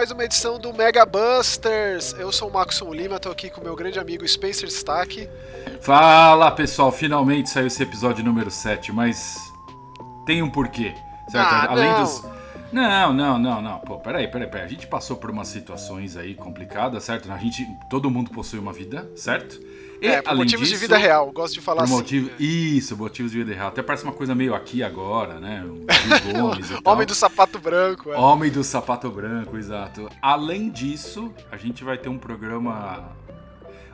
Mais uma edição do Mega Busters. Eu sou o Maxon Lima, tô aqui com meu grande amigo Spencer Stack. Fala pessoal, finalmente saiu esse episódio número 7, mas tem um porquê, certo? Ah, Além não. dos. Não, não, não, não. Pô, peraí, peraí, peraí. A gente passou por umas situações aí complicadas, certo? A gente. Todo mundo possui uma vida, certo? E, É, por motivos de disso, vida real, gosto de falar assim. motivo, Isso, motivos de vida real. Até parece uma coisa meio aqui agora, né? Homem do sapato branco, é. Homem do sapato branco, exato. Além disso, a gente vai ter um programa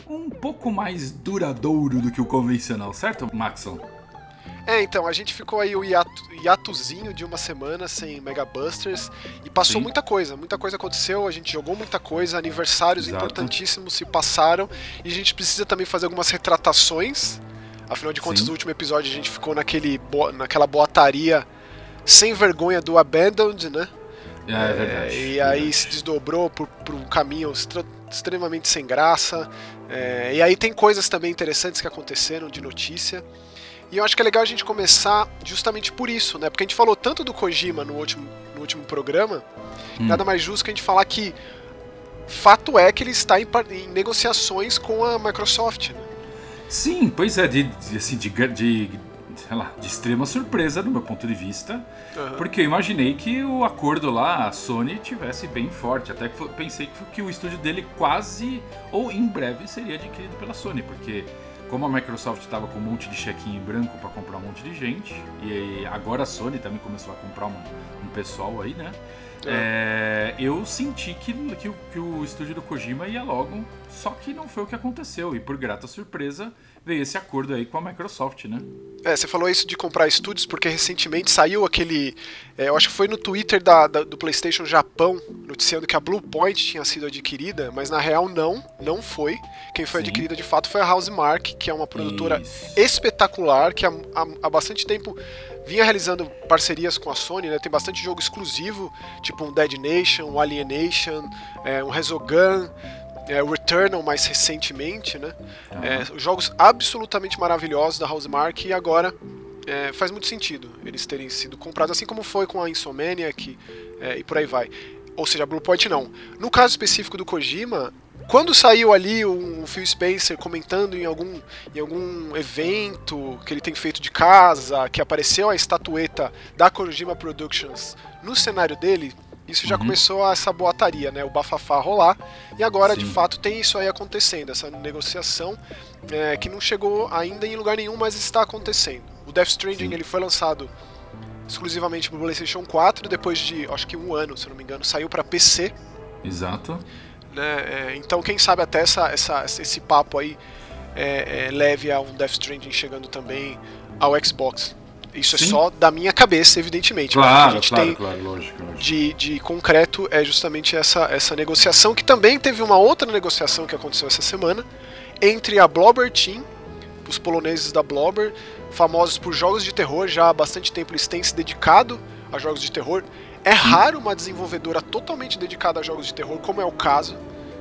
um pouco mais duradouro do que o convencional, certo, Maxon? É, então, a gente ficou aí o hiato, hiatozinho de uma semana sem Mega Busters e passou Sim. muita coisa, muita coisa aconteceu, a gente jogou muita coisa, aniversários Exato. importantíssimos se passaram e a gente precisa também fazer algumas retratações. Afinal de contas, Sim. no último episódio a gente ficou naquele bo- naquela boataria sem vergonha do Abandoned, né? É, é verdade. e aí se desdobrou por, por um caminho extremamente sem graça. É, e aí tem coisas também interessantes que aconteceram de notícia. E eu acho que é legal a gente começar justamente por isso, né? Porque a gente falou tanto do Kojima no último, no último programa, Hum. nada mais justo que a gente falar que fato é que ele está em, em negociações com a Microsoft. Né? Sim, pois é, de, de, assim, de, de, sei lá, de extrema surpresa do meu ponto de vista. Porque eu imaginei que o acordo lá, a Sony, tivesse bem forte. Até que pensei que, que o estúdio dele quase ou em breve seria adquirido pela Sony. Porque como a Microsoft estava com um monte de chequinho em branco para comprar um monte de gente, e agora a Sony também começou a comprar um, um pessoal aí, né? É, eu senti que, que, o- que o estúdio do Kojima ia logo, só que não foi o que aconteceu. E por grata surpresa, veio esse acordo aí com a Microsoft, né? É, você falou isso de comprar estúdios porque recentemente saiu aquele. é, eu acho que foi no Twitter da, da- do PlayStation Japão, noticiando que a Bluepoint tinha sido adquirida, mas na real não, não foi. Quem foi Sim. adquirida de fato foi a Housemark, que é uma produtora Isso. espetacular, que há, há- há bastante tempo vinha realizando parcerias com a Sony, né? Tem bastante jogo exclusivo, tipo um Dead Nation, um Alienation, é, um Resogun, é, Returnal mais recentemente, né? É, jogos absolutamente maravilhosos da Housemark e agora é, faz muito sentido eles terem sido comprados, assim como foi com a Insomniac é, e por aí vai. Ou seja, a Bluepoint não. No caso específico do Kojima, quando saiu ali o Phil Spencer comentando em algum, em algum evento que ele tem feito de casa, que apareceu a estatueta da Kojima Productions no cenário dele, isso já Uhum. começou essa boataria, né? O bafafá rolar. E agora, de Sim. fato, tem isso aí acontecendo, essa negociação é, que não chegou ainda em lugar nenhum, mas está acontecendo. O Death Stranding Sim. ele foi lançado exclusivamente para PlayStation 4, depois de acho que um ano, se não me engano, saiu para PC. Exato. Né? É, então, quem sabe até essa, essa- esse papo aí é, é, leve a um Death Stranding chegando também ao Xbox. Isso Sim. é só da minha cabeça, evidentemente. mas o que a Claro, gente claro, tem claro, lógico, lógico. de, de concreto é justamente essa, essa negociação, que também teve uma outra negociação que aconteceu essa semana entre a Blobber Team, os poloneses da Blobber, famosos por jogos de terror, já há bastante tempo eles têm se dedicado a jogos de terror. É raro uma desenvolvedora totalmente dedicada a jogos de terror, como é o caso.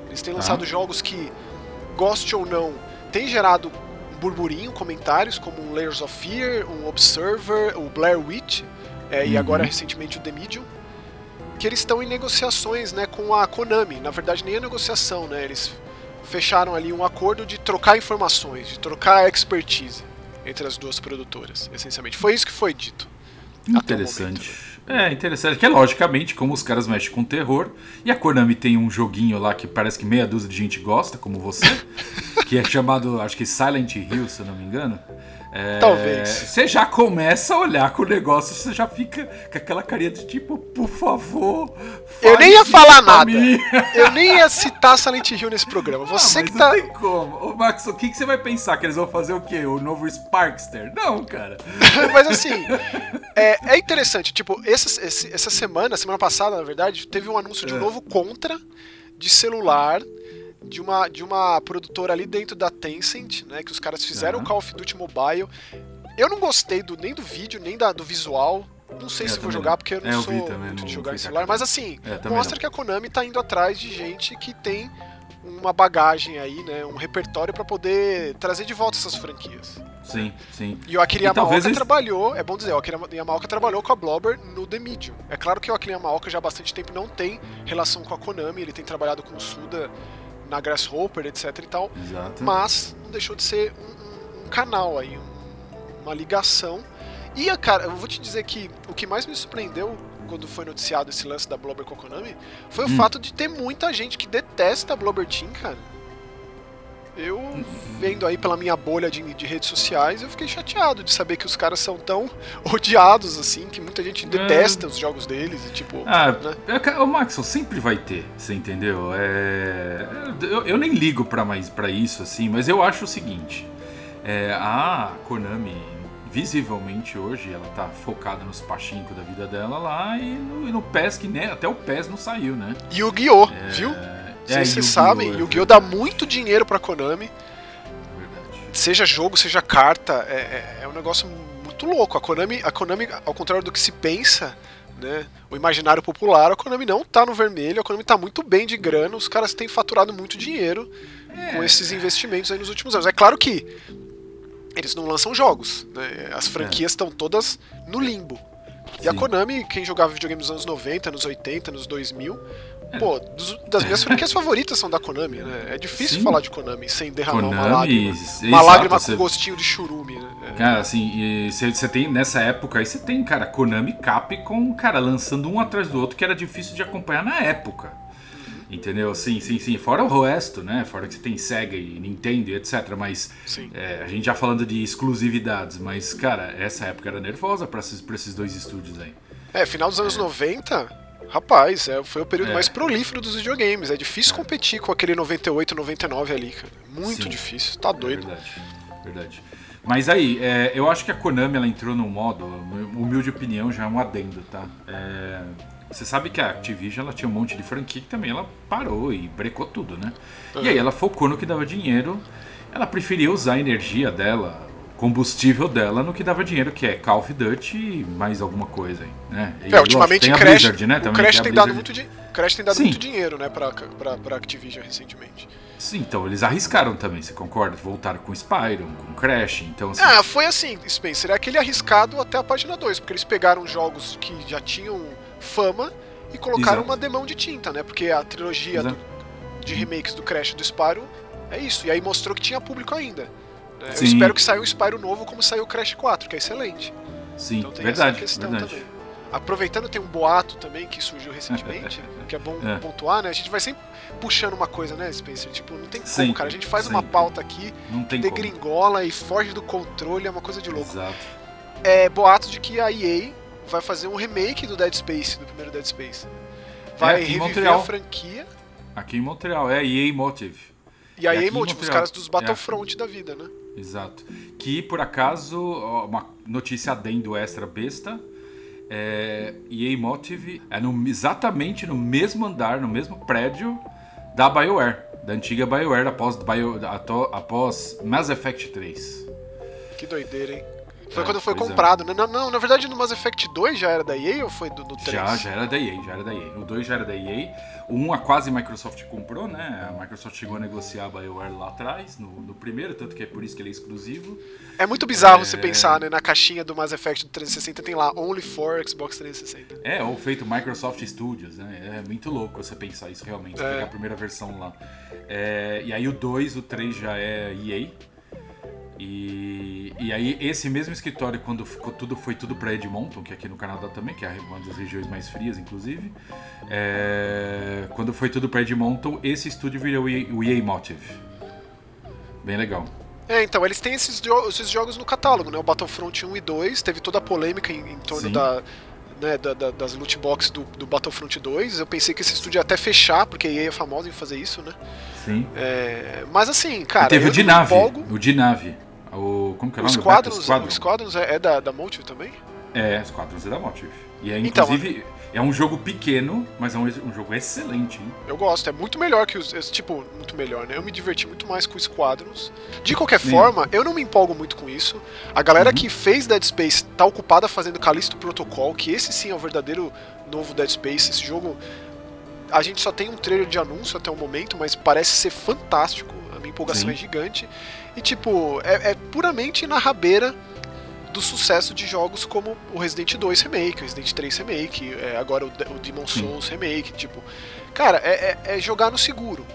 Eles têm lançado jogos que, goste ou não, têm gerado burburinho, comentários, como um Layers of Fear, um Observer, o Blair Witch, é, e Uhum. agora recentemente o The Medium que eles estão em negociações né, com a Konami. Na verdade, nem é negociação, né? Eles fecharam ali um acordo de trocar informações, de trocar expertise entre as duas produtoras, essencialmente. Foi isso que foi dito. Interessante. É, interessante. Que é logicamente, como os caras mexem com terror, e a Konami tem um joguinho lá que parece que meia dúzia de gente gosta, como você, que é chamado, acho que Silent Hill, se eu não me engano. É, Talvez. Você já começa a olhar com o negócio, você já fica com aquela carinha de tipo, por favor. Eu nem ia falar nada. mim. Eu nem ia citar Silent Hill nesse programa. Você Ah, que tá. não tem como. Ô, Max, o que, que você vai pensar? Que eles vão fazer o quê? O novo Sparkster? Não, cara. Mas assim, é, é interessante. Tipo, essa, essa semana, semana passada, na verdade, teve um anúncio de um É. novo Contra de celular de uma, de uma produtora ali dentro da Tencent, né? Que os caras fizeram o Aham. Call of Duty Mobile. Eu não gostei do, nem do vídeo, nem da, do visual. Não sei É, se vou jogar, não. porque eu não É, eu sou também, muito de não jogar fui em celular. Mas assim, É, mostra não. que a Konami tá indo atrás de gente que tem uma bagagem aí, né, um repertório para poder trazer de volta essas franquias. Sim, sim. E o Akira Yamaoka trabalhou, é bom dizer, o Akira Yamaoka trabalhou com a Blobber no The Medium. É claro que o Akira Yamaoka já há bastante tempo não tem relação com a Konami, ele tem trabalhado com o Suda na Grasshopper, etc e tal. Exato. Mas não deixou de ser um, um canal aí, um, uma ligação. E, cara, eu vou te dizer que o que mais me surpreendeu quando foi noticiado esse lance da Blobber com Konami foi hum. o fato de ter muita gente que detesta a Blobber Team, cara. Eu, vendo aí pela minha bolha de, de, redes sociais, eu fiquei chateado de saber que os caras são tão odiados, assim, que muita gente detesta é. os jogos deles e tipo. Ah, né? É o Maxwell sempre vai ter, você entendeu? É, eu, eu nem ligo pra, mais, pra isso, assim, mas eu acho o seguinte: é, a Konami, visivelmente hoje, ela tá focada nos pachinko da vida dela lá e no, e no PES, que né, até o PES não saiu, né? E o Guiô, é... viu? É, vocês sabem, é Yu-Gi-Oh! dá muito dinheiro pra Konami. Verdade. Seja jogo, seja carta, é, é, é, um negócio muito louco. A Konami, a Konami, ao contrário do que se pensa, né, o imaginário popular, a Konami não tá no vermelho, a Konami tá muito bem de grana, os caras têm faturado muito dinheiro é. com esses investimentos aí nos últimos anos. É claro que eles não lançam jogos, né, as franquias estão todas no limbo. E Sim. a Konami, quem jogava videogame nos anos 90, nos 80, nos 2000, Pô, dos, das minhas franquias favoritas são da Konami, né? É difícil Sim. falar de Konami sem derramar Konami, uma lágrima. Uma exato, lágrima com gostinho de churume, né? É. Cara, assim, você tem nessa época aí, você tem, cara, Konami Capcom, cara, lançando um atrás do outro que era difícil de acompanhar na época. Entendeu? Sim, sim, sim. Fora o resto, né? Fora que você tem Sega e Nintendo e etc. Mas é, a gente já falando de exclusividades. Mas, cara, essa época era nervosa pra esses, pra esses dois estúdios aí. É, final dos anos é. 90, Rapaz, é, foi o período é. mais prolífero dos videogames. É difícil é. competir com aquele 98, 99 ali, cara. Muito Sim. difícil. Tá doido. verdade. Verdade. Mas aí, é, eu acho que a Konami ela entrou num modo, humilde opinião, já é um adendo, tá? É, você sabe que a Activision ela tinha um monte de franquia que também ela parou e brecou tudo, né? E aí ela focou no que dava dinheiro, ela preferia usar a energia dela combustível dela no que dava dinheiro, que é Call of Duty e mais alguma coisa aí, né? E, é, ultimamente lógico, Crash, Blizzard, né? o Crash tem, dado muito Crash tem dado muito dinheiro, né, pra, pra, pra Activision recentemente. Sim, então eles arriscaram também, você concorda? Voltaram com Spyro, com Crash, então assim... Ah, foi assim, Spencer, é aquele arriscado até a página 2, porque eles pegaram jogos que já tinham fama e colocaram Exato. uma demão de tinta, né? Porque a trilogia do, de remakes do Crash e do Spyro é isso, e aí mostrou que tinha público ainda. Né? Eu espero que saia um Spyro novo como saiu o Crash 4, que é excelente. Sim, então tem verdade, essa questão verdade. também. Aproveitando, tem um boato também que surgiu recentemente, que é bom é. pontuar, né? A gente vai sempre puxando uma coisa, né, Spencer? Tipo, não tem como, sempre, cara. A gente faz sempre. uma pauta aqui, não tem degringola como. e foge do controle, é uma coisa de louco. Exato. É boato de que a EA vai fazer um remake do Dead Space, do primeiro Dead Space. Vai é, reviver a franquia. Aqui em Montreal, é EA Motive. E a EA Motive, os caras dos Battlefront é. da vida, né? Exato. Que por acaso, uma notícia adendo extra besta. É, EA Motive é no, exatamente no mesmo andar, no mesmo prédio da BioWare, da antiga BioWare após, Bio, após Mass Effect 3. Que doideira, hein? Foi é, quando foi comprado, é. né? Não, não, na verdade no Mass Effect 2 já era da EA ou foi do, do 3? Já, já era da EA, já era da EA. O 2 já era da EA. O 1 a quase Microsoft comprou, né? A Microsoft chegou a negociar a BioWare lá atrás, no, no primeiro, tanto que é por isso que ele é exclusivo. É muito bizarro é... você pensar, né? Na caixinha do Mass Effect do 360 tem lá Only for Xbox 360. É, ou feito Microsoft Studios, né? É muito louco você pensar isso realmente, é. pegar a primeira versão lá. É, e aí o 2, o 3 já é EA. E, e aí esse mesmo escritório, quando ficou tudo, foi tudo para Edmonton, que é aqui no Canadá também, que é uma das regiões mais frias, inclusive. É, quando foi tudo para Edmonton, esse estúdio virou o EA Motive. Bem legal. É, então, eles têm esses, esses jogos no catálogo, né? O Battlefront 1 e 2, teve toda a polêmica em, em torno da, né, da, da, das loot boxes do, do, Battlefront 2. Eu pensei que esse estúdio ia até fechar, porque a EA é famosa em fazer isso, né? Sim. É, mas assim, cara. E teve o de nave. O de nave. O, como que é o nome? Squadrons. O Squadrons é, é da, da Motive também? É, Squadrons é da Motive. E é, então, inclusive, então, é um jogo pequeno, mas é um, um jogo excelente. Hein? Eu gosto, é muito melhor que os. Tipo, muito melhor, né? Eu me diverti muito mais com Squadrons. De qualquer Sim. forma, eu não me empolgo muito com isso. A galera uhum. que fez Dead Space tá ocupada fazendo Callisto Protocol, que esse sim é o verdadeiro novo Dead Space. Esse jogo a gente só tem um trailer de anúncio até o momento, mas parece ser fantástico. A minha empolgação Sim. é gigante. E, tipo, é, é puramente na rabeira do sucesso de jogos como o Resident 2 Remake, o Resident 3 Remake, é, agora o, o Demon Souls. Remake. Tipo, cara, é, é, é, jogar no seguro.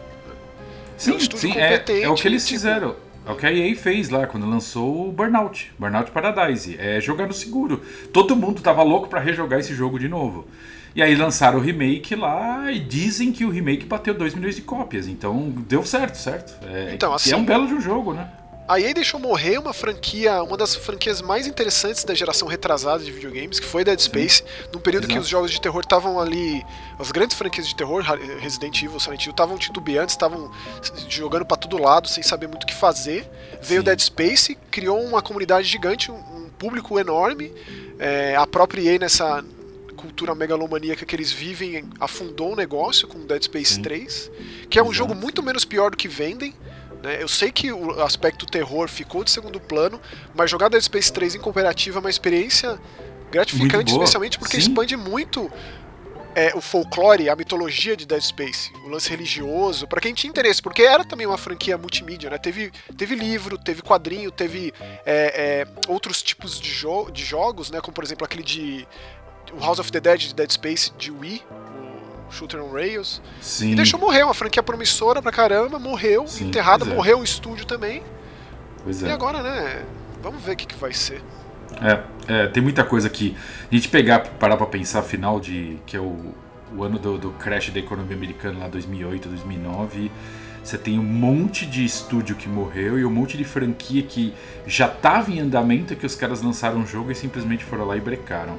Sim, é um sim é, é, o que eles tipo, fizeram. É o que a EA fez lá quando lançou o Burnout, Burnout Paradise. É jogar no seguro. Todo mundo tava louco para rejogar esse jogo de novo. E aí lançaram o remake lá e dizem que o remake bateu 2 milhões de cópias. Então deu certo, certo? É, então, assim, é um belo de um jogo, né? A EA deixou morrer uma franquia, uma das franquias mais interessantes da geração retrasada de videogames, que foi Dead Space, num período Exato. que os jogos de terror estavam ali, as grandes franquias de terror, Resident Evil, Silent Hill, estavam titubeantes, estavam jogando para todo lado, sem saber muito o que fazer. Veio Dead Space, criou uma comunidade gigante, um público enorme. É, a própria EA nessa cultura megalomaníaca que eles vivem afundou o negócio com Dead Space Sim. 3, que é um Exato. jogo muito menos pior do que vendem. Né? Eu sei que o aspecto terror ficou de segundo plano, mas jogar Dead Space 3 em cooperativa é uma experiência gratificante, especialmente porque Sim. expande muito é, o folclore, a mitologia de Dead Space, o lance religioso, para quem tinha interesse, porque era também uma franquia multimídia, né? Teve, teve livro, teve quadrinho, teve é, é, outros tipos de, jo de jogos, né? Como por exemplo aquele de o House of the Dead de Dead Space de Wii, Shooter on Rails. Sim. E deixou morrer, uma franquia promissora pra caramba, morreu, Sim, enterrada, é. morreu o estúdio também. Pois é. E agora, né? Vamos ver o que, que vai ser. É, é, tem muita coisa aqui. A gente pegar, parar pra pensar, final de. que é o, o ano do, do crash da economia americana lá 2008, 2009. Você tem um monte de estúdio que morreu e um monte de franquia que já estava em andamento que os caras lançaram um jogo e simplesmente foram lá e brecaram.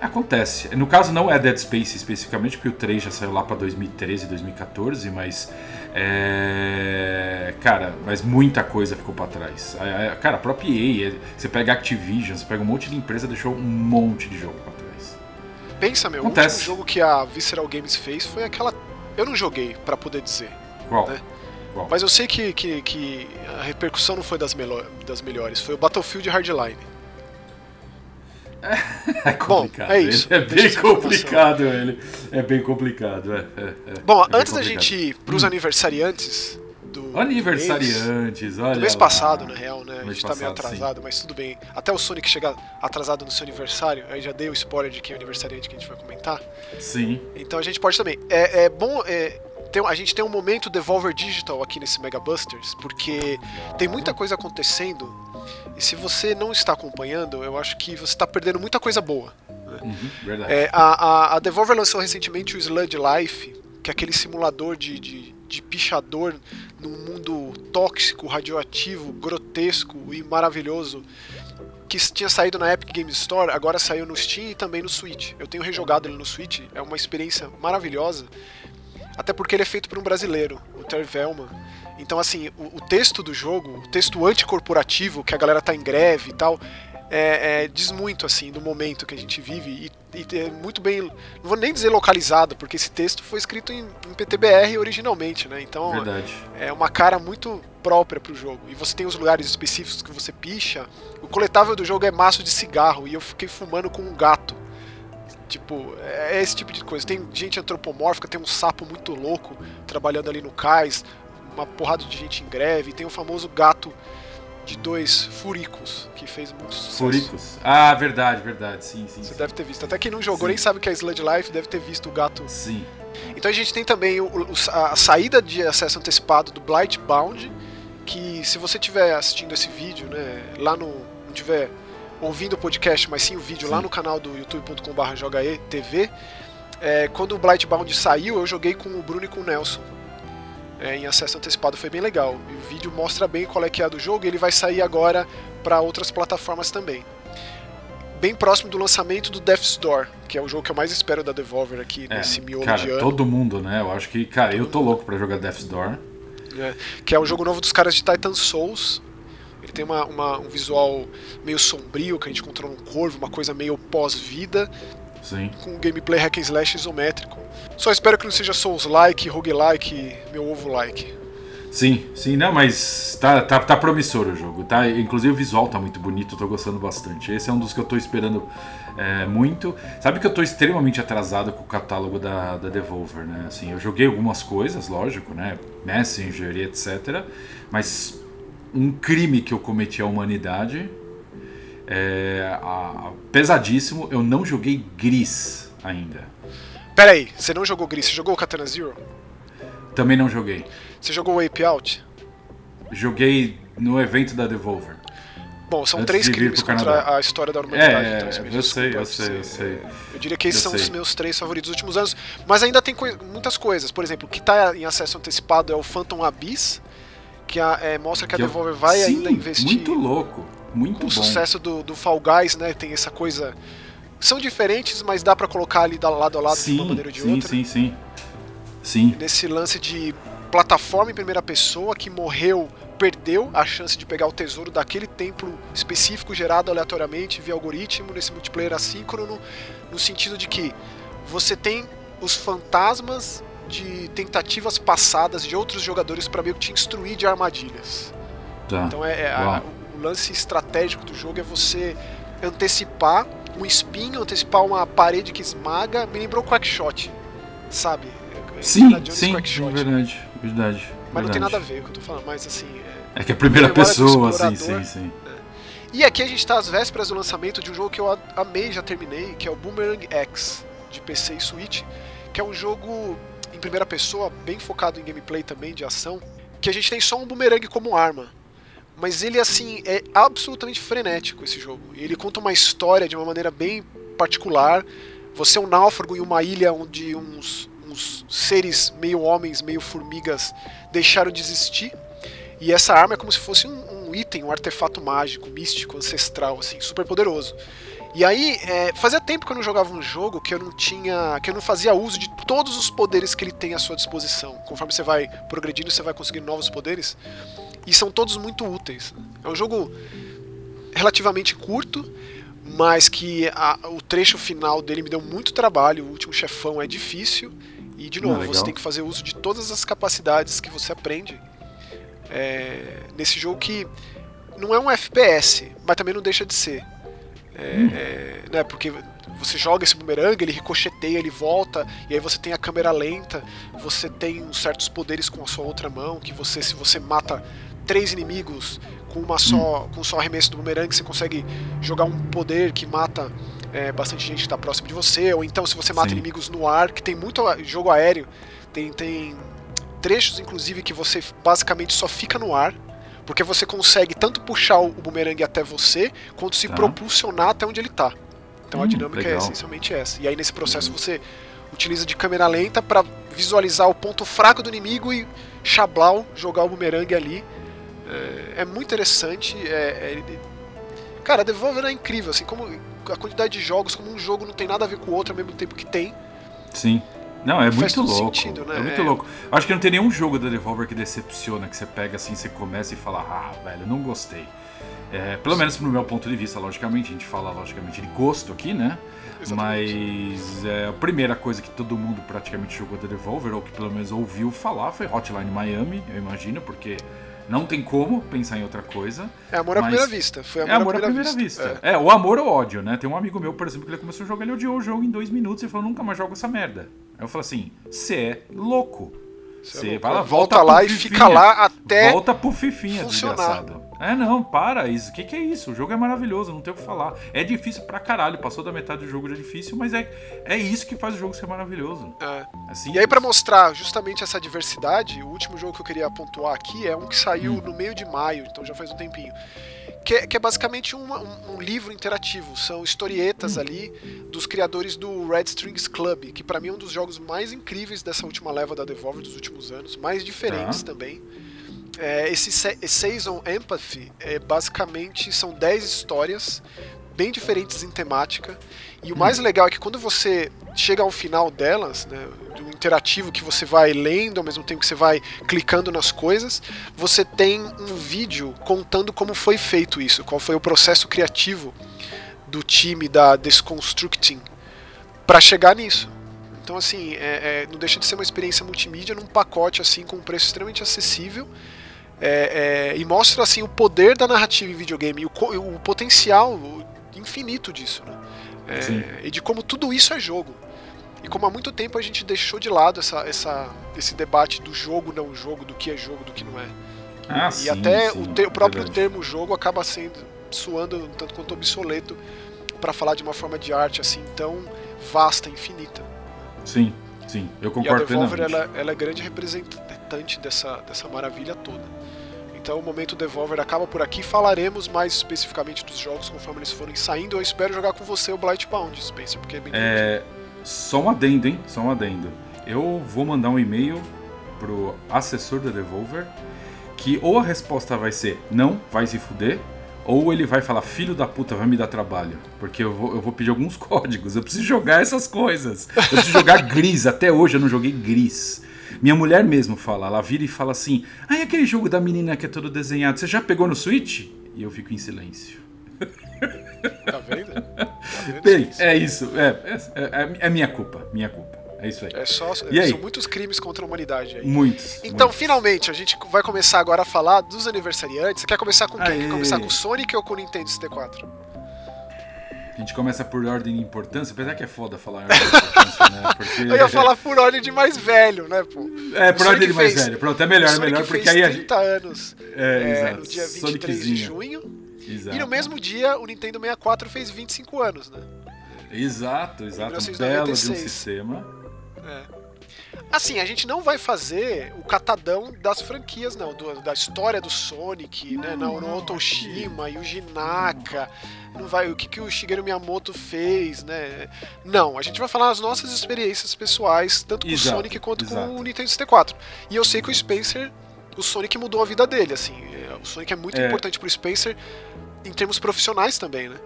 Acontece. No caso não é Dead Space especificamente, porque o 3 já saiu lá para 2013, 2014, mas é... cara, mas muita coisa ficou para trás. Cara, a própria EA, é, você pega Activision, você pega um monte de empresa, deixou um monte de jogo para trás. Pensa, meu, Acontece. o último jogo que a Visceral Games fez foi aquela eu não joguei para poder dizer. Qual? Né? Qual? Mas eu sei que, que, que, a repercussão não foi das, das melhores, foi o Battlefield Hardline. É complicado. Bom, é isso. É bem complicado ele. É bem complicado. É, é, é. Bom, é antes da gente ir pros hum. aniversariantes do. Aniversariantes, mês, olha. Do mês passado, na real, né? A gente tá meio atrasado, sim. mas tudo bem. Até o Sonic chegar atrasado no seu aniversário, aí já dei o spoiler de quem é o aniversariante que a gente vai comentar. Sim. Então a gente pode também. É, é bom. Tem, a gente tem um momento Devolver Digital aqui nesse Mega Busters, porque tem muita coisa acontecendo e se você não está acompanhando, eu acho que você está perdendo muita coisa boa. Né? Uhum, verdade. É, a, a, a, Devolver lançou recentemente o Sludge Life, que é aquele simulador de, de, de pichador num mundo tóxico, radioativo, grotesco e maravilhoso que tinha saído na Epic Games Store, agora saiu no Steam e também no Switch. Eu tenho rejogado ele no Switch, é uma experiência maravilhosa, até porque ele é feito por um brasileiro, o Terry Velman. Então, assim, o, o texto do jogo, o texto anticorporativo, que a galera tá em greve e tal, é, é, diz muito assim do momento que a gente vive e, e, é muito bem, não vou nem dizer localizado, porque esse texto foi escrito em, em PTBR originalmente, né? Então Verdade. é uma cara muito própria para o jogo. E você tem os lugares específicos que você picha. O coletável do jogo é maço de cigarro e eu fiquei fumando com um gato. Tipo, é, é esse tipo de coisa. Tem gente antropomórfica, tem um sapo muito louco trabalhando ali no cais uma porrada de gente em greve. Tem o famoso gato de dois furicos, que fez muito sucesso. Furicos? Ah, verdade, verdade, sim, sim. Você sim. deve ter visto. Até quem não jogou sim. nem sabe que é Sludge Life, deve ter visto o gato. Sim. Então a gente tem também o, o, a saída de acesso antecipado do Blightbound, que se você estiver assistindo esse vídeo, né, lá no. não tiver ouvindo o podcast, mas sim o vídeo sim. lá no canal do youtube.com.br jogaetv, é, quando o Blightbound saiu, eu joguei com o Bruno e com o Nelson é, em acesso antecipado foi bem legal. E o vídeo mostra bem qual é que é do jogo e ele vai sair agora para outras plataformas também. Bem próximo do lançamento do Death's Door, que é o jogo que eu mais espero da Devolver aqui é, nesse miolo cara, de ano. todo mundo, né? Eu acho que, cara, todo eu tô mundo. louco para jogar Death's Door. É, que é um jogo novo dos caras de Titan Souls. Ele tem uma, uma, um visual meio sombrio, que a gente controla um corvo, uma coisa meio pós-vida. Sim. Com um gameplay hack and slash isométrico. Só espero que não seja Souls-like, roguelike, meu ovo-like. Sim, sim, não, mas tá, tá, tá promissor o jogo, tá? Inclusive o visual tá muito bonito, eu tô gostando bastante. Esse é um dos que eu tô esperando É, muito. Sabe que eu tô extremamente atrasado com o catálogo da, da Devolver, né? Assim, eu joguei algumas coisas, lógico, né? Messenger e etc. Mas um crime que eu cometi à humanidade é, a, pesadíssimo. Eu não joguei Gris ainda. Pera aí, você não jogou Gris, você jogou Katana Zero? Também não joguei. Você jogou Wape Out? Joguei no evento da Devolver. Bom, são Antes três crimes contra a história da humanidade. É, então, eu, sei, eu sei, eu sei. Eu diria que esses são sei. os meus três favoritos dos últimos anos. Mas ainda tem coi muitas coisas. Por exemplo, o que está em acesso antecipado é o Phantom Abyss, que a, é, mostra que, que a Devolver vai sim, ainda investir. Muito louco, muito com bom. O sucesso do, do Fall Guys, né? Tem essa coisa. São diferentes, mas dá para colocar ali lado a lado sim, de uma maneira ou de sim, outra. Sim, sim, sim. Nesse lance de plataforma em primeira pessoa que morreu perdeu a chance de pegar o tesouro daquele templo específico gerado aleatoriamente via algoritmo nesse multiplayer assíncrono, no sentido de que você tem os fantasmas de tentativas passadas de outros jogadores para meio que te instruir de armadilhas. Tá. Então é, é a, o lance estratégico do jogo é você antecipar um espinho, antecipar uma parede que esmaga. Me lembrou Quackshot, sabe? Sim, sim, verdade, verdade. Mas não tem nada a ver com o que eu tô falando, mas assim. É, é que é a primeira pessoa, assim, sim, sim. É. E aqui a gente tá às vésperas do lançamento de um jogo que eu amei, já terminei, que é o Boomerang X, de PC e Switch, que é um jogo em primeira pessoa, bem focado em gameplay também, de ação, que a gente tem só um boomerang como arma. Mas ele, assim, é absolutamente frenético esse jogo. Ele conta uma história de uma maneira bem particular. Você é um náufrago em uma ilha onde uns uns seres meio homens, meio formigas deixaram de existir. E essa arma é como se fosse um, um item, um artefato mágico, místico, ancestral, assim, super poderoso. E aí, é, fazia tempo que eu não jogava um jogo que eu não tinha. que eu não fazia uso de todos os poderes que ele tem à sua disposição. Conforme você vai progredindo, você vai conseguindo novos poderes. E são todos muito úteis. É um jogo relativamente curto, mas que a, o trecho final dele me deu muito trabalho. O último chefão é difícil. E de novo, ah, você tem que fazer uso de todas as capacidades que você aprende é, nesse jogo que não é um FPS, mas também não deixa de ser. É, hum. é, né, porque você joga esse bumerangue, ele ricocheteia, ele volta, e aí você tem a câmera lenta, você tem certos poderes com a sua outra mão, que você, se você mata três inimigos com uma só, hum. com só arremesso do bumerangue, você consegue jogar um poder que mata é, bastante gente que está próximo de você, ou então se você mata Sim. inimigos no ar, que tem muito jogo aéreo, tem, tem trechos inclusive que você basicamente só fica no ar, porque você consegue tanto puxar o bumerangue até você, quanto se tá. propulsionar até onde ele está. Então hum, a dinâmica é legal. é essencialmente essa. E aí nesse processo você utiliza de câmera lenta para visualizar o ponto fraco do inimigo e chablau, jogar o bumerangue ali. É, é muito interessante. É, é, cara, a Devolver é incrível, assim, como a quantidade de jogos, como um jogo não tem nada a ver com o outro ao mesmo tempo que tem. Sim. Não, é muito louco. Sentido, né? É muito é... louco. Acho que não tem nenhum jogo da Devolver que decepciona, que você pega assim, você começa e fala, ah, velho, não gostei. É, pelo Sim. menos no meu ponto de vista, logicamente, a gente fala logicamente de gosto aqui, né? Exatamente. Mas é, a primeira coisa que todo mundo praticamente jogou da Devolver, ou que pelo menos ouviu falar, foi Hotline Miami, eu imagino, porque não tem como pensar em outra coisa. É amor à primeira vista. Foi amor, é amor à primeira, primeira vista. vista. É. é. o amor ou ódio, né? Tem um amigo meu, por exemplo, que ele começou a jogar, ele odiou o jogo em dois minutos e falou: nunca mais jogo essa merda. Aí eu falei assim: você é louco. Você é volta, volta lá e fica lá até. Volta pro Fifinha, funcionar. desgraçado. É, não, para. Isso. O que, que é isso? O jogo é maravilhoso, não tem o que falar. É difícil pra caralho. Passou da metade do jogo já é difícil, mas é, é isso que faz o jogo ser maravilhoso. É. Assim, e aí, para mostrar justamente essa diversidade, o último jogo que eu queria pontuar aqui é um que saiu hum. no meio de maio, então já faz um tempinho. Que é, que é basicamente um, um, um, livro interativo. São historietas hum. ali dos criadores do Red Strings Club, que para mim é um dos jogos mais incríveis dessa última leva da Devolver dos últimos anos, mais diferentes tá. também. É, esse Season Empathy é, basicamente são 10 histórias bem diferentes em temática. E o hum. mais legal é que quando você chega ao final delas, né, do interativo que você vai lendo ao mesmo tempo que você vai clicando nas coisas, você tem um vídeo contando como foi feito isso, qual foi o processo criativo do time da Desconstructing para chegar nisso. Então, assim, é, é, não deixa de ser uma experiência multimídia num pacote assim com um preço extremamente acessível é, é, e mostra assim o poder da narrativa em videogame, o, o potencial infinito disso. Né? É, e de como tudo isso é jogo. E como há muito tempo a gente deixou de lado essa, essa, esse debate do jogo, não jogo, do que é jogo, do que não é. Ah, e sim, até sim, o, te, o próprio verdade. termo jogo acaba sendo suando um tanto quanto obsoleto para falar de uma forma de arte assim tão vasta, infinita. Sim, sim, eu E a concordo Devolver ela, ela é grande representante dessa, dessa maravilha toda. Então o momento Devolver acaba por aqui. Falaremos mais especificamente dos jogos conforme eles forem saindo. Eu espero jogar com você o Blightbound, Spencer, porque é bem É, só um adendo, hein? Só um adendo. Eu vou mandar um e-mail pro assessor da Devolver que ou a resposta vai ser não, vai se fuder, ou ele vai falar filho da puta, vai me dar trabalho. Porque eu vou, eu vou pedir alguns códigos, eu preciso jogar essas coisas. Eu preciso jogar gris, até hoje eu não joguei gris. Minha mulher mesmo fala, ela vira e fala assim: Ah, e aquele jogo da menina que é todo desenhado, você já pegou no Switch? E eu fico em silêncio. Tá vendo? Tá vendo, Bem, Spencer? é isso. É, é, é, é minha culpa. Minha culpa. É isso aí. É só, E aí? são muitos crimes contra a humanidade aí. Muitos. Então, muitos. finalmente, a gente vai começar agora a falar dos aniversariantes. Você quer começar com quem? Aê. Quer começar com o Sonic ou com o Nintendo 64? A gente começa por ordem de importância, apesar que é foda falar em ordem de importância, né? Porque... Eu ia falar por ordem de mais velho, né, pô? É, por ordem de mais fez- velho. Pronto, é melhor, é melhor, porque aí a 30 anos É, é, exato. no dia 23 de Soniczinho. junho. Exato. E no mesmo dia, o Nintendo 64 fez 25 anos, né? Exato, exato. Um 1996. belo de um sistema. É. Assim, a gente não vai fazer o catadão das franquias, não, do- da história do Sonic, né? Não, no Otoshima, Yuji Naka, não vai, o que, que o Shigeru Miyamoto fez, né? Não, a gente vai falar as nossas experiências pessoais, tanto com Exato, o Sonic quanto exato. com o Nintendo 64. E eu sei que o Spencer, o Sonic mudou a vida dele, assim. é, O Sonic é muito É. importante pro Spencer em termos profissionais também, né?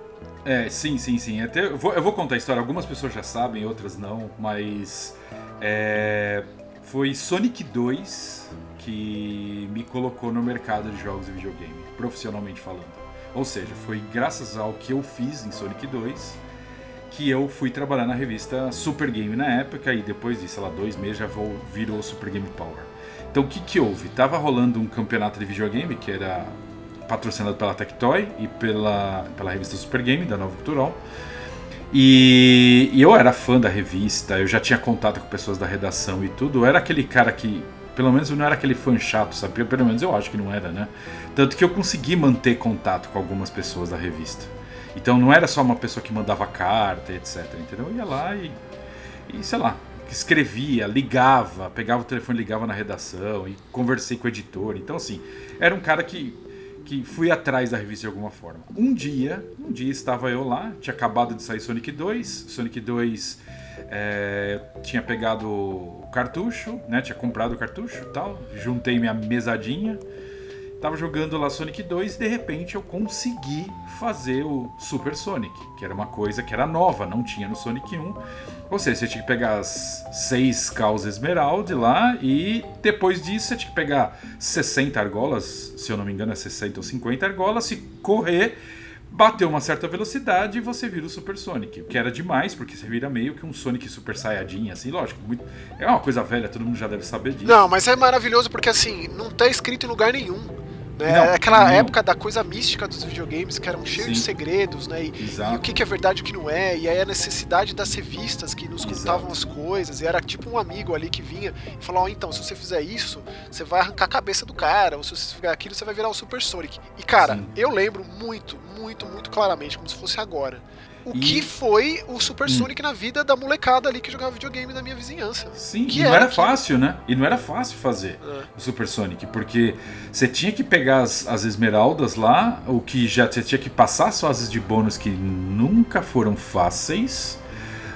É, sim, sim, sim. Até, eu, vou, eu vou contar a história. Algumas pessoas já sabem, outras não, mas é, foi Sonic 2 que me colocou no mercado de jogos de videogame, profissionalmente falando. Ou seja, foi graças ao que eu fiz em Sonic 2 que eu fui trabalhar na revista Super Game na época e depois de, sei lá, dois meses já vou- virou Super Game Power. Então o que que houve? Tava rolando um campeonato de videogame que era patrocinado pela Tectoy e pela, pela revista Super Game, da Nova Cultural. E, e eu era fã da revista, eu já tinha contato com pessoas da redação e tudo. Eu era aquele cara que, pelo menos não era aquele fã chato, sabe? Pelo menos eu acho que não era, né? Tanto que eu consegui manter contato com algumas pessoas da revista. Então não era só uma pessoa que mandava carta, etc. Entendeu? Eu ia lá e, e sei lá, escrevia, ligava, pegava o telefone, ligava na redação e conversei com o editor. Então, assim, era um cara que, que fui atrás da revista de alguma forma. Um dia, um dia estava eu lá, tinha acabado de sair Sonic 2, Sonic 2 é, tinha pegado o cartucho, né? Tinha comprado o cartucho e tal, juntei minha mesadinha. Tava jogando lá Sonic 2 e de repente eu consegui fazer o Super Sonic, que era uma coisa que era nova, não tinha no Sonic 1. Ou seja, você tinha que pegar as 6 causas Esmeralda lá e depois disso você tinha que pegar 60 argolas, se eu não me engano é 60 ou 50 argolas, e correr, bater uma certa velocidade e você vira o Super Sonic. Que era demais, porque você vira meio que um Sonic Super Saiyajin, assim, lógico. Muito... É uma coisa velha, todo mundo já deve saber disso. Não, mas é maravilhoso porque assim, não tá escrito em lugar nenhum. Né? Não, é aquela não. época da coisa mística dos videogames que eram cheios de segredos, né? E, Exato. e o que, é verdade e o que não é, e aí a necessidade das revistas que nos Exato. contavam as coisas, e era tipo um amigo ali que vinha e falava, ó, então, se você fizer isso, você vai arrancar a cabeça do cara, ou se você fizer aquilo, você vai virar o Super Sonic. E cara, Sim. eu lembro muito, muito, muito claramente, como se fosse agora. O E- que foi o Super Hum. Sonic na vida da molecada ali que jogava videogame da minha vizinhança. Sim, Que e não era era que- fácil, né? E não era fácil fazer É. o Super Sonic, porque você tinha que pegar as, as esmeraldas lá, o que já você tinha que passar as fases de bônus que nunca foram fáceis.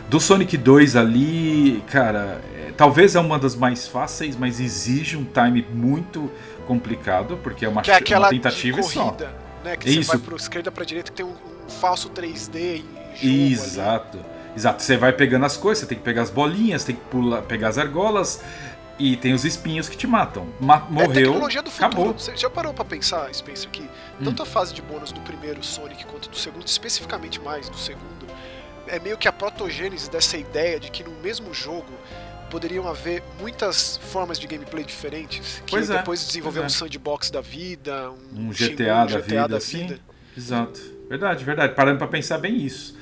Do Sonic 2 ali, cara, é, talvez é uma das mais fáceis, mas exige um time muito complicado, porque é uma, Que é aquela uma tentativa e só. corrida, né? Que Isso. você vai pra esquerda pra direita que tem um, um falso 3D em jogo Exato. Exato. Você vai pegando as coisas, você tem que pegar as bolinhas, tem que pular, pegar as argolas e tem os espinhos que te matam. Ma- ali. É morreu, tecnologia do futuro. acabou. Hum. Você já parou pra pensar, Spencer, que tanto a fase de bônus do primeiro Sonic quanto do segundo, especificamente mais do segundo, é meio que a protogênese dessa ideia de que no mesmo jogo poderiam haver muitas formas de gameplay diferentes, que Pois é, depois desenvolver pois um é. sandbox da vida, um, Um GTA, um da vida, assim. Exato. Verdade, verdade. Parando pra pensar bem isso.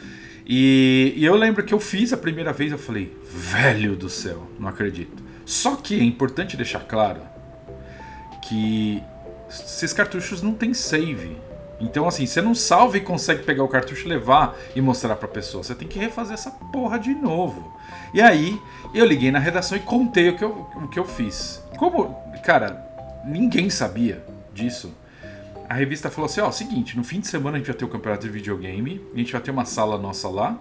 E, e eu lembro que eu fiz a primeira vez, eu falei, velho do céu, não acredito. Só que é importante deixar claro que esses cartuchos não tem save. Então, assim, você não salva e consegue pegar o cartucho, levar e mostrar pra pessoa. Você tem que refazer essa porra de novo. E aí, eu liguei na redação e contei o que eu, o que eu fiz. Como, cara, ninguém sabia disso. A revista falou assim: ó, seguinte, no fim de semana a gente vai ter o campeonato de videogame, a gente vai ter uma sala nossa lá.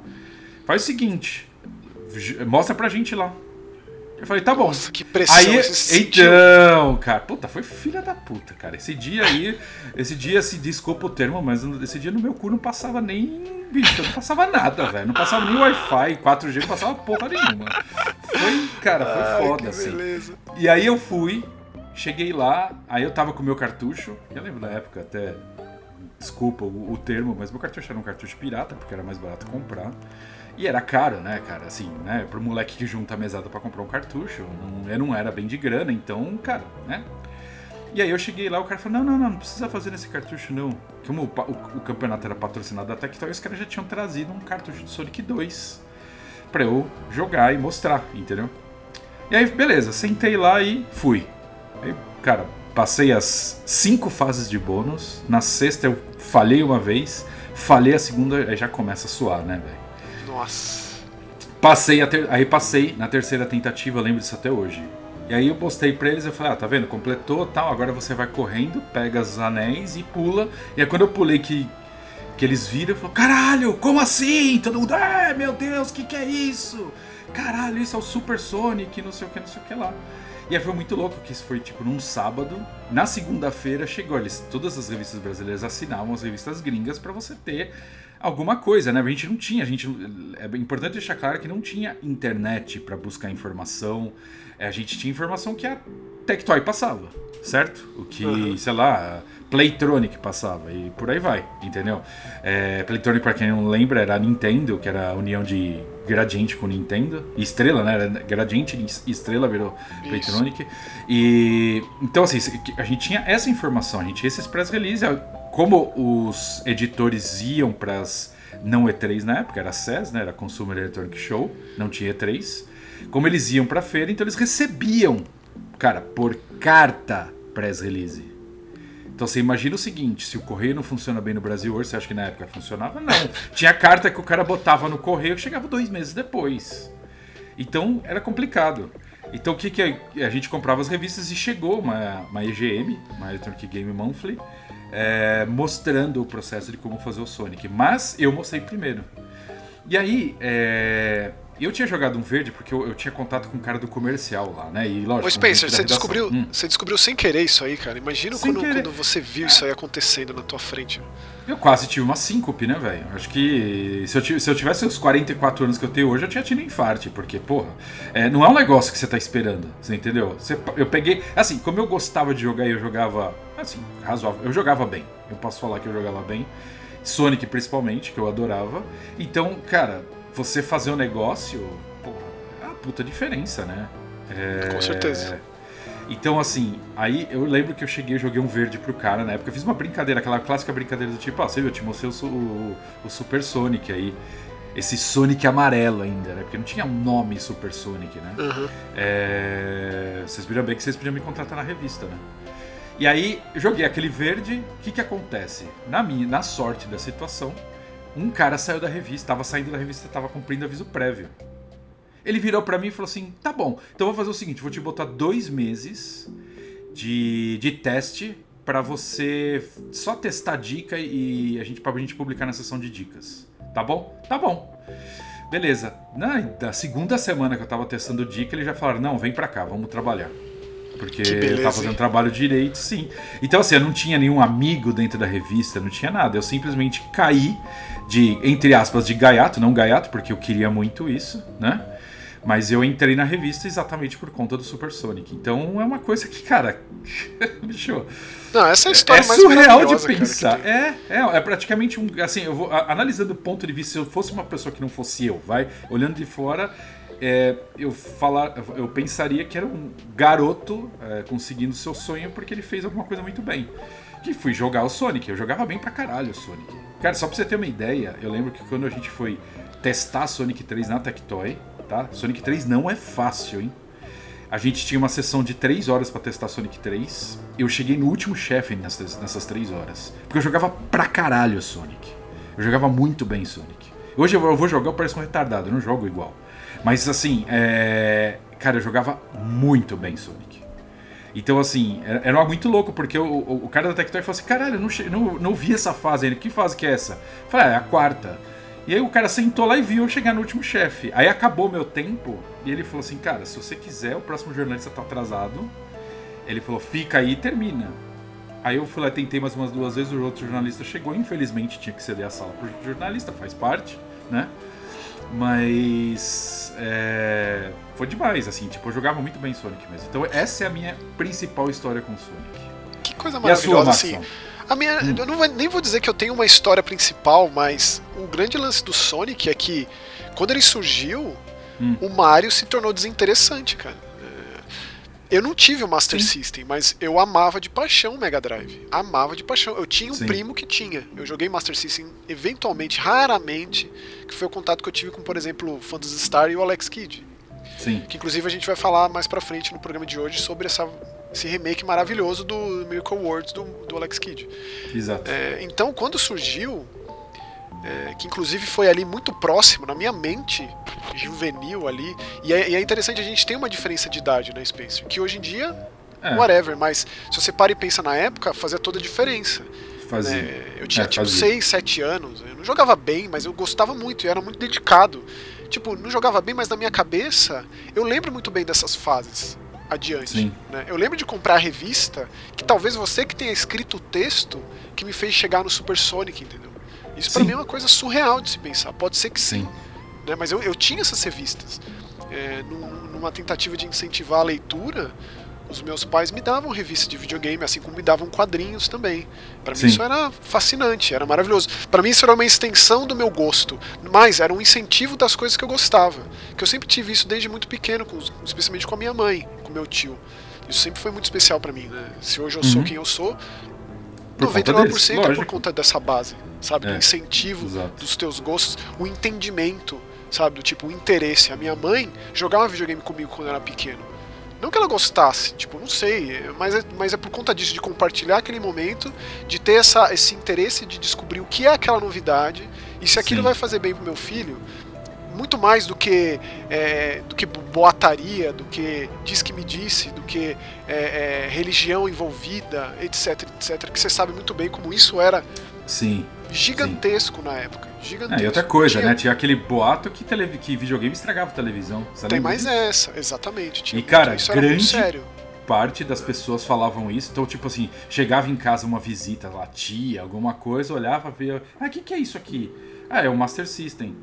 Faz o seguinte, mostra pra gente lá. Eu falei, tá bom. Nossa, que pressão aí, Então, cara, puta, foi filha da puta, cara. Esse dia aí, esse dia, se desculpa o termo, mas esse dia no meu cu não passava nem. Bicho, não passava nada, velho. Não passava nem Wi-Fi, 4G, não passava porra nenhuma. Foi, cara, foi Ai, foda, assim. Beleza. E aí eu fui, cheguei lá, aí eu tava com o meu cartucho, eu lembro da época até. Desculpa o, o termo, mas meu cartucho era um cartucho pirata, porque era mais barato comprar. E era caro, né, cara? Assim, né? Pro moleque que junta a mesada para comprar um cartucho, não, eu não era bem de grana, então, cara, né? E aí eu cheguei lá, o cara falou, não, não, não, não precisa fazer nesse cartucho, não. Como o, o, o campeonato era patrocinado da Tectoy, os caras já tinham trazido um cartucho de Sonic 2 pra eu jogar e mostrar, entendeu? E aí, beleza, sentei lá e fui. Cara, passei as cinco fases de bônus. Na sexta eu falhei uma vez, falhei a segunda, aí já começa a suar, né, velho? Nossa. Passei, ter... aí passei na terceira tentativa, lembro disso até hoje. E aí eu postei pra eles, eu falei, ah, tá vendo? Completou tal, agora você vai correndo, pega os anéis e pula. E aí quando eu pulei que, que eles viram, eu falei, caralho, como assim? Todo mundo, ah, meu Deus, que que é isso? Caralho, isso é o Super Sonic, não sei o que, não sei o que lá. E aí foi muito louco que isso foi tipo num sábado. Na segunda-feira chegou, eles, todas as revistas brasileiras assinavam as revistas gringas para você ter alguma coisa, né? A gente não tinha, a gente é importante deixar claro que não tinha internet para buscar informação. É, a gente tinha informação que a Tectoy passava, certo? O que, uhum. sei lá, Playtronic passava e por aí vai, entendeu? É, Playtronic, para quem não lembra, era a Nintendo, que era a união de Gradiente com Nintendo, Estrela, né? Era Gradiente e Estrela virou Isso. Playtronic. E então assim, a gente tinha essa informação, a gente tinha esses press release como os editores iam para as não E3 na época, era CES, né? Era Consumer Electronic Show, não tinha E3. Como eles iam para a feira, então eles recebiam, cara, por carta press release. Então você imagina o seguinte: se o correio não funciona bem no Brasil hoje, você acha que na época funcionava? Não. Tinha carta que o cara botava no correio que chegava dois meses depois. Então era complicado. Então o que, que a, a gente comprava as revistas e chegou uma, uma EGM, uma Electronic Game Monthly, é, mostrando o processo de como fazer o Sonic. Mas eu mostrei primeiro. E aí, é, eu tinha jogado um verde porque eu, eu, tinha contato com o cara do comercial lá, né? E lógico. Ô Spencer, você descobriu, hum. você descobriu sem querer isso aí, cara. Imagina quando, quando, você viu isso aí acontecendo na tua frente. Eu quase tive uma síncope, né, velho? Acho que se eu, se eu tivesse os 44 anos que eu tenho hoje, eu tinha tido infarte, porque, porra, é, não é um negócio que você tá esperando, você entendeu? Você, eu peguei. Assim, como eu gostava de jogar e eu jogava, assim, razoável. Eu jogava bem, eu posso falar que eu jogava bem. Sonic, principalmente, que eu adorava. Então, cara, você fazer um negócio, porra, é uma puta diferença, né? É... Com certeza. Então, assim, aí eu lembro que eu cheguei e joguei um verde pro cara na época. Eu fiz uma brincadeira, aquela clássica brincadeira do tipo, ah, você viu, eu te mostrei o, o, o Super Sonic aí. Esse Sonic amarelo ainda, né? Porque não tinha um nome Super Sonic, né? Uhum. É... Vocês viram bem que vocês podiam me contratar na revista, né? E aí, eu joguei aquele verde, o que que acontece? Na minha, na sorte da situação, um cara saiu da revista, tava saindo da revista, tava cumprindo aviso prévio. Ele virou para mim e falou assim: tá bom, então vou fazer o seguinte, vou te botar dois meses de, de teste para você só testar dica e a gente pra gente publicar na sessão de dicas. Tá bom? Tá bom. Beleza. Na da segunda semana que eu tava testando dica, eles já falaram: "Não, vem para cá, vamos trabalhar". Porque beleza, eu tava fazendo hein? trabalho direito, sim. Então, assim, eu não tinha nenhum amigo dentro da revista, não tinha nada. Eu simplesmente caí de, entre aspas, de gaiato, não gaiato, porque eu queria muito isso, né? Mas eu entrei na revista exatamente por conta do Super Sonic. Então é uma coisa que, cara. bicho. Não, essa é a história é mais surreal de pensar. Cara, é, é, é praticamente um. Assim, eu vou. Analisando o ponto de vista, se eu fosse uma pessoa que não fosse eu, vai, olhando de fora, é, eu falar, eu pensaria que era um garoto é, conseguindo seu sonho porque ele fez alguma coisa muito bem. Que fui jogar o Sonic. Eu jogava bem pra caralho o Sonic. Cara, só pra você ter uma ideia, eu lembro que quando a gente foi testar Sonic 3 na Tectoy, tá? Sonic 3 não é fácil, hein? A gente tinha uma sessão de 3 horas para testar Sonic 3. Eu cheguei no último chefe nessas, nessas 3 horas. Porque eu jogava pra caralho Sonic. Eu jogava muito bem Sonic. Hoje eu vou jogar, eu pareço um retardado, eu não jogo igual. Mas assim, é... cara, eu jogava muito bem Sonic. Então, assim, era algo muito louco, porque o, o, o cara da Tectoy falou assim: caralho, eu não, não, não vi essa fase ainda. Que fase que é essa? Eu falei, ah, é a quarta. E aí o cara sentou lá e viu eu chegar no último chefe. Aí acabou meu tempo e ele falou assim: cara, se você quiser, o próximo jornalista tá atrasado. Ele falou: fica aí e termina. Aí eu fui lá, tentei mais umas duas vezes, o outro jornalista chegou, infelizmente tinha que ceder a sala pro jornalista, faz parte, né? Mas é, foi demais, assim, tipo, eu jogava muito bem Sonic mesmo. Então essa é a minha principal história com Sonic. Que coisa maravilhosa, assim. A minha, hum. Eu não vou, nem vou dizer que eu tenho uma história principal, mas o grande lance do Sonic é que quando ele surgiu, hum. o Mario se tornou desinteressante, cara. Eu não tive o Master Sim. System, mas eu amava de paixão o Mega Drive. Amava de paixão. Eu tinha um Sim. primo que tinha. Eu joguei Master System eventualmente, raramente, que foi o contato que eu tive com, por exemplo, o Phantasy Star e o Alex Kidd. Sim. Que inclusive a gente vai falar mais pra frente no programa de hoje sobre essa, esse remake maravilhoso do Miracle Worlds do, do Alex Kidd. Exato. É, então, quando surgiu, é, que inclusive foi ali muito próximo, na minha mente juvenil ali. E é, e é, interessante, a gente tem uma diferença de idade, né, Spencer? Que hoje em dia, é. whatever, mas se você para e pensa na época, fazia toda a diferença. Fazia. Né? Eu tinha é, tipo 6, 7 anos, eu não jogava bem, mas eu gostava muito, eu era muito dedicado. Tipo, não jogava bem, mas na minha cabeça, eu lembro muito bem dessas fases adiante. Né? Eu lembro de comprar a revista, que talvez você que tenha escrito o texto que me fez chegar no Super Sonic, entendeu? Isso para mim é uma coisa surreal de se pensar. Pode ser que sim. Né? Mas eu, eu tinha essas revistas. É, numa tentativa de incentivar a leitura, os meus pais me davam revista de videogame, assim como me davam quadrinhos também. Para mim isso era fascinante, era maravilhoso. Para mim isso era uma extensão do meu gosto, mas era um incentivo das coisas que eu gostava. Que eu sempre tive isso desde muito pequeno, com, especialmente com a minha mãe, com meu tio. Isso sempre foi muito especial para mim. Né? Se hoje eu uhum. sou quem eu sou, por 99% é por conta dessa base, sabe? É, do incentivo exato. dos teus gostos, o entendimento, sabe? Do tipo, o interesse. A minha mãe jogava videogame comigo quando eu era pequeno. Não que ela gostasse, tipo, não sei, mas é, mas é por conta disso, de compartilhar aquele momento, de ter essa, esse interesse de descobrir o que é aquela novidade e se aquilo Sim. vai fazer bem pro meu filho, muito mais do que é, do que boataria, do que diz que me disse, do que é, é, religião envolvida, etc, etc. Que você sabe muito bem como isso era sim, gigantesco sim. na época. Gigantesco. É, e outra coisa, tinha... né? Tinha aquele boato que, tele... que videogame estragava a televisão. Tem mais disso? essa, exatamente. Tinha e cara, isso grande sério. parte das pessoas falavam isso. Então, tipo assim, chegava em casa uma visita lá, tia, alguma coisa, olhava, via. Ah, o que, que é isso aqui? Ah, é o Master System.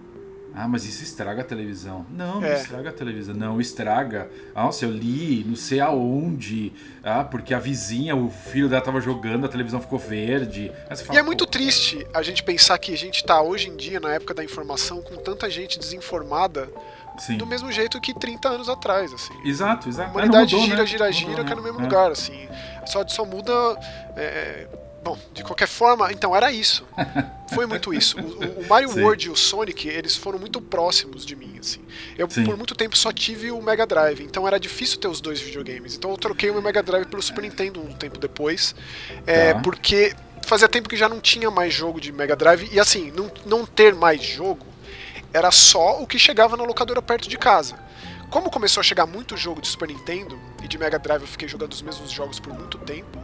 Ah, mas isso estraga a televisão. Não, não é. estraga a televisão. Não, estraga. Nossa, eu li, não sei aonde. Ah, porque a vizinha, o filho dela tava jogando, a televisão ficou verde. Fala, e é muito triste a gente pensar que a gente tá hoje em dia, na época da informação, com tanta gente desinformada. Sim. Do mesmo jeito que 30 anos atrás, assim. Exato, exato. A humanidade mudou, gira, né? gira, gira, gira, no mesmo é. lugar, assim. Só, só muda. É, Bom, de qualquer forma, então era isso. Foi muito isso. O, o Mario Sim. World e o Sonic, eles foram muito próximos de mim, assim. Eu Sim. por muito tempo só tive o Mega Drive, então era difícil ter os dois videogames. Então eu troquei o meu Mega Drive pelo Super Nintendo um tempo depois, é, tá. porque fazia tempo que já não tinha mais jogo de Mega Drive e assim, não, não ter mais jogo era só o que chegava na locadora perto de casa. Como começou a chegar muito jogo de Super Nintendo e de Mega Drive eu fiquei jogando os mesmos jogos por muito tempo,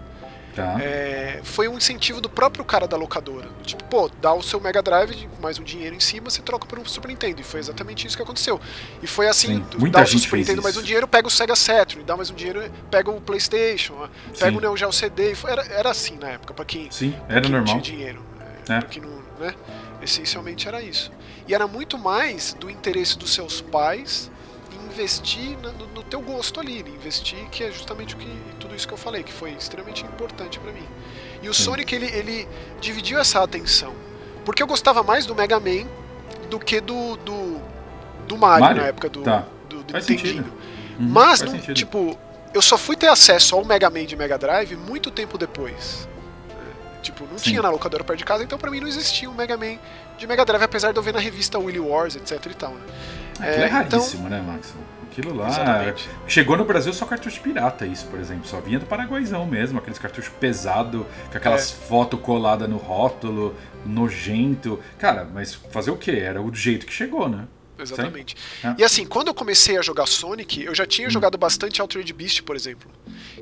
Tá. É, foi um incentivo do próprio cara da locadora. Tipo, pô, dá o seu Mega Drive, mais um dinheiro em cima, você troca por um Super Nintendo. E foi exatamente isso que aconteceu. E foi assim: dá o Super Nintendo mais um dinheiro, pega o Sega Saturn, dá mais um dinheiro, pega o PlayStation, pega Sim. o Neo Geo CD. Era, era assim na época, pra quem, Sim, era quem normal. tinha dinheiro. É. Pra quem não, né? Essencialmente era isso. E era muito mais do interesse dos seus pais investir no, no teu gosto ali, né? investir que é justamente o que tudo isso que eu falei, que foi extremamente importante para mim. E o Sim. Sonic ele, ele dividiu essa atenção, porque eu gostava mais do Mega Man do que do do, do Mario, Mario? na época do, tá. do, do Nintendo. Uhum, Mas tipo, eu só fui ter acesso ao Mega Man de Mega Drive muito tempo depois. Tipo, não Sim. tinha na locadora perto de casa, então pra mim não existia um Mega Man de Mega Drive, apesar de eu ver na revista Willy Wars, etc e tal, né? é, é raríssimo, então... né, Max? Aquilo lá. Exatamente. Chegou no Brasil só cartucho pirata, isso, por exemplo. Só vinha do Paraguaizão mesmo, aqueles cartuchos pesado, com aquelas é. fotos coladas no rótulo, nojento. Cara, mas fazer o quê? Era o jeito que chegou, né? Exatamente. É. E assim, quando eu comecei a jogar Sonic, eu já tinha hum. jogado bastante Altered Beast, por exemplo.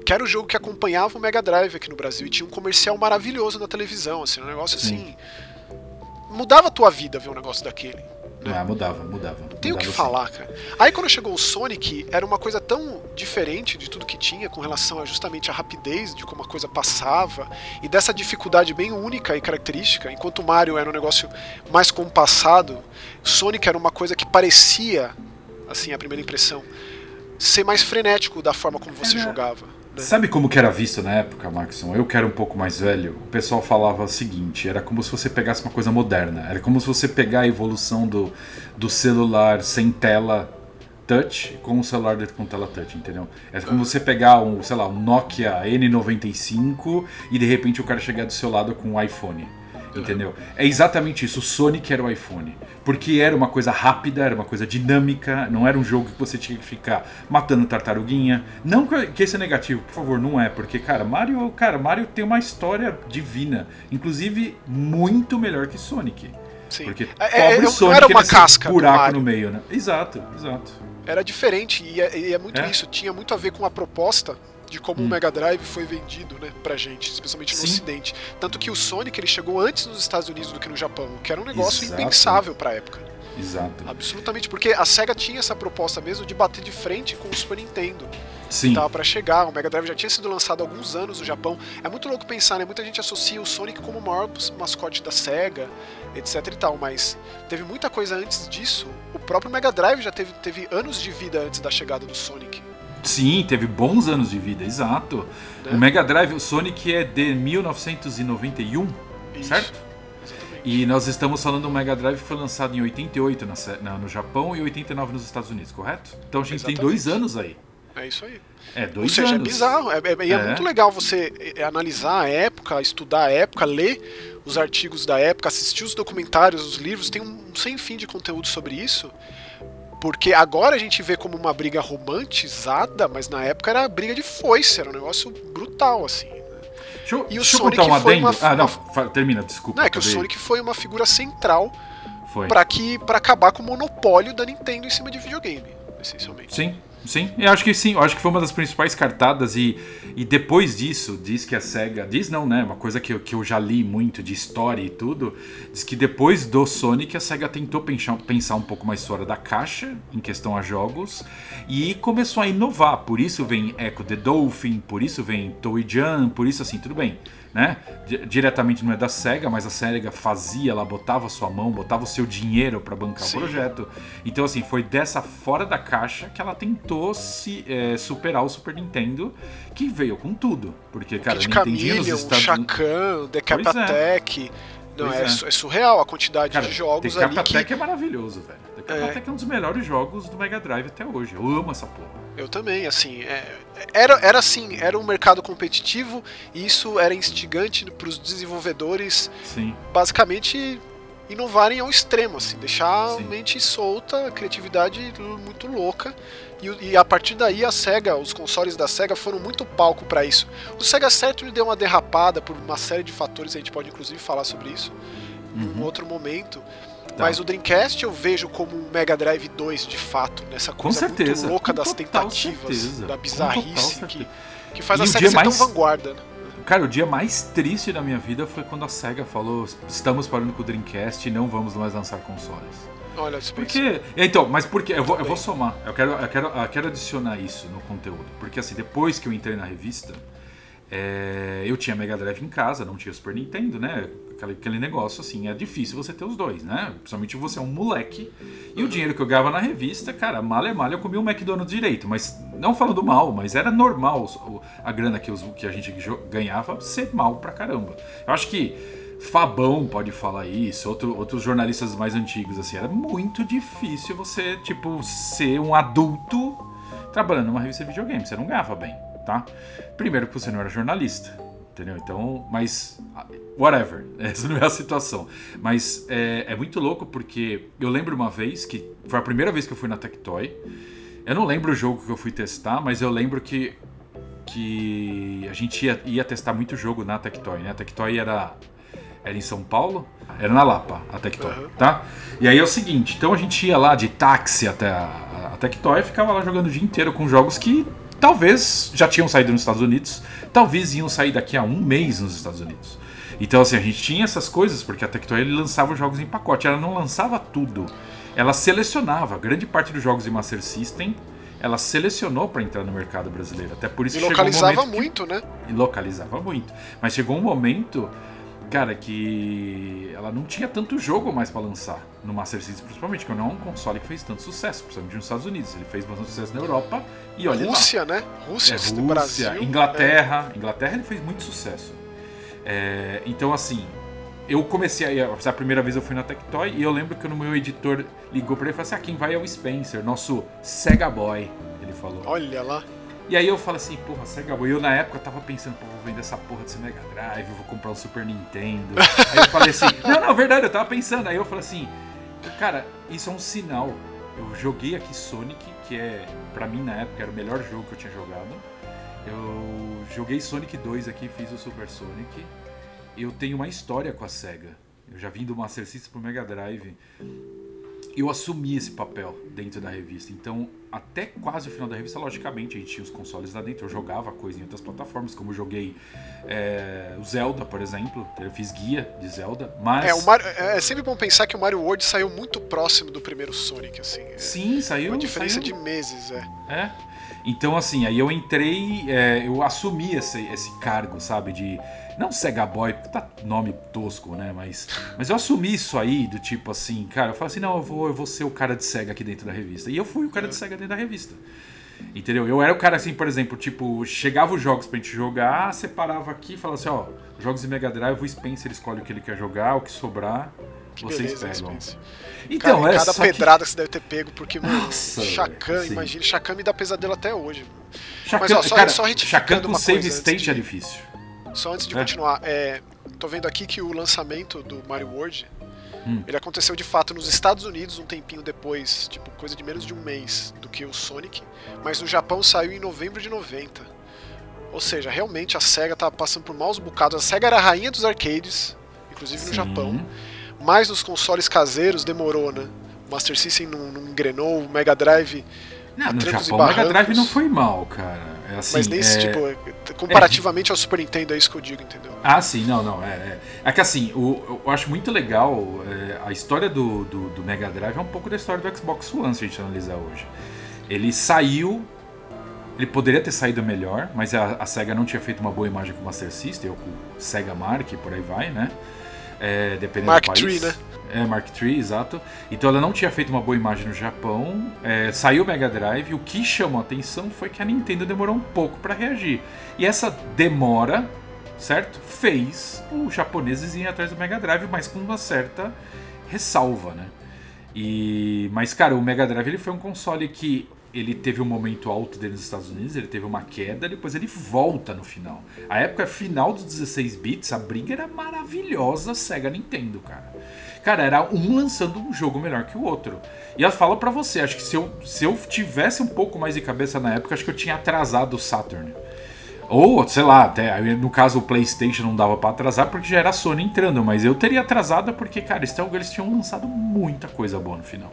Que era o jogo que acompanhava o Mega Drive aqui no Brasil. E tinha um comercial maravilhoso na televisão, assim, um negócio Sim. assim. Mudava a tua vida ver um negócio daquele. Né? Ah, mudava, mudava. Não tem o que falar, cara. Aí quando chegou o Sonic, era uma coisa tão diferente de tudo que tinha com relação a justamente a rapidez de como a coisa passava e dessa dificuldade bem única e característica. Enquanto o Mario era um negócio mais compassado, Sonic era uma coisa que parecia, assim, a primeira impressão, ser mais frenético da forma como você era... jogava. Sabe como que era visto na época, Maxon? Eu que era um pouco mais velho, o pessoal falava o seguinte, era como se você pegasse uma coisa moderna, era como se você pegar a evolução do, do celular sem tela touch com um celular com tela touch, entendeu? É como você pegar um, sei lá, um Nokia N95 e de repente o cara chegar do seu lado com um iPhone. Entendeu? É exatamente isso. O Sonic era o iPhone. Porque era uma coisa rápida, era uma coisa dinâmica, não era um jogo que você tinha que ficar matando tartaruguinha. Não que esse é negativo, por favor, não é. Porque, cara, Mario, cara, Mario tem uma história divina. Inclusive, muito melhor que Sonic. Sim. Porque é, pobre é, Sonic era uma casca buraco no meio, né? Exato, exato. Era diferente, e é, e é muito é. isso. Tinha muito a ver com a proposta de como hum. o Mega Drive foi vendido, né, pra gente, especialmente no Sim. Ocidente. Tanto que o Sonic ele chegou antes nos Estados Unidos do que no Japão, que era um negócio Exato. impensável pra época. Exato. Absolutamente, porque a SEGA tinha essa proposta mesmo de bater de frente com o Super Nintendo. Sim. Tava para chegar, o Mega Drive já tinha sido lançado há alguns anos no Japão. É muito louco pensar, né? Muita gente associa o Sonic como o maior mascote da SEGA, etc e tal, mas teve muita coisa antes disso. O próprio Mega Drive já teve, teve anos de vida antes da chegada do Sonic. Sim, teve bons anos de vida, exato. É. O Mega Drive, o Sonic é de 1991, Isso. certo? Exatamente. E nós estamos falando do Mega Drive que foi lançado em 88 na, no Japão e 89 nos Estados Unidos, correto? Então a gente Exatamente. tem dois anos aí. É isso aí. É, dois Ou seja, é anos. é bizarro. É, é, é, é, muito legal você é, analisar a época, estudar a época, ler os artigos da época, assistir os documentários, os livros. Tem um sem fim de conteúdo sobre isso. Porque agora a gente vê como uma briga romantizada, mas na época era briga de foice, era um negócio brutal, assim. Né? Deixa eu, e o deixa Sonic eu um foi uma, Ah, não, termina, desculpa. Não, é que acabei. o Sonic foi uma figura central para que para acabar com o monopólio da Nintendo em cima de videogame, essencialmente. Sim, Sim, eu acho que sim, eu acho que foi uma das principais cartadas e, e depois disso, diz que a SEGA, diz não, né, uma coisa que eu, que eu já li muito de história e tudo, diz que depois do Sonic a SEGA tentou pensar, pensar um pouco mais fora da caixa em questão a jogos e começou a inovar, por isso vem Echo the Dolphin, por isso vem Toy Jam, por isso assim, tudo bem, né? Diretamente não é da SEGA, mas a SEGA fazia, ela botava sua mão, botava o seu dinheiro para bancar Sim. o projeto. Então, assim, foi dessa fora da caixa que ela tentou se é, superar o Super Nintendo, que veio com tudo. Porque, cara, o Nintendinho nos Estados Unidos. Decap Attack. Não, é, é. é, surreal a quantidade Cara, de jogos ali. Decap que... é maravilhoso, velho. Decap é. é um dos melhores jogos do Mega Drive até hoje. Eu amo essa porra. Eu também, assim. É... Era, era assim, era um mercado competitivo e isso era instigante para os desenvolvedores Sim. basicamente inovarem ao extremo, assim, deixar Sim. a mente solta, a criatividade muito louca. E, e, a partir daí a SEGA, os consoles da SEGA foram muito palco para isso. O SEGA Saturn deu uma derrapada por uma série de fatores, a gente pode inclusive falar sobre isso uhum. em um outro momento. Tá. Mas o Dreamcast eu vejo como um Mega Drive 2 de fato, nessa coisa muito louca das tentativas, certeza. da bizarrice que, que faz e a SEGA ser mais... tão vanguarda. Né? Cara, o dia mais triste da minha vida foi quando a SEGA falou: estamos parando com o Dreamcast e não vamos mais lançar consoles. Olha, porque Então, mas porque eu vou, eu vou somar, eu quero, eu, quero, eu quero adicionar isso no conteúdo. Porque assim, depois que eu entrei na revista, é, eu tinha Mega Drive em casa, não tinha Super Nintendo, né? Aquele, aquele negócio assim, é difícil você ter os dois, né? Principalmente você é um moleque. E o dinheiro que eu ganhava na revista, cara, mal é mal, eu comia um McDonald's direito. Mas não falando mal, mas era normal a grana que, os, que a gente ganhava ser mal pra caramba. Eu acho que Fabão pode falar isso, outro, outros jornalistas mais antigos, assim, era muito difícil você, tipo, ser um adulto trabalhando numa revista de videogame. Você não ganhava bem, tá? Primeiro que você não era jornalista. Entendeu? Então, mas. Whatever. Essa não é a situação. Mas é, é, muito louco porque eu lembro uma vez que. Foi a primeira vez que eu fui na Tectoy. Eu não lembro o jogo que eu fui testar, mas eu lembro que. Que a gente ia, ia testar muito jogo na Tectoy, né? A Tectoy era era em São Paulo, era na Lapa, a Tectoy, uhum. tá? E aí é o seguinte, então a gente ia lá de táxi até a, a Tectoy e ficava lá jogando o dia inteiro com jogos que talvez já tinham saído nos Estados Unidos, talvez iam sair daqui a um mês nos Estados Unidos. Então, assim, a gente tinha essas coisas, porque a Tectoy ele lançava jogos em pacote, ela não lançava tudo. Ela selecionava, grande parte dos jogos de Master System, ela selecionou para entrar no mercado brasileiro. Até por isso e localizava um muito, que... né? E localizava muito. Mas chegou um momento cara, que ela não tinha tanto jogo mais para lançar no Master System, principalmente, que não é um console que fez tanto sucesso, principalmente nos Estados Unidos. Ele fez bastante sucesso na Europa e olha Rússia, lá. né? Rússia, é, Rússia Brasil. Inglaterra. É. Inglaterra ele fez muito sucesso. É, então, assim, eu comecei a. A primeira vez eu fui na Tectoy e eu lembro que o meu editor ligou para ele e falou assim: ah, quem vai é o Spencer, nosso Sega Boy. Ele falou. Olha lá. E aí eu falo assim, porra, Sega Boy. Eu na época tava pensando, pô, vou vender essa porra desse Mega Drive, vou comprar um Super Nintendo. aí eu falei assim, não, não, verdade, eu tava pensando. Aí eu falei assim, cara, isso é um sinal. Eu joguei aqui Sonic, que é, pra mim na época, era o melhor jogo que eu tinha jogado. Eu joguei Sonic 2 aqui, fiz o Super Sonic. Eu tenho uma história com a SEGA. Eu já vim do Master System pro Mega Drive eu assumi esse papel dentro da revista. Então, até quase o final da revista, logicamente, a gente tinha os consoles lá dentro. Eu jogava coisa em outras plataformas, como eu joguei é, o Zelda, por exemplo. Eu fiz guia de Zelda, mas... É, o Mario, é, é sempre bom pensar que o Mario World saiu muito próximo do primeiro Sonic, assim. É Sim, saiu... Uma diferença saiu... de meses, é. É. Então, assim, aí eu entrei, é, eu assumi esse, esse cargo, sabe, de não Sega Boy, tá nome tosco, né? Mas, mas eu assumi isso aí, do tipo assim, cara, eu falei assim, não, eu vou, eu vou ser o cara de Sega aqui dentro da revista. E eu fui o cara de Sega dentro da revista. Entendeu? Eu era o cara assim, por exemplo, tipo, chegava os jogos pra gente jogar, separava aqui e falava assim, ó, jogos de Mega Drive, o Spencer escolhe o que ele quer jogar, o que sobrar, que vocês beleza, pegam. Então, cara, é cada pedrada que... que você deve ter pego, porque, mano, Chacan, imagina, Chacan me dá pesadelo até hoje. Chacan, Mas ó, só, cara, só com save state de... é difícil. Só antes de é. continuar, é, tô vendo aqui que o lançamento do Mario World hum. ele aconteceu de fato nos Estados Unidos um tempinho depois, tipo coisa de menos de um mês do que o Sonic, mas no Japão saiu em novembro de 90. Ou seja, realmente a SEGA tava passando por maus bocados. A SEGA era a rainha dos arcades, inclusive Sim. no Japão, mas nos consoles caseiros demorou, né? O Master System não, não engrenou, o Mega Drive não, no Japão o Mega Drive não foi mal, cara. É assim, Mas nesse, é... tipo, comparativamente é... ao Super Nintendo, é isso que eu digo, entendeu? Ah, sim, não, não. É, é, é que assim, o, eu acho muito legal é, a história do, do, do, Mega Drive é um pouco da história do Xbox One, se a gente analisar hoje. Ele saiu. Ele poderia ter saído melhor, mas a, a SEGA não tinha feito uma boa imagem com o Master System, ou com o SEGA Mark, por aí vai, né? É, dependendo Mark do país. III, né? É, Mark III, exato. Então ela não tinha feito uma boa imagem no Japão. É, saiu o Mega Drive. O que chamou a atenção foi que a Nintendo demorou um pouco para reagir. E essa demora, certo? Fez os japoneses irem atrás do Mega Drive, mas com uma certa ressalva, né? E, mas, cara, o Mega Drive ele foi um console que ele teve um momento alto dele nos Estados Unidos, ele teve uma queda, depois ele volta no final. A época final dos 16 bits, a briga era maravilhosa Sega Nintendo, cara. Cara, era um lançando um jogo melhor que o outro. E eu falo para você, acho que se eu, se eu tivesse um pouco mais de cabeça na época, acho que eu tinha atrasado o Saturn. Ou, sei lá, até no caso o PlayStation não dava para atrasar porque já era a Sony entrando, mas eu teria atrasado porque, cara, eles tinham lançado muita coisa boa no final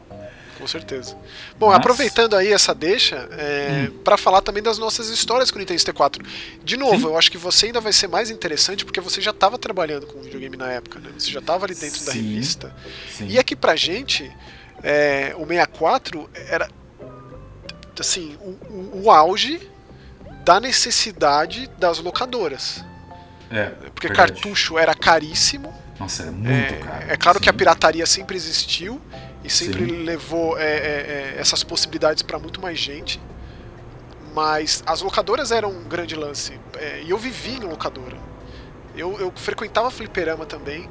com certeza. Bom, Nossa. aproveitando aí essa deixa, é, hum. para falar também das nossas histórias com o Nintendo 64. De novo, Sim. eu acho que você ainda vai ser mais interessante porque você já estava trabalhando com videogame na época, né? Você já estava ali dentro Sim. da revista. Sim. E aqui pra gente, é, o 64 era assim, o, o, o auge da necessidade das locadoras. É, porque verdade. cartucho era caríssimo. Nossa, era muito é, caro. É claro Sim. que a pirataria sempre existiu e sempre Sim. levou é, é, é essas possibilidades para muito mais gente. Mas as locadoras eram um grande lance. É, e eu vivi em locadora. Eu, eu frequentava fliperama também,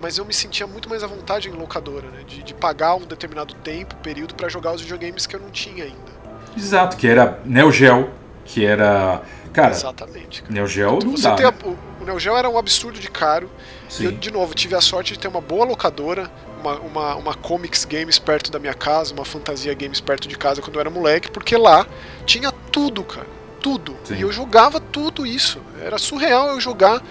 mas eu me sentia muito mais à vontade em locadora, né? De, de pagar um determinado tempo, período, para jogar os videogames que eu não tinha ainda. Exato, que era Neo Geo, que era. Cara, Exatamente. Cara. Neo Geo então, não você dá, tem né? a, o Neo Geo era um absurdo de caro. Sim. E eu, de novo, tive a sorte de ter uma boa locadora, uma, uma, uma Comics Games perto da minha casa, uma Fantasia Games perto de casa quando eu era moleque, porque lá tinha tudo, cara. Tudo. Sim. E eu jogava tudo isso. Era surreal eu jogar.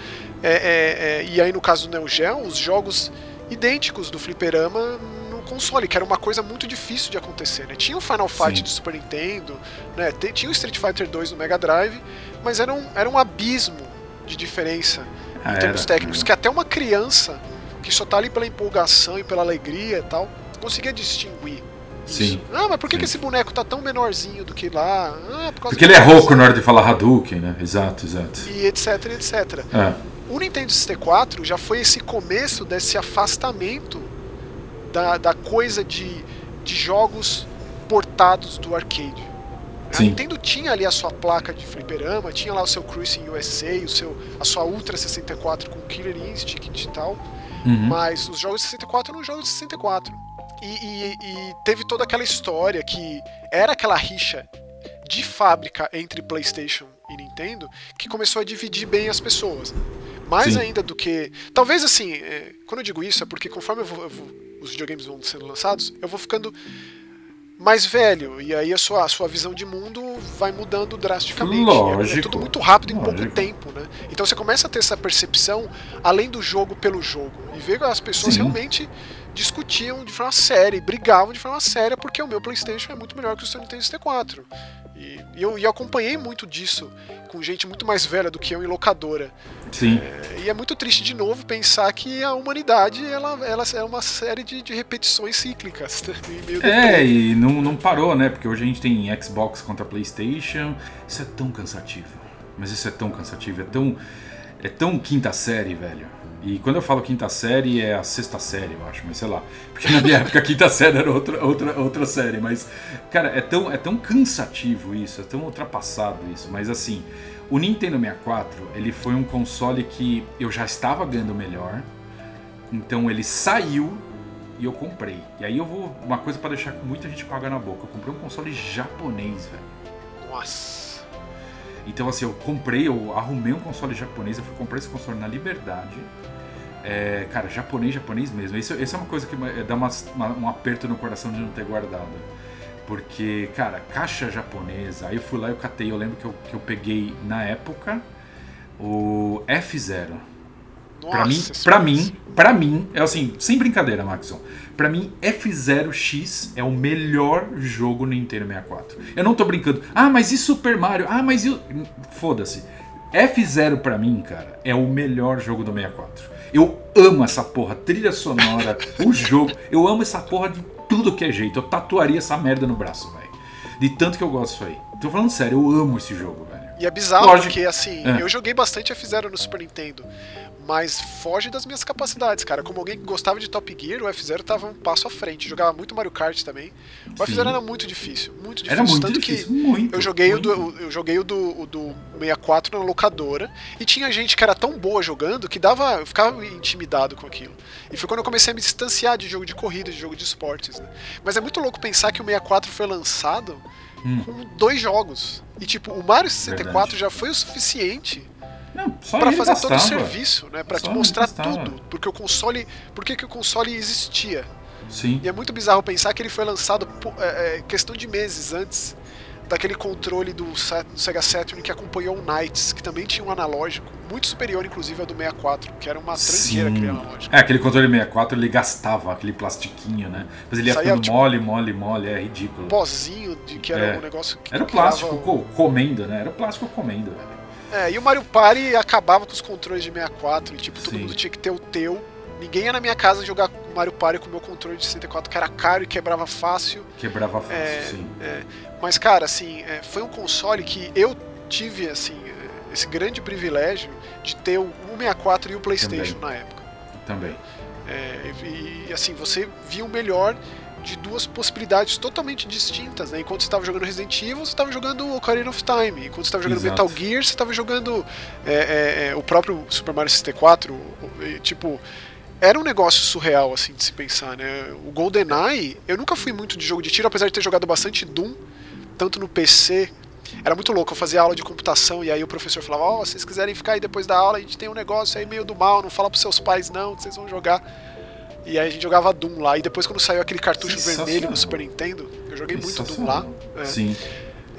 É, é, é, e aí, no caso do Neo Geo, os jogos idênticos do Fliperama no console, que era uma coisa muito difícil de acontecer. Né? Tinha o Final Fight Sim. do Super Nintendo, né? tinha o Street Fighter 2 no Mega Drive, mas era um, era um abismo de diferença ah, em termos era, técnicos, que até uma criança que só tá ali pela empolgação e pela alegria e tal, conseguia distinguir. Sim. Ah, mas por que, que, esse boneco tá tão menorzinho do que lá? Ah, por Porque ele é rouco na hora de falar Hadouken, né? Exato, exato. E etc, etc. É. O Nintendo 64 já foi esse começo desse afastamento da, da coisa de, de jogos portados do arcade. A Nintendo tinha ali a sua placa de fliperama, tinha lá o seu Cruising USA, o seu, a sua Ultra 64 com Killer Instinct e tal, uhum. mas os jogos de 64 eram jogos de 64. E, e, e teve toda aquela história que era aquela rixa de fábrica entre PlayStation e Nintendo que começou a dividir bem as pessoas. Mais Sim. ainda do que. Talvez assim, é, quando eu digo isso é porque conforme eu vou, eu vou, os videogames vão sendo lançados, eu vou ficando mais velho. E aí a sua, a sua visão de mundo vai mudando drasticamente. Lógico. É, tudo muito rápido em Lógico. pouco tempo, né? Então você começa a ter essa percepção além do jogo pelo jogo. E ver as pessoas Sim. realmente discutiam de forma séria, brigavam de forma séria porque o meu PlayStation é muito melhor que o seu Nintendo 64. E, e eu, e acompanhei muito disso com gente muito mais velha do que eu em locadora. Sim. É, e é muito triste de novo pensar que a humanidade ela, ela é uma série de, de repetições cíclicas. Né? é, e não, não parou, né? Porque hoje a gente tem Xbox contra PlayStation. Isso é tão cansativo. Mas isso é tão cansativo, é tão. É tão quinta série, velho. E quando eu falo quinta série, é a sexta série, eu acho, mas sei lá. Porque na minha época a quinta série era outra, outra, outra série. Mas, cara, é tão, é tão cansativo isso, é tão ultrapassado isso. Mas assim, o Nintendo 64, ele foi um console que eu já estava ganhando melhor. Então ele saiu e eu comprei. E aí eu vou. Uma coisa para deixar muita gente pagar na boca. Eu comprei um console japonês, velho. Nossa. Então, assim, eu comprei, eu arrumei um console japonês, eu fui comprar esse console na Liberdade. É, cara, japonês, japonês mesmo. Isso, isso é uma coisa que dá uma, uma, um aperto no coração de não ter guardado. Porque, cara, caixa japonesa. Aí eu fui lá e eu catei. Eu lembro que eu, que eu peguei na época o F0. Pra mim, pra mim, pra mim, é assim, sem brincadeira, Maxon. Pra mim, F0X é o melhor jogo no Nintendo 64. Eu não tô brincando. Ah, mas e Super Mario? Ah, mas e. Foda-se. F0 pra mim, cara, é o melhor jogo do 64. Eu amo essa porra, trilha sonora, o jogo. Eu amo essa porra de tudo que é jeito. Eu tatuaria essa merda no braço, velho. De tanto que eu gosto disso aí. Tô falando sério, eu amo esse jogo, velho. E é bizarro Lógico. porque, assim, é. eu joguei bastante F0 no Super Nintendo mas foge das minhas capacidades, cara. Como alguém que gostava de Top Gear, o F0 tava um passo à frente. Jogava muito Mario Kart também. O F0 era muito difícil, muito difícil. Era muito Tanto difícil, que muito, eu joguei muito. o do, eu joguei o do, o do 64 na locadora e tinha gente que era tão boa jogando que dava, eu ficava intimidado com aquilo. E foi quando eu comecei a me distanciar de jogo de corrida, de jogo de esportes, né? Mas é muito louco pensar que o 64 foi lançado hum. com dois jogos. E tipo, o Mario 64 Verdade. já foi o suficiente para fazer bastava. todo o serviço, né? Para te mostrar tudo, porque o console, por que o console existia? Sim. E é muito bizarro pensar que ele foi lançado é, é, questão de meses antes daquele controle do, do, Sega Saturn que acompanhou o Knights, que também tinha um analógico, muito superior inclusive ao do 64, que era uma tranqueira aquele analógico. É, aquele controle 64 ele gastava aquele plastiquinho, né? Mas ele ia Saía, ficando tipo, mole, mole, mole, é ridículo. Pozinho, de que era é. um negócio que. Era o plástico comendo, né? Era o plástico comendo, velho. É, e o Mario Party acabava com os controles de 64, e tipo, todo Sim. mundo tinha que ter o teu. Ninguém ia na minha casa jogar Mario Party com o meu controle de 64, que era caro e quebrava fácil. Quebrava fácil, é, sim. É. Mas, cara, assim, é, foi um console que eu tive, assim, é, esse grande privilégio de ter o 64 e o PlayStation Também. na época. Também. É, e, assim, você via o melhor de duas possibilidades totalmente distintas, né? Enquanto você estava jogando Resident Evil, você estava jogando Ocarina of Time. Enquanto você estava jogando Exato. Metal Gear, você estava jogando é, é, é, o próprio Super Mario 64. Tipo, era um negócio surreal, assim, de se pensar, né? O GoldenEye, eu nunca fui muito de jogo de tiro, apesar de ter jogado bastante Doom, tanto no PC era muito louco. Eu fazia aula de computação e aí o professor falava: Ó, oh, se vocês quiserem ficar aí depois da aula, a gente tem um negócio aí meio do mal, não fala pros seus pais não, que vocês vão jogar. E aí a gente jogava Doom lá. E depois, quando saiu aquele cartucho vermelho no Super Nintendo, eu joguei muito Doom lá. É. Sim.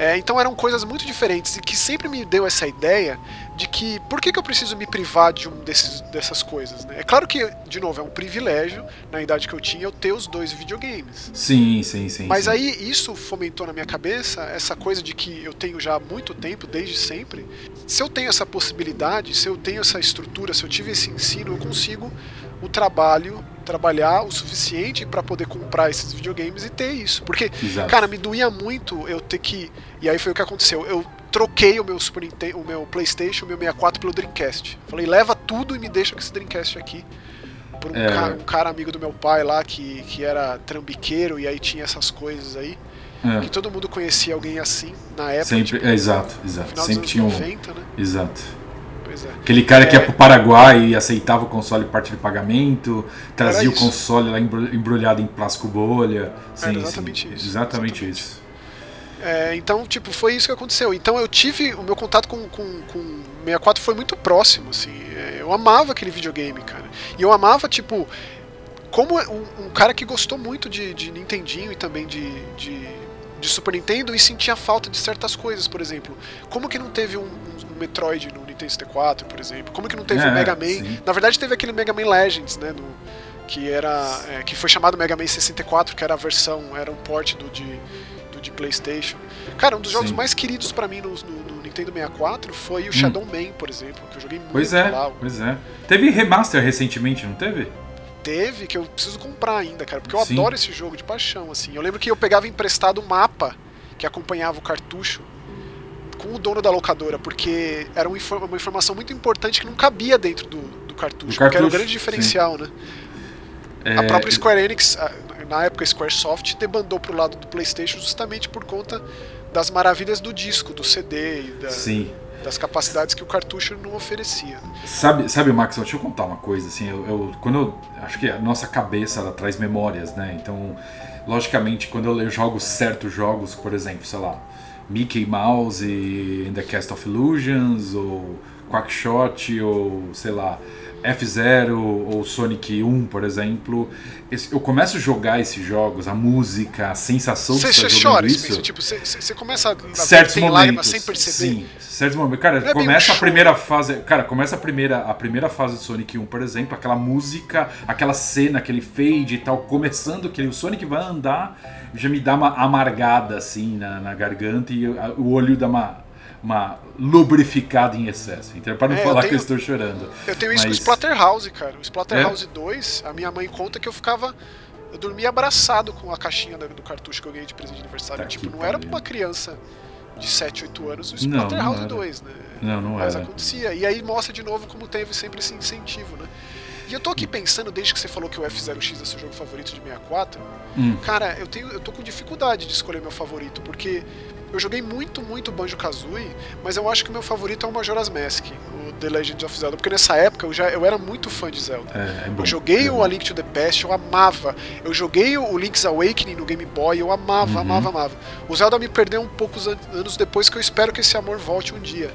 É, então eram coisas muito diferentes e que sempre me deu essa ideia de que por que, que eu preciso me privar de um desses, dessas coisas, né? É claro que, de novo, é um privilégio, na idade que eu tinha, eu ter os dois videogames. Sim, sim, sim. Mas sim. aí isso fomentou na minha cabeça essa coisa de que eu tenho já há muito tempo, desde sempre. Se eu tenho essa possibilidade, se eu tenho essa estrutura, se eu tive esse ensino, eu consigo o trabalho, trabalhar o suficiente para poder comprar esses videogames e ter isso. Porque, Exato. cara, me doía muito eu ter que. E aí foi o que aconteceu. Eu troquei o meu Super Nintendo, o meu PlayStation, o meu 64 pelo Dreamcast. Falei, leva tudo e me deixa com esse Dreamcast aqui. Por um, é. cara, um cara amigo do meu pai lá que, que era trambiqueiro e aí tinha essas coisas aí. É. Que todo mundo conhecia alguém assim na época. Sempre, tipo, é, exato, exato. Sempre tinha um. 90, né? Exato. É. Aquele cara que ia é. pro Paraguai e aceitava o console parte de pagamento, trazia o console lá embrulhado em plástico bolha. Sim, exatamente sim. isso. Exatamente, exatamente. isso. É, então, tipo, foi isso que aconteceu. Então eu tive. O meu contato com, com, com 64 foi muito próximo, assim. É, eu amava aquele videogame, cara. E eu amava, tipo. Como um, um cara que gostou muito de, de Nintendinho e também de, de, de, Super Nintendo e sentia falta de certas coisas, por exemplo. Como que não teve um Metroid no Nintendo 64, por exemplo? Como que não teve o é, um Mega Man? Sim. Na verdade, teve aquele Mega Man Legends, né? No, que era. É, que foi chamado Mega Man 64, que era a versão, era um port do de de PlayStation. Cara, um dos jogos Sim. mais queridos para mim no, no, no, Nintendo 64 foi o hum. Shadow Man, por exemplo, que eu joguei muito pois é, lá. Pois é. Teve remaster recentemente, não teve? Teve, que eu preciso comprar ainda, cara, porque eu Sim. adoro esse jogo de paixão, assim. Eu lembro que eu pegava emprestado o mapa que acompanhava o cartucho com o dono da locadora, porque era uma, informação muito importante que não cabia dentro do, do cartucho, do cartucho, era o grande diferencial, sim. né? É... A própria Square Enix, na época Squaresoft debandou pro lado do PlayStation justamente por conta das maravilhas do disco, do CD e da, Sim. das capacidades que o cartucho não oferecia. Sabe, sabe Max, deixa eu contar uma coisa assim, eu, eu, quando eu acho que a nossa cabeça ela traz memórias, né? Então, logicamente, quando eu jogo certos jogos, por exemplo, sei lá, Mickey Mouse in the Cast of Illusions ou Quackshot ou sei lá, F0 ou Sonic 1, por exemplo, eu começo a jogar esses jogos, a música, a sensação de estar jogando chora, isso. Tipo, você começa a certos momentos, lágrimas sem perceber. Sim, certos momentos. Cara, é começa um a primeira fase, cara, começa a primeira, a primeira fase do Sonic 1, por exemplo, aquela música, aquela cena, aquele fade e tal, começando que o Sonic vai andar, já me dá uma amargada assim na, na garganta e o olho dá uma uma lubrificada em excesso. Então, para não é, falar tenho, que eu estou chorando. Eu tenho isso Mas... com o Splatterhouse, cara. O Splatterhouse é? 2, a minha mãe conta que eu ficava. Eu dormia abraçado com a caixinha do cartucho que eu ganhei de presente de aniversário. Tá tipo, não era pra uma criança de 7, 8 anos o Splatterhouse 2, né? Não, não Mas era. acontecia. E aí mostra de novo como teve sempre esse incentivo, né? E eu tô aqui pensando, desde que você falou que o F0X é seu jogo favorito de 64, hum. cara, eu, tenho, eu tô com dificuldade de escolher meu favorito, porque eu joguei muito, muito Banjo-Kazooie, mas eu acho que o meu favorito é o Majora's Mask, o The Legend of Zelda, porque nessa época eu já eu era muito fã de Zelda. É, é eu joguei é o A Link to the Past, eu amava. Eu joguei o Link's Awakening no Game Boy, eu amava, uhum. amava, amava. O Zelda me perdeu um poucos anos depois que eu espero que esse amor volte um dia.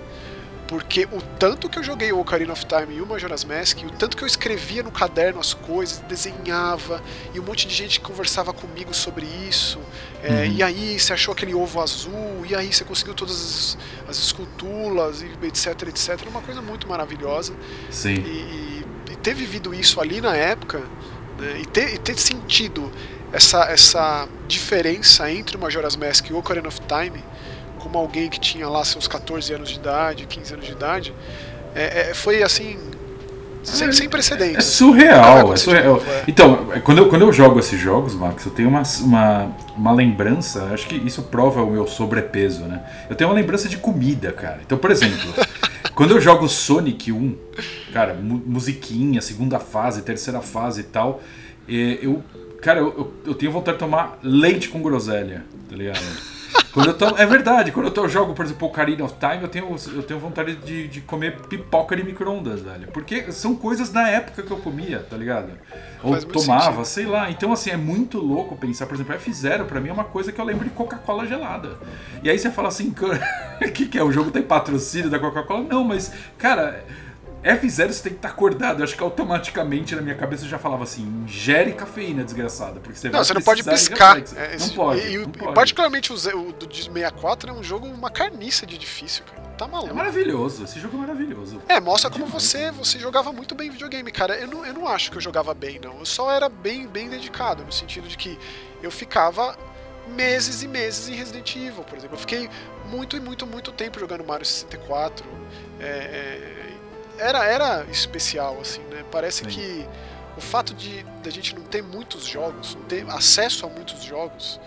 Porque o tanto que eu joguei o Ocarina of Time e o Majora's Mask, o tanto que eu escrevia no caderno as coisas, desenhava, e um monte de gente conversava comigo sobre isso. É, uhum. E aí você achou aquele ovo azul, e aí você conseguiu todas as, as esculturas, etc, etc. Uma coisa muito maravilhosa. Sim. E, e, e ter vivido isso ali na época, né, e, ter, e ter sentido essa, essa diferença entre o Majora's Mask e o Ocarina of Time como alguém que tinha lá seus 14 anos de idade, 15 anos de idade, é, é, foi assim. Sem, sem precedentes. É surreal, é surreal. Tipo, então, quando eu, quando eu jogo esses jogos, Max, eu tenho uma, uma, uma lembrança, acho que isso prova o meu sobrepeso, né? Eu tenho uma lembrança de comida, cara. Então, por exemplo, quando eu jogo Sonic 1, cara, musiquinha, segunda fase, terceira fase e tal, eu, cara, eu, eu tenho vontade de tomar leite com groselha, tá ligado? Quando eu tô, é verdade, quando eu tô, jogo, por exemplo, Ocarina of Time, eu tenho, eu tenho vontade de, de comer pipoca de micro-ondas, velho. Porque são coisas da época que eu comia, tá ligado? Ou tomava, sei lá. Então, assim, é muito louco pensar, por exemplo, F0 pra mim é uma coisa que eu lembro de Coca-Cola gelada. E aí você fala assim, que, que é? O jogo tem patrocínio da Coca-Cola? Não, mas, cara, F0 você tem que estar acordado. Eu acho que automaticamente na minha cabeça eu já falava assim: ingere cafeína, desgraçada. Porque você não, você não pode piscar. É, não pode. E, não pode. particularmente o, o do 64 é um jogo, uma carniça de difícil, cara. Tá maluco. É maravilhoso, esse jogo é maravilhoso. É, mostra como você você jogava muito bem videogame, cara. Eu não, eu não acho que eu jogava bem, não. Eu só era bem, bem dedicado, no sentido de que eu ficava meses e meses em Resident Evil, por exemplo. Eu fiquei muito e muito, muito tempo jogando Mario 64. É, é, era, era especial, assim, né? Parece Sim. que o fato de, de a gente não ter muitos jogos, não ter acesso a muitos jogos,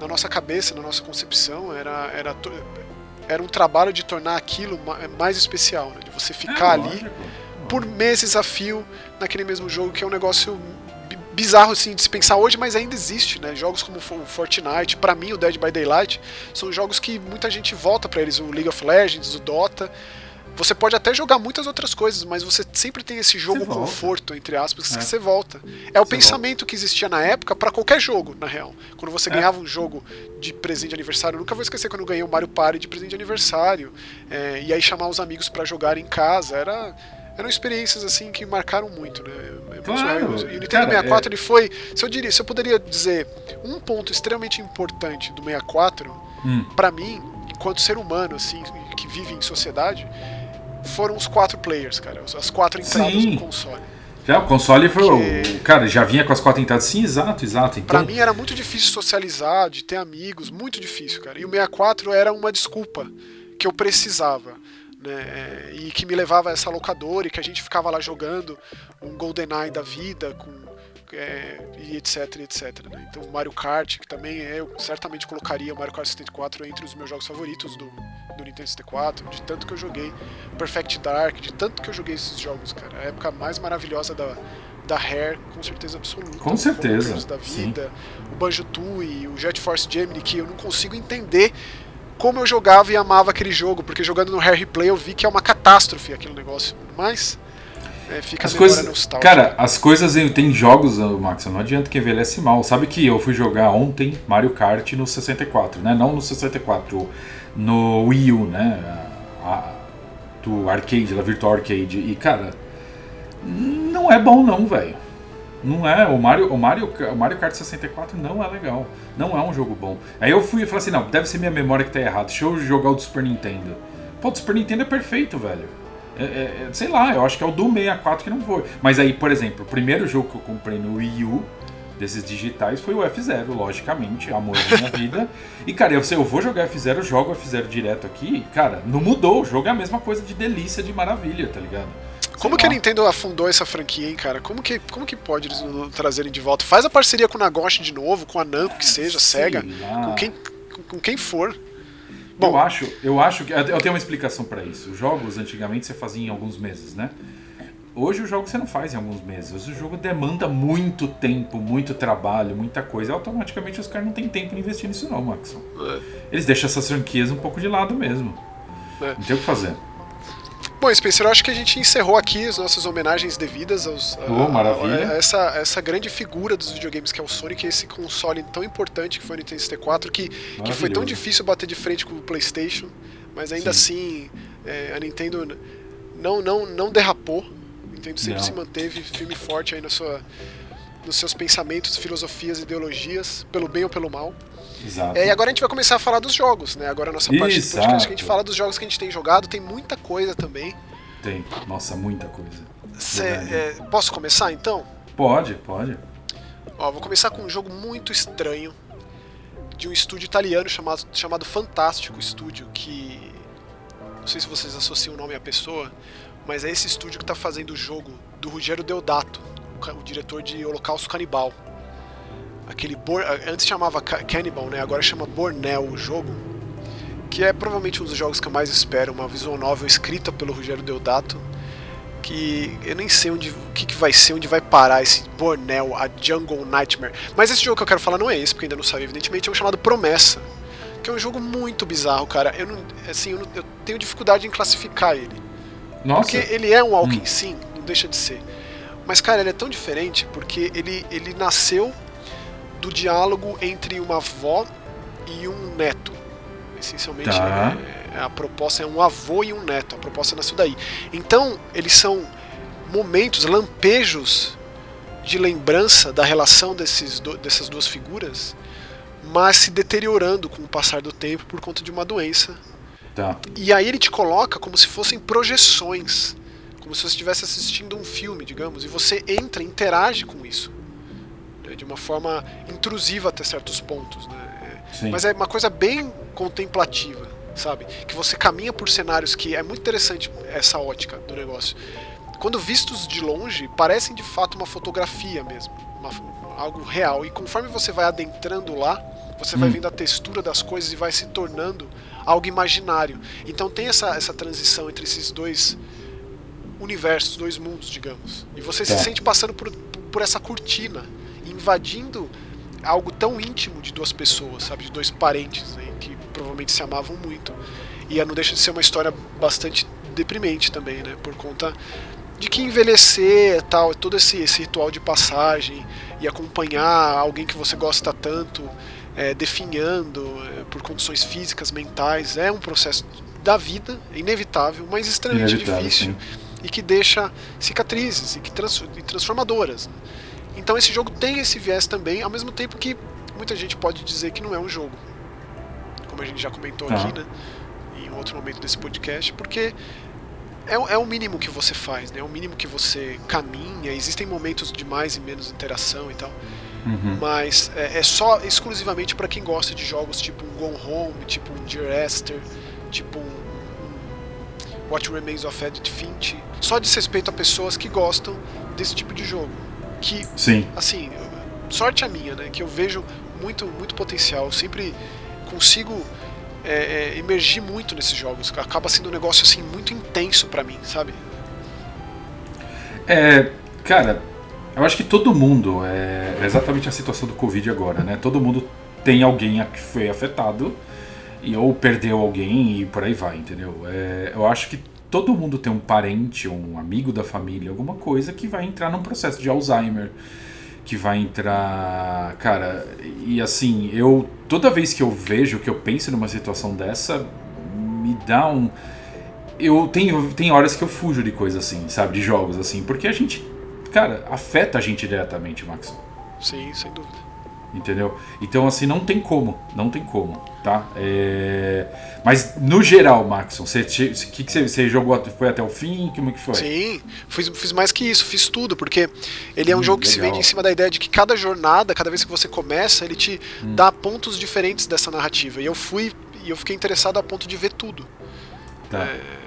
na nossa cabeça, na nossa concepção, era, era, era um trabalho de tornar aquilo mais especial, né? De você ficar é, ali lógico. por meses a fio naquele mesmo jogo, que é um negócio bizarro assim de se pensar hoje, mas ainda existe, né? Jogos como o Fortnite, para mim o Dead by Daylight, são jogos que muita gente volta para eles, o League of Legends, o Dota, você pode até jogar muitas outras coisas, mas você sempre tem esse jogo conforto, entre aspas, é. que você volta. É o você pensamento volta. que existia na época para qualquer jogo, na real. Quando você é. ganhava um jogo de presente de aniversário, eu nunca vou esquecer quando eu ganhei o Mario Party de presente de aniversário. É, e aí chamar os amigos para jogar em casa. Era, eram experiências assim que marcaram muito, né? É claro, e o Nintendo cara, 64 é... ele foi, se eu diria, se eu poderia dizer um ponto extremamente importante do 64, hum. para mim, enquanto ser humano assim, que vive em sociedade, foram os quatro players, cara. As quatro entradas Sim. do console. Já, o console foi. o Cara, já vinha com as quatro entradas. Sim, exato, exato. Então... Pra mim era muito difícil socializar, de ter amigos, muito difícil, cara. E o 64 era uma desculpa que eu precisava. Né, é, e que me levava a essa locadora e que a gente ficava lá jogando um GoldenEye da vida com é, e etc, etc. Né? Então Mario Kart, que também é, eu certamente colocaria o Mario Kart 64 entre os meus jogos favoritos do, do Nintendo 64, de tanto que eu joguei Perfect Dark, de tanto que eu joguei esses jogos, cara. A época mais maravilhosa da, da Rare, com certeza absoluta. Com certeza. Da vida, sim. o Banjo Tooie, o Jet Force Gemini, que eu não consigo entender como eu jogava e amava aquele jogo, porque jogando no Rare Replay eu vi que é uma catástrofe aquele negócio. Mas é, fica as coisas, nostálgica. Cara, as coisas tem jogos, Max, não adianta que envelhece mal. Sabe que eu fui jogar ontem Mario Kart no 64, né? Não no 64, no Wii U, né? A, do arcade, da Virtual Arcade. E, cara, não é bom não, velho. Não é, o Mario, o, Mario, o Mario Kart 64 não é legal. Não é um jogo bom. Aí eu fui e falei assim, não, deve ser minha memória que tá errada. Deixa eu jogar o do Super Nintendo. Pô, o Super Nintendo é perfeito, velho. É, é, é, sei lá, eu acho que é o do 64 que não foi. Mas aí, por exemplo, o primeiro jogo que eu comprei no Wii U desses digitais foi o F0, logicamente, amor da minha vida. E, cara, eu, eu vou jogar F0, jogo F0 direto aqui, cara, não mudou. O jogo é a mesma coisa de delícia, de maravilha, tá ligado? Como que a Nintendo afundou essa franquia, hein, cara? Como que, como que pode eles trazerem de volta? Faz a parceria com o Nagoshi de novo, com a Namco, que seja, Sega, com quem, com quem for. Bom, eu acho, eu acho que eu tenho uma explicação para isso. Os jogos antigamente você fazia em alguns meses, né? Hoje o jogo você não faz em alguns meses. Hoje o jogo demanda muito tempo, muito trabalho, muita coisa. Automaticamente os caras não têm tempo de investir nisso não, Max. É. Eles deixam essas franquias um pouco de lado mesmo. É. Não tem o que fazer. Bom, Spencer, eu acho que a gente encerrou aqui as nossas homenagens devidas aos, oh, maravilha. A, a, essa, essa grande figura dos videogames que é o Sonic, esse console tão importante que foi o Nintendo 64, que, que foi tão difícil bater de frente com o PlayStation, mas ainda Sim. assim é, a Nintendo não, não, não derrapou. A Nintendo sempre não. se manteve firme e forte aí na sua, nos seus pensamentos, filosofias, ideologias, pelo bem ou pelo mal. Exato. É, e agora a gente vai começar a falar dos jogos, né? Agora a nossa parte do podcast, que a gente fala dos jogos que a gente tem jogado, tem muita coisa também. Tem, nossa, muita coisa. Cê, é, posso começar então? Pode, pode. Ó, vou começar com um jogo muito estranho de um estúdio italiano chamado, chamado Fantástico Studio, que não sei se vocês associam o nome à pessoa, mas é esse estúdio que está fazendo o jogo do Ruggero Deodato, o, o diretor de Holocausto Canibal aquele Bor antes chamava Cannibal, né? Agora chama Bornel o jogo, que é provavelmente um dos jogos que eu mais espero, uma visual novel escrita pelo Rogério Deodato, que eu nem sei onde, o que, que vai ser, onde vai parar esse Bornel, a Jungle Nightmare. Mas esse jogo que eu quero falar não é esse, porque ainda não sabe, evidentemente, é um chamado Promessa, que é um jogo muito bizarro, cara. Eu não, assim, eu, não, eu tenho dificuldade em classificar ele. Nossa. Porque ele é um Walking hum. sim, não deixa de ser. Mas, cara, ele é tão diferente porque ele, ele nasceu do diálogo entre uma avó e um neto. Essencialmente, tá. é, a proposta é um avô e um neto. A proposta nasceu daí. Então, eles são momentos, lampejos de lembrança da relação desses do, dessas duas figuras, mas se deteriorando com o passar do tempo por conta de uma doença. Tá. E aí ele te coloca como se fossem projeções, como se você estivesse assistindo um filme, digamos, e você entra, interage com isso de uma forma intrusiva até certos pontos, né? Sim. Mas é uma coisa bem contemplativa, sabe? Que você caminha por cenários que é muito interessante essa ótica do negócio quando vistos de longe, parecem de fato uma fotografia mesmo, uma, algo real. E conforme você vai adentrando lá, você hum. vai vendo a textura das coisas e vai se tornando algo imaginário. Então tem essa, essa transição entre esses dois universos, dois mundos, digamos. E você é. se sente passando por, por essa cortina, invadindo algo tão íntimo de duas pessoas, sabe, de dois parentes né, que provavelmente se amavam muito. E não deixa de ser uma história bastante deprimente também, né, por conta de que envelhecer tal, todo esse, esse ritual de passagem e acompanhar alguém que você gosta tanto é, definhando é, por condições físicas, mentais, é um processo da vida, inevitável, mas extremamente inevitável, difícil sim. e que deixa cicatrizes e que trans, e transformadoras. Né? Então esse jogo tem esse viés também, ao mesmo tempo que muita gente pode dizer que não é um jogo, como a gente já comentou ah. aqui, né? Em outro momento desse podcast, porque é, é o mínimo que você faz, né? É o mínimo que você caminha. Existem momentos de mais e menos interação e tal. Uhum. Mas é, é, só exclusivamente para quem gosta de jogos tipo um Gone Home, tipo um Dear Esther, tipo um, um What Remains of Edith Finch. Só diz respeito a pessoas que gostam desse tipo de jogo. Que, Sim. assim, sorte a minha, né? Que eu vejo muito, muito potencial. Eu sempre consigo é, é, emergir muito nesses jogos. Acaba sendo um negócio assim muito intenso para mim, sabe? É, cara, eu acho que todo mundo é, é exatamente a situação do Covid agora, né? Todo mundo tem alguém que foi afetado e ou perdeu alguém e por aí vai, entendeu? É, eu acho que todo mundo tem um parente, um amigo da família, alguma coisa que vai entrar num processo de Alzheimer que vai entrar. Cara, e assim, eu. Toda vez que eu vejo, que eu penso numa situação dessa, me dá um. Eu tenho, tem horas que eu fujo de coisas assim, sabe? De jogos assim, porque a gente. Cara, afeta a gente diretamente, Max. Sim, sem dúvida. Entendeu? Então, assim, não tem como. Não tem como, tá? É... Mas, no geral, Maxon, você, que, que você, você, jogou? Foi até o fim? Como que foi? Sim, fiz, fiz mais que isso, fiz tudo, porque ele é um hum, jogo que legal. se vende em cima da ideia de que cada jornada, cada vez que você começa, ele te hum. dá pontos diferentes dessa narrativa. E eu fui, e eu fiquei interessado a ponto de ver tudo. Tá. É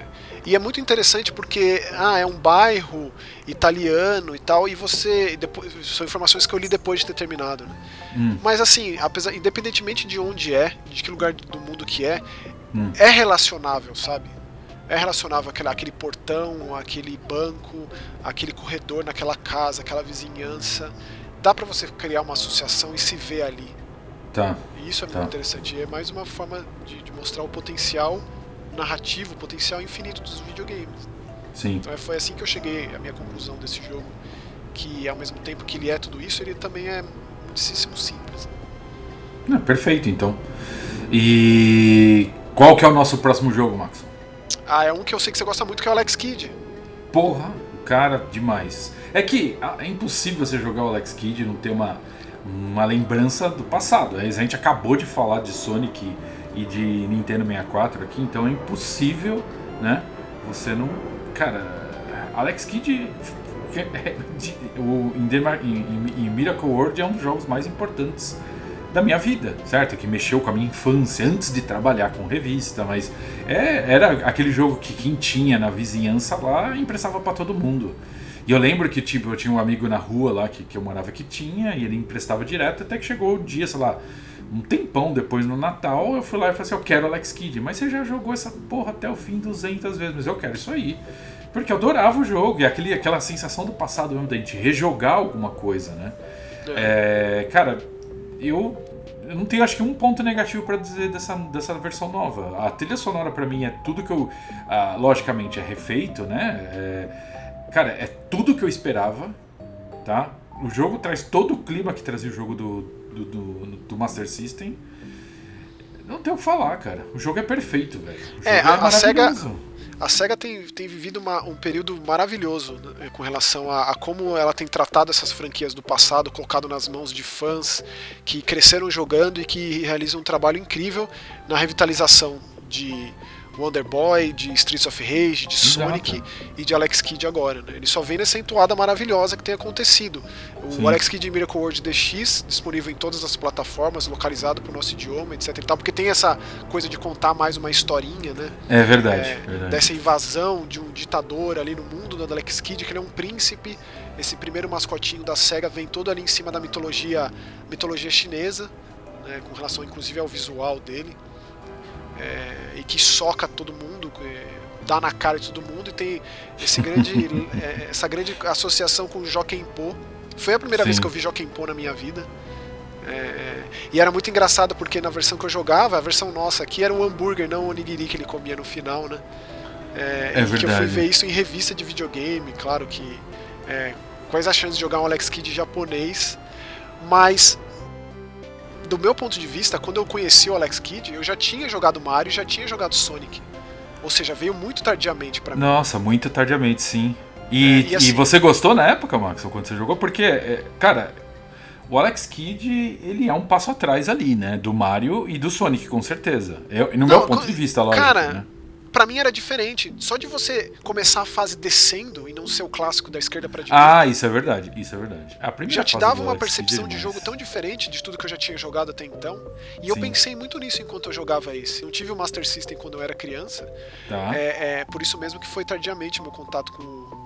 e é muito interessante porque ah, é um bairro italiano e tal, e você. Depois, são informações que eu li depois de ter terminado. Né? Hum. Mas assim, apesar, independentemente de onde é, de que lugar do mundo que é, hum. é relacionável, sabe? É relacionável àquele, àquele portão, aquele banco, aquele corredor naquela casa, aquela vizinhança. Dá para você criar uma associação e se ver ali. Tá. E isso é tá. muito interessante. E é mais uma forma de, de mostrar o potencial narrativo, o potencial infinito dos videogames. Sim. Então foi assim que eu cheguei à minha conclusão desse jogo, que ao mesmo tempo que ele é tudo isso, ele também é muitíssimo simples. Ah, perfeito, então. E qual que é o nosso próximo jogo, Max? Ah, é um que eu sei que você gosta muito, que é o Alex Kidd. Porra, cara, demais. É que ah, é impossível você jogar o Alex Kidd e não ter uma, uma lembrança do passado. A gente acabou de falar de Sonic e de Nintendo 64 aqui, então é impossível, né? Você não. Cara, Alex Kidd. O, em, em Miracle World é um dos jogos mais importantes da minha vida, certo? Que mexeu com a minha infância antes de trabalhar com revista, mas é, era aquele jogo que quem tinha na vizinhança lá emprestava para todo mundo. E eu lembro que tipo, eu tinha um amigo na rua lá que, que eu morava que tinha, e ele emprestava direto, até que chegou o dia, sei lá, um tempão depois no Natal, eu fui lá e falei assim: Eu quero Alex Kidd. Mas você já jogou essa porra até o fim 200 vezes. Mas eu quero isso aí. Porque eu adorava o jogo. E aquele, aquela sensação do passado mesmo, da gente rejogar alguma coisa, né? É. É, cara, eu, eu não tenho acho que um ponto negativo para dizer dessa, dessa versão nova. A trilha sonora para mim é tudo que eu. Ah, logicamente é refeito, né? É, cara, é tudo que eu esperava, tá? O jogo traz todo o clima que trazia o jogo do, do, do, do Master System. Não tem o que falar, cara. O jogo é perfeito, velho. É, a, é a SEGA. A SEGA tem, tem vivido uma, um período maravilhoso né, com relação a, a, como ela tem tratado essas franquias do passado, colocado nas mãos de fãs que cresceram jogando e que realizam um trabalho incrível na revitalização de Wonder Boy, de Streets of Rage, de Sonic e de Alex Kidd agora. Né? Ele só vem nessa entoada maravilhosa que tem acontecido. O Sim. Alex Kidd Miracle World DX, disponível em todas as plataformas, localizado para o nosso idioma, etc. E tal, porque tem essa coisa de contar mais uma historinha, né? É verdade, é, verdade. Dessa invasão de um ditador ali no mundo do Alex Kidd, que ele é um príncipe. Esse primeiro mascotinho da SEGA vem todo ali em cima da mitologia, mitologia chinesa, né, com relação inclusive ao visual dele é, e que soca todo mundo, é, dá na cara de todo mundo e tem esse grande, é, essa grande associação com o Joaquim Po. Foi a primeira Sim. vez que eu vi Joaquim Po na minha vida. É, e era muito engraçado porque na versão que eu jogava, a versão nossa aqui era um hambúrguer, não o onigiri que ele comia no final, né? É, é verdade. que eu fui ver isso em revista de videogame, claro que é, quais as chances de jogar um Alex Kidd japonês, mas do meu ponto de vista, quando eu conheci o Alex Kidd, eu já tinha jogado Mario e já tinha jogado Sonic. Ou seja, veio muito tardiamente para mim. Nossa, muito tardiamente, sim. E, é, e, assim, e, você gostou na época, Max, quando você jogou? Porque, é, cara, o Alex Kidd, ele é um passo atrás ali, né? Do Mario e do Sonic, com certeza. Eu, no não, meu ponto de vista, lógico. Cara, né? Para mim era diferente. Só de você começar a fase descendo e não ser o clássico da esquerda para direita. Ah, isso é verdade, isso é verdade. A já te dava uma percepção de jogo tão diferente de tudo que eu já tinha jogado até então. E Sim. eu pensei muito nisso enquanto eu jogava esse. Eu tive o Master System quando eu era criança. Tá. É, é por isso mesmo que foi tardiamente meu contato com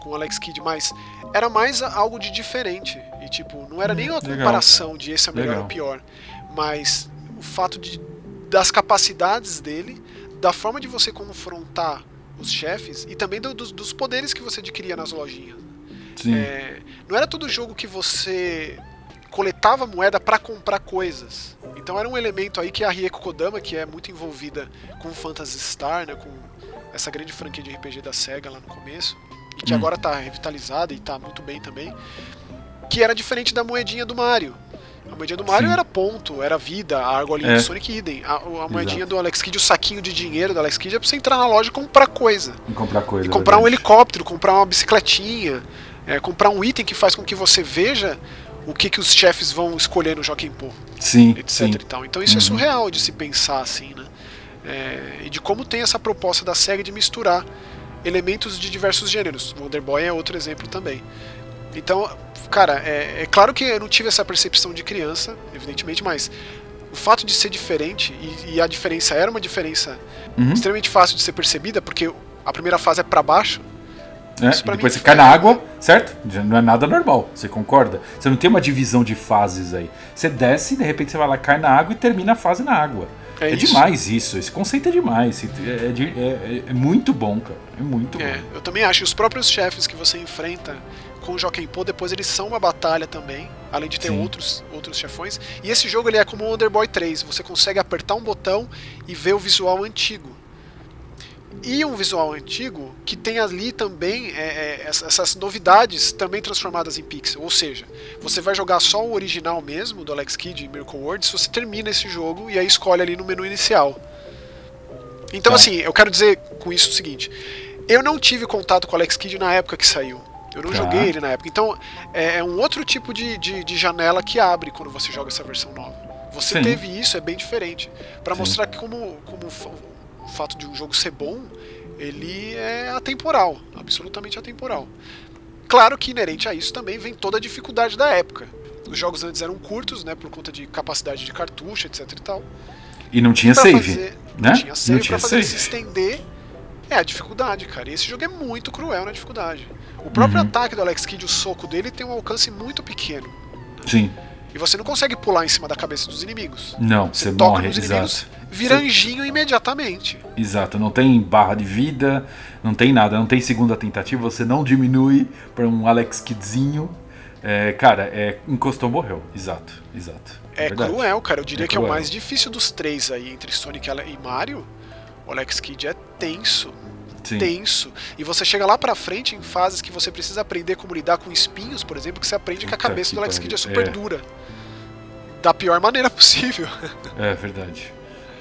com o Alex Kidd, mas era mais algo de diferente. E tipo, não era hum, nem uma legal. comparação de esse é melhor legal. ou pior, mas o fato de das capacidades dele da forma de você confrontar os chefes e também do, dos, dos, poderes que você adquiria nas lojinhas. É, não era todo jogo que você coletava moeda para comprar coisas. Então era um elemento aí que a Rieko Kodama, que é muito envolvida com Phantasy Star, né, com essa grande franquia de RPG da SEGA lá no começo, e que hum. agora está revitalizada e está muito bem também, que era diferente da moedinha do Mario. A moedinha do Mario Sim. era ponto, era vida, a argolinha é. do Sonic Idem. A, a moedinha Exato. do Alex Kidd, o saquinho de dinheiro do Alex Kidd é pra você entrar na loja e comprar coisa. E comprar coisa. E comprar um helicóptero, comprar uma bicicletinha, é, comprar um item que faz com que você veja o que, que os chefes vão escolher no Joaquim Pô. Sim. Etc sim. E tal. Então isso é uhum. é surreal de se pensar assim, né? É, e de como tem essa proposta da SEGA de misturar elementos de diversos gêneros. Wonder Boy é outro exemplo também. Então, cara, é, é, claro que eu não tive essa percepção de criança, evidentemente, mas o fato de ser diferente, e, e a diferença era uma diferença uhum. extremamente fácil de ser percebida, porque a primeira fase é para baixo. É, depois mim, você cai na água, certo? Não é nada normal, você concorda? Você não tem uma divisão de fases aí. Você desce, de repente você vai lá, cai na água e termina a fase na água. É, é demais isso, esse conceito é demais. É, é, é, é muito bom, cara. É muito é, bom. Eu também acho. Os próprios chefes que você enfrenta com o Joaquim Pô, depois eles são uma batalha também, além de ter outros, outros chefões. E esse jogo ele é como o Wonder Boy 3, você consegue apertar um botão e ver o visual antigo. E um visual antigo que tem ali também é, é, essas novidades também transformadas em pixel. Ou seja, você vai jogar só o original mesmo do Alex Kidd e Miracle World se você termina esse jogo e aí escolhe ali no menu inicial. Então, tá. assim, eu quero dizer com isso o seguinte: eu não tive contato com o Alex Kidd na época que saiu. Eu não tá. joguei ele na época. Então, é, é um outro tipo de, de, de, janela que abre quando você joga essa versão nova. Você Sim. teve isso, é bem diferente. para mostrar que como, como o fato de um jogo ser bom, ele é atemporal. Absolutamente atemporal. Claro que inerente a isso também vem toda a dificuldade da época. Os jogos antes eram curtos, né, por conta de capacidade de cartucho, etc e tal. E não tinha save, fazer, né? Não tinha save não tinha pra fazer save. se estender é a dificuldade, cara. E esse jogo é muito cruel na dificuldade. O próprio uhum. ataque do Alex Kidd, o soco dele, tem um alcance muito pequeno. Sim. E você não consegue pular em cima da cabeça dos inimigos. Não, você, você toca morre, nos inimigos, exato. Vira você... anjinho imediatamente. Exato, não tem barra de vida, não tem nada, não tem segunda tentativa, você não diminui para um Alex Kiddzinho. É, cara, é, encostou, morreu. Exato, exato. É, é cruel, cara. Eu diria é que cruel. é o mais difícil dos três aí, entre Sonic e Mario. O Alex Kidd é tenso. Sim. Tenso. E você chega lá pra frente em fases que você precisa aprender como lidar com espinhos, por exemplo, que você aprende Puta que a cabeça que do Alex Kidd é super é. dura. da pior maneira possível. É verdade.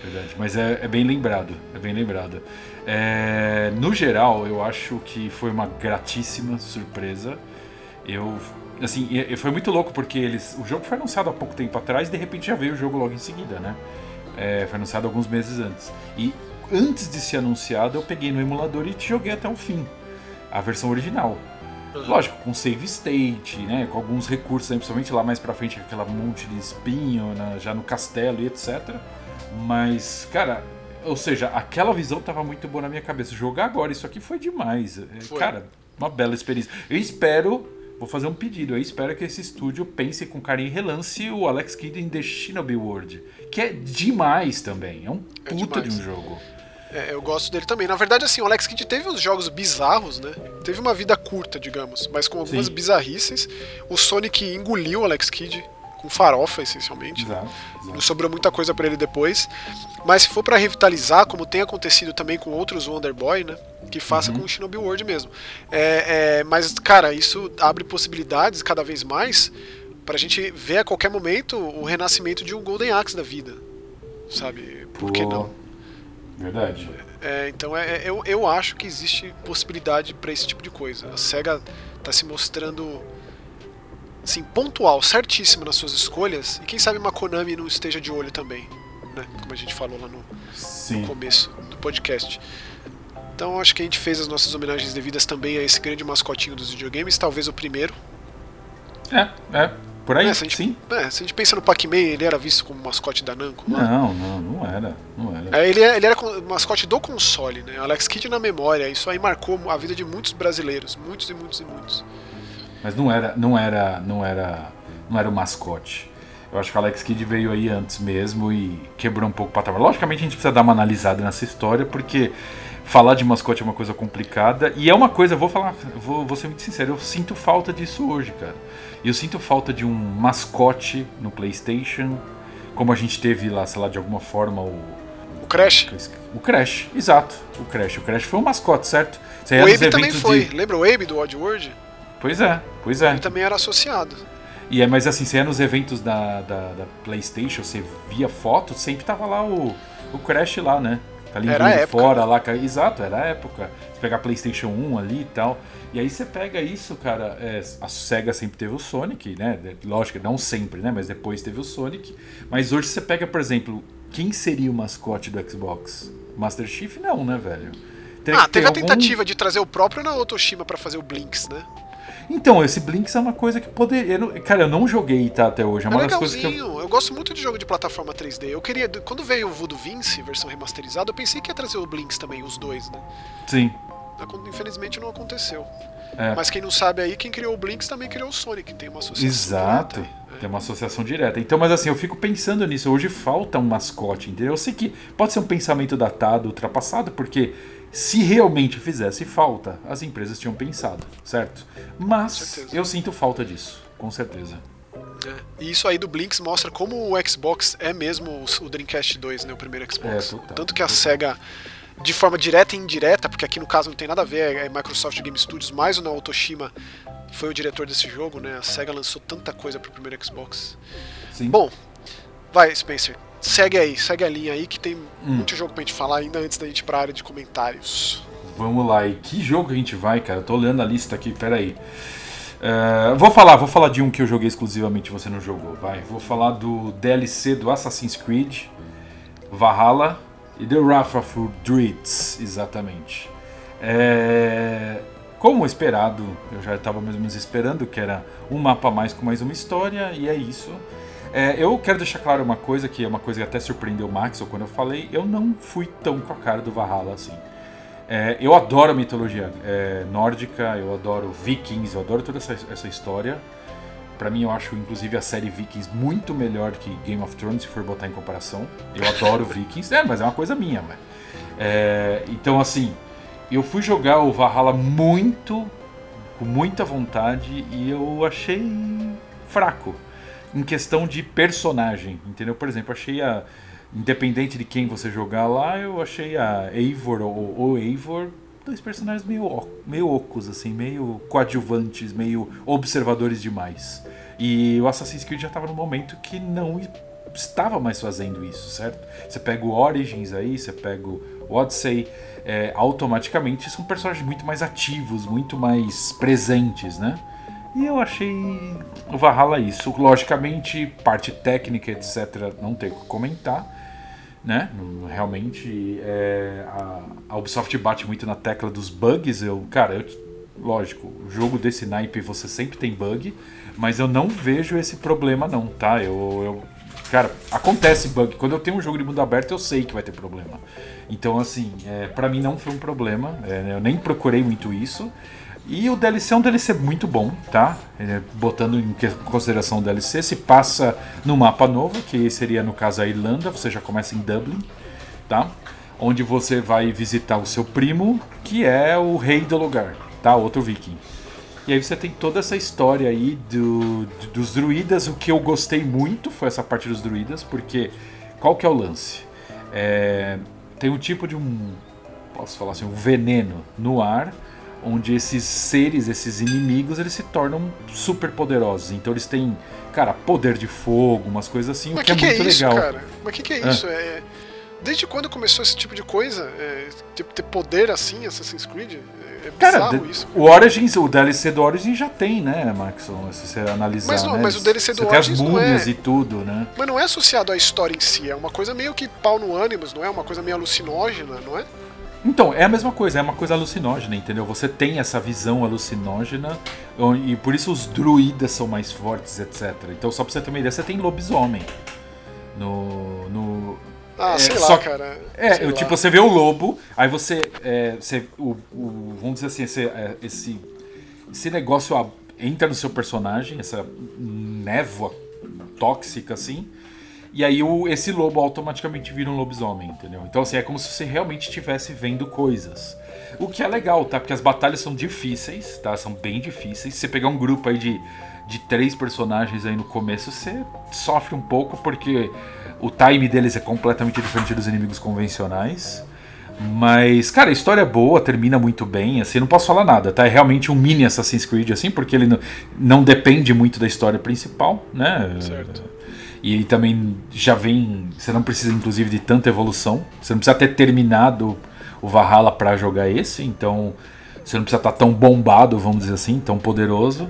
Verdade. Mas é, é bem lembrado. É bem lembrado. É, no geral, eu acho que foi uma gratíssima surpresa. Eu. Assim, foi muito louco porque eles. O jogo foi anunciado há pouco tempo atrás e de repente já veio o jogo logo em seguida, né? É, foi anunciado alguns meses antes. E antes de ser anunciado, eu peguei no emulador e joguei até o fim. A versão original. Lógico, com save state, né? Com alguns recursos, né, principalmente lá mais pra frente, aquela monte de espinho, já no castelo e etc. Mas, cara, ou seja, aquela visão tava muito boa na minha cabeça. Jogar agora, isso aqui foi demais. É, foi. Cara, uma bela experiência. Eu espero, vou fazer um pedido, eu espero que esse estúdio pense com carinho e relance o Alex Kidd em The Shinobi World, que é demais também. É um é puta é de um jogo. É, eu gosto dele também. Na verdade, assim, o Alex Kidd teve uns jogos bizarros, né? Teve uma vida curta, digamos, mas com algumas Sim. bizarrices. O Sonic engoliu o Alex Kidd com farofa, essencialmente. Exato, exato. Não sobrou muita coisa para ele depois. Mas se for para revitalizar, como tem acontecido também com outros Wonder Boy, né? Que faça uhum. com o Shinobi World mesmo. É, é, mas, cara, isso abre possibilidades cada vez mais pra gente ver a qualquer momento o renascimento de um Golden Axe da vida. Sabe? Por Pô, que não? Verdade. É, então é, é, eu, eu acho que existe possibilidade para esse tipo de coisa. A SEGA tá se mostrando assim, pontual, certíssima nas suas escolhas, e quem sabe uma Konami não esteja de olho também, né? Como a gente falou lá no, no começo do podcast. Então acho que a gente fez as nossas homenagens devidas também a esse grande mascotinho dos videogames, talvez o primeiro. É, é. Por aí, é, se gente, sim. É, se a gente pensa no Pac-Man, ele era visto como mascote da Namco? Não, não, não era. Não era. É, ele, é, ele era mascote do console, né? Alex Kidd na memória. Isso aí marcou a vida de muitos brasileiros. Muitos e muitos e muitos. Mas não era, não era, não era, não era o mascote. Eu acho que o Alex Kidd veio aí antes mesmo e quebrou um pouco o patamar. Logicamente a gente precisa dar uma analisada nessa história, porque falar de mascote é uma coisa complicada. E é uma coisa, vou falar, vou, vou ser muito sincero, eu sinto falta disso hoje, cara. E eu sinto falta de um mascote no PlayStation, como a gente teve lá, sei lá, de alguma forma o. O Crash? O Crash, exato. O Crash. O Crash foi um mascote, certo? Você o Abe também foi. De... Lembra o Abe do Oddworld? Pois é, pois é. Ele também era associado. E é, mas assim, você ia nos eventos da, da, da PlayStation, você via fotos, sempre tava lá o, o Crash lá, né? Tá ali era fora lá. Exato, era a época. Você pegar PlayStation 1 ali e tal. E aí você pega isso, cara. É, a SEGA sempre teve o Sonic, né? Lógico, não sempre, né? Mas depois teve o Sonic. Mas hoje você pega, por exemplo, quem seria o mascote do Xbox? Master Chief? Não, né, velho? Tem, ah, teve a tentativa de trazer o próprio Naotoshima para fazer o Blinks, né? Então, esse Blinks é uma coisa que poderia. Cara, eu não joguei tá, até hoje. É uma é das coisas que eu... eu gosto muito de jogo de plataforma 3D. Eu queria. Quando veio o Voodoo Vince, versão remasterizada, eu pensei que ia trazer o Blinks também, os dois, né? Sim. Infelizmente não aconteceu. É. Mas quem não sabe aí, quem criou o Blinks também criou o Sonic, tem uma associação. Exato. Direta. É. Tem uma associação direta. Então, mas assim, eu fico pensando nisso. Hoje falta um mascote, entendeu? Eu sei que pode ser um pensamento datado, ultrapassado, porque se realmente fizesse falta, as empresas tinham pensado, certo? Mas eu sinto falta disso, com certeza. É. E isso aí do Blinks mostra como o Xbox é mesmo o Dreamcast 2, né? O primeiro Xbox. É, total, Tanto que a total. SEGA, de forma direta e indireta, porque aqui no caso não tem nada a ver, é Microsoft Game Studios, mais o Naotoshima foi o diretor desse jogo, né? A SEGA lançou tanta coisa pro primeiro Xbox. Sim. Bom, vai, Spencer segue aí, segue a linha aí que tem hum. muito jogo pra gente falar ainda antes da gente ir pra área de comentários. Vamos lá, e que jogo a gente vai, cara? Eu tô olhando a lista aqui, peraí. Uh, vou falar, vou falar de um que eu joguei exclusivamente você não jogou, vai. Vou falar do DLC do Assassin's Creed, Valhalla e The Wrath of Druids, exatamente. É, como esperado, eu já estava mais ou menos esperando que era um mapa a mais com mais uma história, e é isso. É, eu quero deixar claro uma coisa que é uma coisa que até surpreendeu o Max quando eu falei. Eu não fui tão com a cara do Valhalla assim. É, eu adoro a mitologia é, nórdica, eu adoro Vikings, eu adoro toda essa, essa história. Para mim, eu acho inclusive a série Vikings muito melhor que Game of Thrones, se for botar em comparação. Eu adoro Vikings, é, mas é uma coisa minha. Mas... É, então, assim, eu fui jogar o Valhalla muito, com muita vontade e eu achei fraco em questão de personagem, entendeu? Por exemplo, achei a. Independente de quem você jogar lá, eu achei a Eivor ou o Eivor dois personagens meio, meio ocos, assim, meio coadjuvantes, meio observadores demais. E o Assassin's Creed já estava no momento que não estava mais fazendo isso, certo? Você pega o Origins aí, você pega o Odyssey, é, automaticamente são personagens muito mais ativos, muito mais presentes, né? E eu achei o Valhalla isso. Logicamente, parte técnica, etc., não tem o que comentar. Né? Realmente, é, a, Ubisoft bate muito na tecla dos bugs. Eu, cara, eu, lógico, jogo desse naipe você sempre tem bug, mas eu não vejo esse problema, não, tá? Eu, eu Cara, acontece bug. Quando eu tenho um jogo de mundo aberto, eu sei que vai ter problema. Então, assim, é, para mim não foi um problema. É, eu nem procurei muito isso. E o DLC é um DLC muito bom, tá? É, botando em consideração o DLC, se passa no mapa novo, que seria no caso a Irlanda, você já começa em Dublin, tá? Onde você vai visitar o seu primo, que é o rei do lugar, tá? Outro viking. E aí você tem toda essa história aí do, dos druidas. O que eu gostei muito foi essa parte dos druidas, porque qual que é o lance? É, tem um tipo de um, posso falar assim, um veneno no ar onde esses seres, esses inimigos, eles se tornam super poderosos. Então eles têm, cara, poder de fogo, umas coisas assim, Mas o que, que é, é muito isso, legal. Cara? Mas o que, que, é isso? É... Desde quando começou esse tipo de coisa? É... ter poder assim, Assassin's Creed? É, é cara, isso. o Origins, o DLC do Origins já tem, né, Maxon? Se você analisar. Mas, não, né? mas o DLC do você Origins. Tem as múmias é... e tudo, né? Mas não é associado à história em si, é uma coisa meio que pau no ânimos, não é? Uma coisa meio alucinógena, não é? Então, é a mesma coisa, é uma coisa alucinógena, entendeu? Você tem essa visão alucinógena e por isso os druidas são mais fortes, etc. Então, só pra você ter uma ideia, você tem lobisomem no. no ah, é, sei lá, cara. É, sei tipo, lá. você vê o lobo, aí você. É, você o, o, vamos dizer assim, esse, é, esse, esse negócio entra no seu personagem, essa névoa tóxica assim. E aí o, esse lobo automaticamente vira um lobisomem, entendeu? Então assim, é como se você realmente estivesse vendo coisas. O que é legal, tá? Porque as batalhas são difíceis, tá? São bem difíceis. Se você pegar um grupo aí de, de três personagens aí no começo, você sofre um pouco porque o time deles é completamente diferente dos inimigos convencionais. Mas, cara, a história é boa, termina muito bem, assim, não posso falar nada, tá? É realmente um mini Assassin's Creed, assim, porque ele não, não depende muito da história principal, né? Certo. E ele também já vem. Você não precisa, inclusive, de tanta evolução. Você não precisa ter terminado o Valhalla para jogar esse. Então, você não precisa estar tá tão bombado, vamos dizer assim, tão poderoso.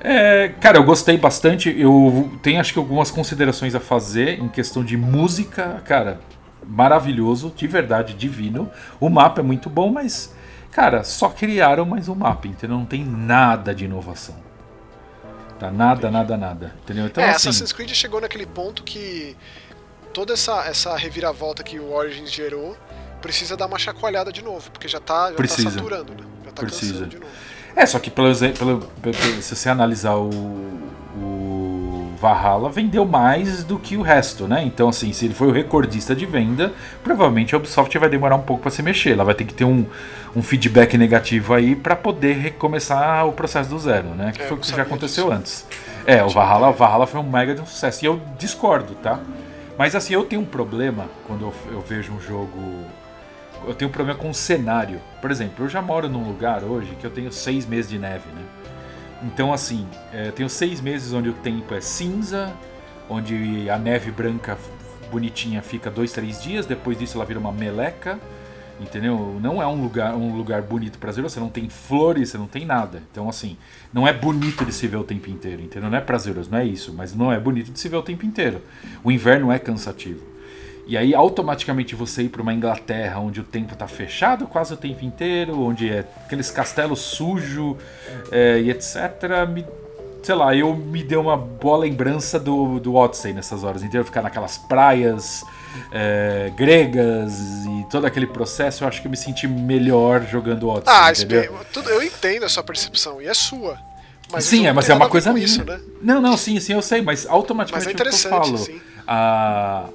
É, cara, eu gostei bastante. Eu tenho, acho que, algumas considerações a fazer em questão de música. Cara, maravilhoso, de verdade, divino. O mapa é muito bom, mas, cara, só criaram mais um mapa, entendeu? Não tem nada de inovação. Tá nada, nada, nada. Entendeu? Então, é, assim... Assassin's Creed chegou naquele ponto que toda essa, essa reviravolta que o Origins gerou precisa dar uma chacoalhada de novo, porque já tá, já tá precisa. tá saturando, né? Já tá precisa. de novo. É, só que pelo, pelo, pelo, se você analisar o Valhalla, vendeu mais do que o resto, né? Então, assim, se ele foi o recordista de venda, provavelmente a Ubisoft vai demorar um pouco para se mexer. Ela vai ter que ter um, um feedback negativo aí para poder recomeçar o processo do zero, né? Que é, foi o que já aconteceu disso. antes. É, o Valhalla, o Valhalla foi um mega de um sucesso. E eu discordo, tá? Mas assim, eu tenho um problema quando eu, eu vejo um jogo eu tenho um problema com o cenário. Por exemplo, eu já moro num lugar hoje que eu tenho seis meses de neve, né? Então, assim, é, tenho seis meses onde o tempo é cinza, onde a neve branca bonitinha fica dois, três dias, depois disso ela vira uma meleca, entendeu? Não é um lugar, um lugar bonito prazeroso, você não tem flores, você não tem nada. Então, assim, não é bonito de se ver o tempo inteiro, entendeu? Não é prazeroso, não é isso, mas não é bonito de se ver o tempo inteiro. O inverno é cansativo. E aí automaticamente você ir para uma Inglaterra onde o tempo está fechado quase o tempo inteiro, onde é aqueles castelos sujos é, e etc. Me, sei lá, eu me deu uma boa lembrança do, do Odyssey nessas horas. Então ficar naquelas praias é, gregas e todo aquele processo, eu acho que eu me senti melhor jogando Odyssey. Ah, entendeu? tudo, eu entendo a sua percepção e é sua. Mas sim, é, mas é uma coisa minha. Isso, né? Não, não, sim, sim, eu sei, mas automaticamente mas é eu falo. Sim. A,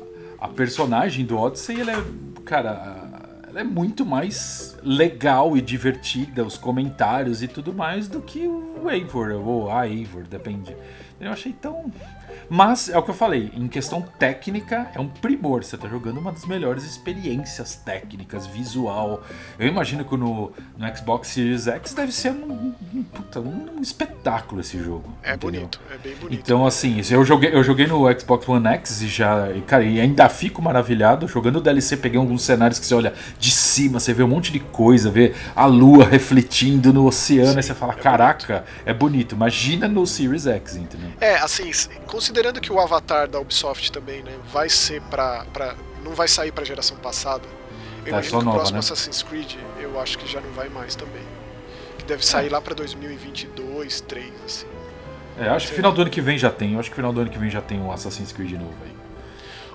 a personagem do Odyssey, ela é, cara, ela é muito mais legal e divertida, os comentários e tudo mais, do que o Eivor, ou a Eivor, depende. Eu achei tão. Mas é o que eu falei, em questão técnica, é um primor. Você tá jogando uma das melhores experiências técnicas, visual. Eu imagino que no, no Xbox Series X deve ser um, um, puta, um espetáculo esse jogo. É entendeu? bonito, é bem bonito. Então, assim, eu joguei, eu joguei no Xbox One X e já. E, cara, e ainda fico maravilhado. Jogando o DLC, peguei alguns cenários que você olha de cima, você vê um monte de coisa, vê a lua refletindo no oceano, Sim, e você fala, é caraca, bonito. é bonito. Imagina no Series X, entendeu? É, assim, considerando que o Avatar da Ubisoft também, né, vai ser pra não vai sair pra geração passada. Eu tá, imagino que o próximo né? Assassin's Creed, eu acho que já não vai mais também. Que deve sair é. lá pra 2022, 3, assim. É, acho que final do ano que vem já tem. Eu acho que final do ano que vem já tem um Assassin's Creed novo aí.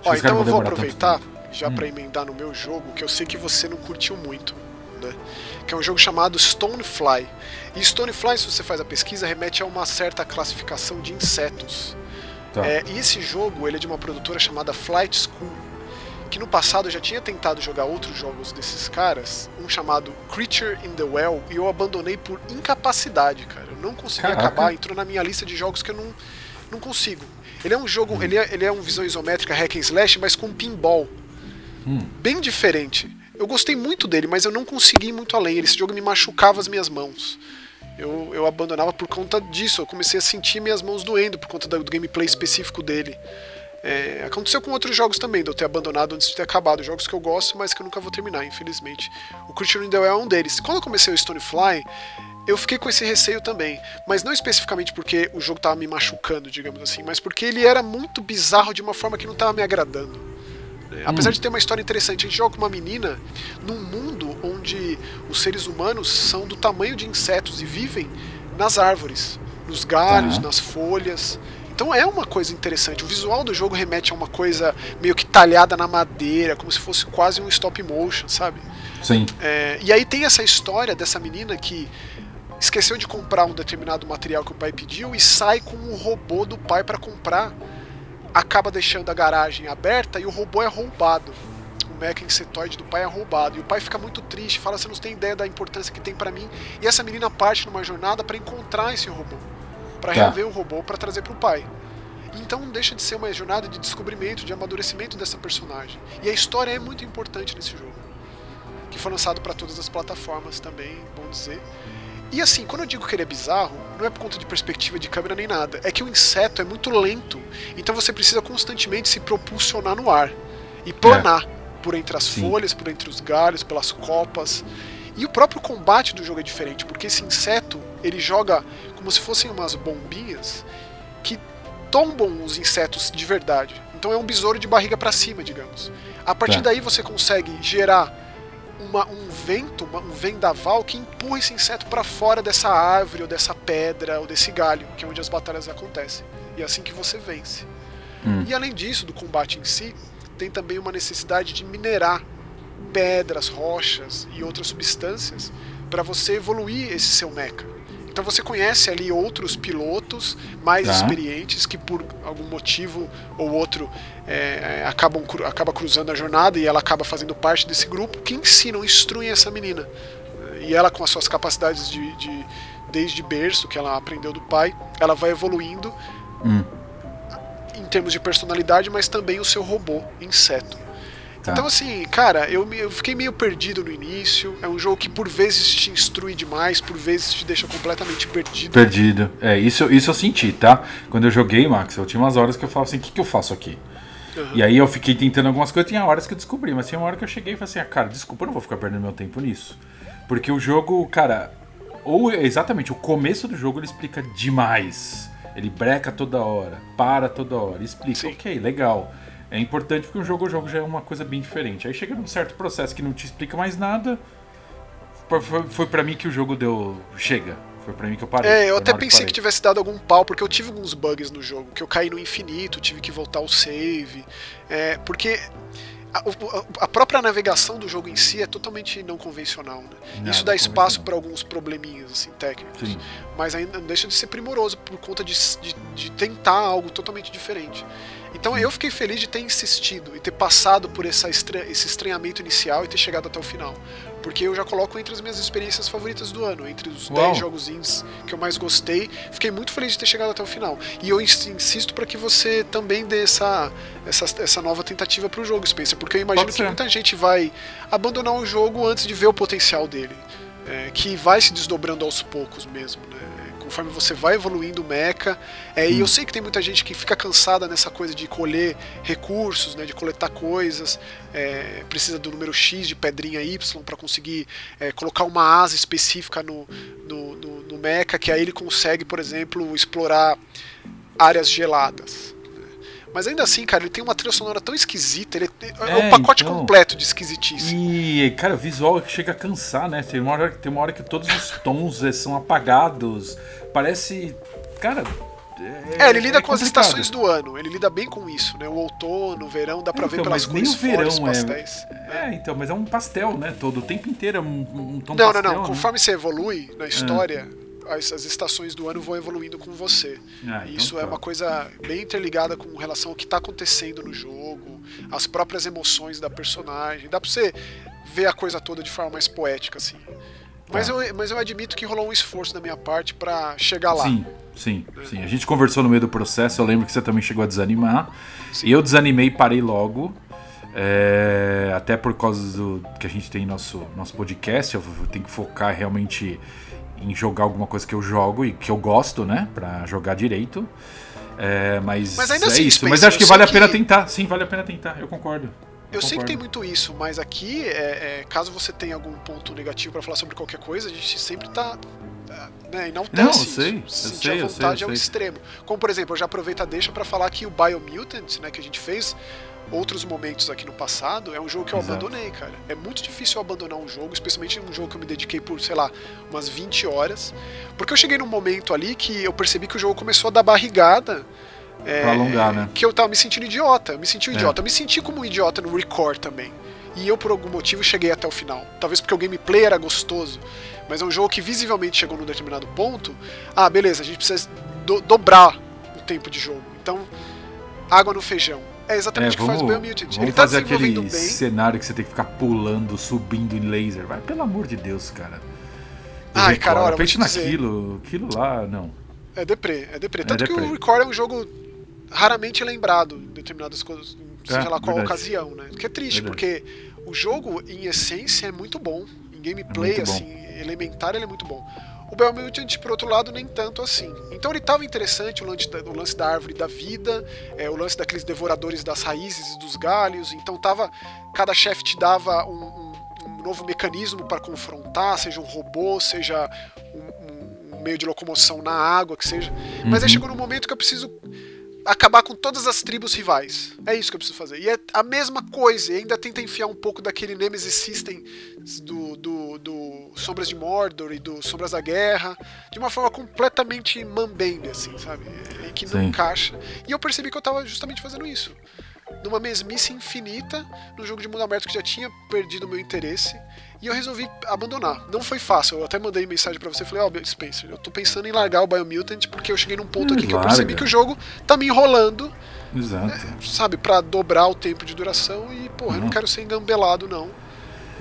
Ó, então eu vou aproveitar já hum. para emendar no meu jogo, que eu sei que você não curtiu muito, né? Que é um jogo chamado Stonefly. E Stonefly, se você faz a pesquisa, remete a uma certa classificação de insetos. Tá. É, e esse jogo ele é de uma produtora chamada Flight School, que no passado eu já tinha tentado jogar outros jogos desses caras, um chamado Creature in the Well, e eu abandonei por incapacidade, cara. Eu não consegui Caraca. acabar, entrou na minha lista de jogos que eu não, não consigo. Ele é um jogo, hum. ele, é, ele é um visão isométrica hack and slash, mas com pinball. Hum. Bem diferente. Eu gostei muito dele, mas eu não consegui ir muito além. Esse jogo me machucava as minhas mãos. Eu, eu abandonava por conta disso. Eu comecei a sentir minhas mãos doendo por conta do gameplay específico dele. É, aconteceu com outros jogos também, de eu ter abandonado antes de ter acabado. Jogos que eu gosto, mas que eu nunca vou terminar, infelizmente. O Creature in the Well é um deles. Quando eu comecei o Stonefly, eu fiquei com esse receio também. Mas não especificamente porque o jogo estava me machucando, digamos assim, mas porque ele era muito bizarro de uma forma que não estava me agradando. Né? Apesar hum. de ter uma história interessante, a gente joga com uma menina num mundo onde os seres humanos são do tamanho de insetos e vivem nas árvores, nos galhos, uhum. nas folhas. Então é uma coisa interessante. O visual do jogo remete a uma coisa meio que talhada na madeira, como se fosse quase um stop motion, sabe? Sim. É, e aí tem essa história dessa menina que esqueceu de comprar um determinado material que o pai pediu e sai com o robô do pai para comprar acaba deixando a garagem aberta e o robô é roubado. O mecha insetoide do pai é roubado. E o pai fica muito triste, fala: Você não tem ideia da importância que tem para mim. E essa menina parte numa jornada para encontrar esse robô, para tá. rever o robô, para trazer para o pai. Então deixa de ser uma jornada de descobrimento, de amadurecimento dessa personagem. E a história é muito importante nesse jogo, que foi lançado para todas as plataformas também, bom dizer. E assim, quando eu digo que ele é bizarro, não é por conta de perspectiva de câmera nem nada. É que o inseto é muito lento. Então você precisa constantemente se propulsionar no ar e planar é. por entre as Sim. folhas, por entre os galhos, pelas copas. E o próprio combate do jogo é diferente, porque esse inseto ele joga como se fossem umas bombinhas que tombam os insetos de verdade. Então é um besouro de barriga para cima, digamos. A partir tá. daí você consegue gerar uma, um vento, uma, um vendaval que empurra esse inseto para fora dessa árvore, ou dessa pedra, ou desse galho, que é onde as batalhas acontecem. E é assim que você vence. Hum. E além disso, do combate em si, tem também uma necessidade de minerar pedras, rochas e outras substâncias para você evoluir esse seu mecha. Então você conhece ali outros pilotos mais tá. experientes que por algum motivo ou outro é, acabam acaba cruzando a jornada e ela acaba fazendo parte desse grupo que ensinam, instruem essa menina. E ela com as suas capacidades de, de desde berço que ela aprendeu do pai, ela vai evoluindo hum. em termos de personalidade, mas também o seu robô, inseto. Tá. Então, assim, cara, eu, eu fiquei meio perdido no início. É um jogo que por vezes te instrui demais, por vezes te deixa completamente perdido. Perdido. É, isso, isso eu senti, tá? Quando eu joguei, Max, eu tinha umas horas que eu falava assim: o que, que eu faço aqui? Uhum. E aí eu fiquei tentando algumas coisas, tinha horas que eu descobri, mas tinha uma hora que eu cheguei e falei assim: ah, cara, desculpa, eu não vou ficar perdendo meu tempo nisso. Porque o jogo, cara, ou exatamente, o começo do jogo ele explica demais. Ele breca toda hora, para toda hora, explica, Sim. ok, legal. É importante porque o jogo o jogo já é uma coisa bem diferente. Aí chega num certo processo que não te explica mais nada. Foi, foi para mim que o jogo deu. Chega. Foi pra mim que eu parei. É, eu até pensei que tivesse dado algum pau, porque eu tive alguns bugs no jogo, que eu caí no infinito, tive que voltar o save. É, porque a, própria navegação do jogo em si é totalmente não convencional. Né? Não, Isso dá espaço para alguns probleminhas assim, técnicos. Sim. Mas ainda não deixa de ser primoroso por conta de, de, de tentar algo totalmente diferente. Então eu fiquei feliz de ter insistido e ter passado por essa estra esse estranhamento inicial e ter chegado até o final. Porque eu já coloco entre as minhas experiências favoritas do ano, entre os 10 jogos indies que eu mais gostei. Fiquei muito feliz de ter chegado até o final. E eu insisto para que você também dê essa, essa, essa nova tentativa para o jogo, Spencer, porque eu imagino que muita gente vai abandonar o jogo antes de ver o potencial dele. É, que vai se desdobrando aos poucos mesmo, né? Conforme você vai evoluindo o mecha. É, hum. E eu sei que tem muita gente que fica cansada nessa coisa de colher recursos, né, de coletar coisas, é, precisa do número X de pedrinha Y para conseguir é, colocar uma asa específica no, no, no, no mecha, que aí ele consegue, por exemplo, explorar áreas geladas. Mas ainda assim, cara, ele tem uma trilha sonora tão esquisita, ele é, é um pacote então... completo de esquisitice. E, cara, o visual chega a cansar, né? Tem uma hora, tem uma hora que todos os tons eh, são apagados. Parece. Cara, é, é, ele lida é com as estações do ano, ele lida bem com isso, né? O outono, o verão, dá pra então, ver pelas cores nem o verão pastéis. É, é, então, mas é um pastel, né? Todo o tempo inteiro é um, um tom não, pastel. Não, não, não. Conforme você evolui na história, as, as, estações do ano vão evoluindo com você. Ah, então Isso é tá. é uma coisa bem interligada com relação ao que está acontecendo no jogo, as próprias emoções da personagem. Dá pra você ver a coisa toda de forma mais poética, assim. Mas, tá. eu, mas eu admito que rolou um esforço da minha parte para chegar lá. Sim, sim, é. sim. A gente conversou no meio do processo, eu lembro que você também chegou a desanimar. Sim. E eu desanimei e parei logo. É, até por causa do que a gente tem nosso, nosso podcast, eu tenho que focar realmente em jogar alguma coisa que eu jogo e que eu gosto, né? Pra jogar direito. É, mas, mas ainda é assim, isso. Spencer, mas acho que vale a pena tentar. Sim, vale a pena tentar. Eu concordo. Eu, eu sei que tem muito isso, mas aqui, é, é, caso você tenha algum ponto negativo para falar sobre qualquer coisa, a gente sempre tá. É, né, enaltece Não, eu sei, eu sentir sei, a vontade ao extremo. Como, por exemplo, eu já aproveito a deixa para falar que o Biomutant, né, que a gente fez, outros momentos aqui no passado, é um jogo que eu Exato. abandonei, cara. É muito difícil eu abandonar um jogo, especialmente um jogo que eu me dediquei por, sei lá, umas 20 horas. Porque eu cheguei num momento ali que eu percebi que o jogo começou a dar barrigada. É, pra alongar, né? Que eu tava me sentindo idiota. Eu me senti um é. idiota. Eu me senti como um idiota no Record também. E eu, por algum motivo, cheguei até o final. Talvez porque o gameplay era gostoso. Mas é um jogo que visivelmente chegou num determinado ponto. Ah, beleza, a gente precisa do dobrar o tempo de jogo. Então, água no feijão é exatamente é, o que faz o Biomutant. Ele tá fazer aquele bem. cenário que você tem que ficar pulando, subindo em laser. Vai, pelo amor de Deus, cara. Ai, cara, olha, Pense naquilo. Aquilo lá, não. É deprê, é deprê. É Tanto é deprê. que o Record é um jogo raramente lembrado em determinadas coisas, seja é, lá qual verdade. ocasião, né? Que é triste, verdade. porque o jogo, em essência, é muito bom. Em gameplay, é assim, elementar, ele é muito bom. O Belmutant, por outro lado, nem tanto assim. Então ele estava interessante, o lance, da, o lance da árvore da vida, é, o lance daqueles devoradores das raízes e dos galhos. Então tava. Cada chefe te dava um, um, um novo mecanismo para confrontar, seja um robô, seja um, um, meio de locomoção na água, que seja. Mas aí uhum. chegou no momento que eu preciso acabar com todas as tribos rivais. É isso que eu preciso fazer. E é a mesma coisa, e ainda tenta enfiar um pouco daquele Nemesis System do, do, do Sombras de Mordor e do Sombras da Guerra, de uma forma completamente mambembe, assim, sabe? Em que não Sim. encaixa. E eu percebi que eu tava justamente fazendo isso. Numa mesmice infinita, no jogo de mundo aberto que já tinha perdido o meu interesse, e eu resolvi abandonar. Não foi fácil. Eu até mandei mensagem para você. Falei, ó, oh, Spencer, eu tô pensando em largar o Biomutant porque eu cheguei num ponto aqui que eu percebi que o jogo tá me enrolando. Exato. É, sabe, para dobrar o tempo de duração e, porra, eu não quero ser engambelado, não.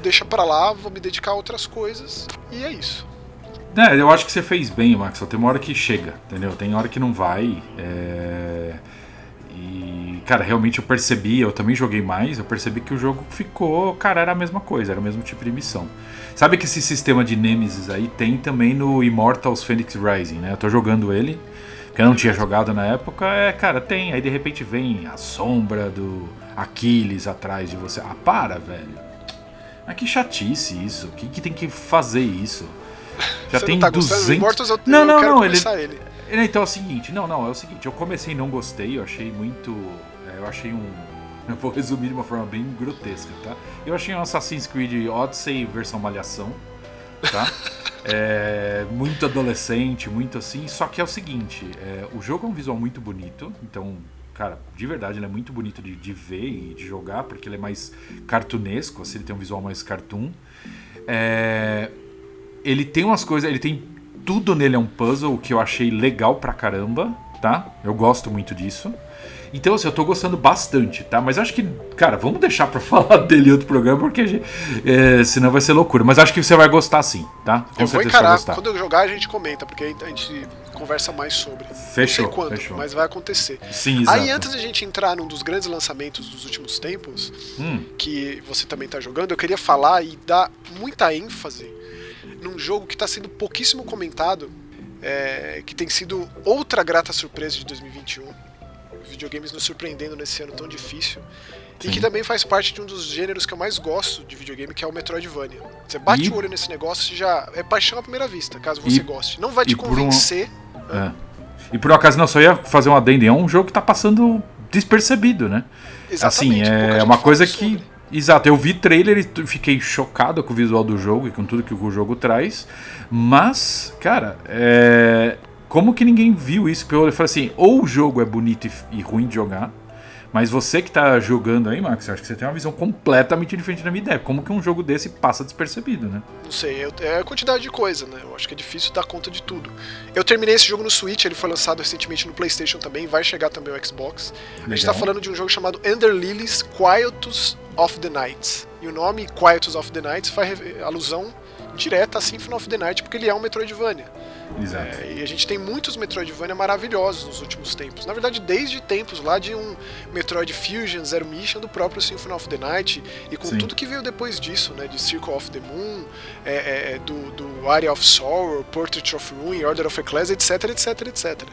Deixa pra lá, vou me dedicar a outras coisas. E é isso. É, eu acho que você fez bem, Max. Só tem uma hora que chega, entendeu? Tem hora que não vai. É... E, cara, realmente eu percebi, eu também joguei mais, eu percebi que o jogo ficou, cara, era a mesma coisa, era o mesmo tipo de missão. Sabe que esse sistema de Nemesis aí tem também no Immortals Phoenix Rising, né? Eu tô jogando ele, que eu não tinha jogado na época, é, cara, tem, aí de repente vem a sombra do Aquiles atrás de você. Ah, para, velho. Mas que chatice isso, que, que tem que fazer isso? Já você tem não tá 200... Immortals eu, não, eu não, não, ele... ele. Então é o seguinte, não, não, é o seguinte, eu comecei e não gostei, eu achei muito. É, eu achei um. Eu vou resumir de uma forma bem grotesca, tá? Eu achei um Assassin's Creed Odyssey versão malhação, tá? É, muito adolescente, muito assim. Só que é o seguinte: é, o jogo é um visual muito bonito, então cara, de verdade, ele é muito bonito de, de ver e de jogar, porque ele é mais cartunesco, assim, ele tem um visual mais cartoon. É, ele tem umas coisas, ele tem tudo nele é um puzzle, o que eu achei legal pra caramba, tá? Eu gosto muito disso. Então, assim, eu tô gostando bastante, tá? Mas acho que, cara, vamos deixar pra falar dele em outro programa, porque é, senão vai ser loucura. Mas acho que você vai gostar sim, tá? Com eu vou encarar, quando eu jogar a gente comenta, porque a gente conversa mais sobre. Fechou, Não sei quando, fechou. mas vai acontecer. Sim, exato. Aí, antes de a gente entrar num dos grandes lançamentos dos últimos tempos, hum. que você também tá jogando, eu queria falar e dar muita ênfase num jogo que está sendo pouquíssimo comentado, é, que tem sido outra grata surpresa de 2021. Videogames nos surpreendendo nesse ano tão difícil. Sim. E que também faz parte de um dos gêneros que eu mais gosto de videogame, que é o Metroidvania. Você bate e... o olho nesse negócio e já é paixão à primeira vista, caso você e... goste. Não vai te convencer. Um... É. E por um acaso, não, só ia fazer um adendo. É um jogo que está passando despercebido, né? Exatamente, assim, é uma coisa que Exato, eu vi trailer e fiquei chocado com o visual do jogo e com tudo que o jogo traz. Mas, cara, é... como que ninguém viu isso? Eu falei assim: ou o jogo é bonito e ruim de jogar, mas você que tá jogando aí, Max, eu acho que você tem uma visão completamente diferente da minha ideia. Como que um jogo desse passa despercebido, né? Não sei, é a quantidade de coisa, né? Eu acho que é difícil dar conta de tudo. Eu terminei esse jogo no Switch, ele foi lançado recentemente no PlayStation também, vai chegar também ao Xbox. Legal. A gente tá falando de um jogo chamado Ender Lilies Quietus of the Nights. E o nome Quietus of the Nights faz alusão direta a Symphony of the Night, porque ele é um Metroidvania. Exato. É, e a gente tem muitos Metroidvania maravilhosos nos últimos tempos. Na verdade, desde tempos lá de um Metroid Fusion Zero Mission do próprio Symphony of the Night e com Sim. tudo que veio depois disso, né? De Circle of the Moon, é, é, é, do, do Area of Sorrow, Portrait of Ruin, Order of Ecclesia, etc, etc, etc.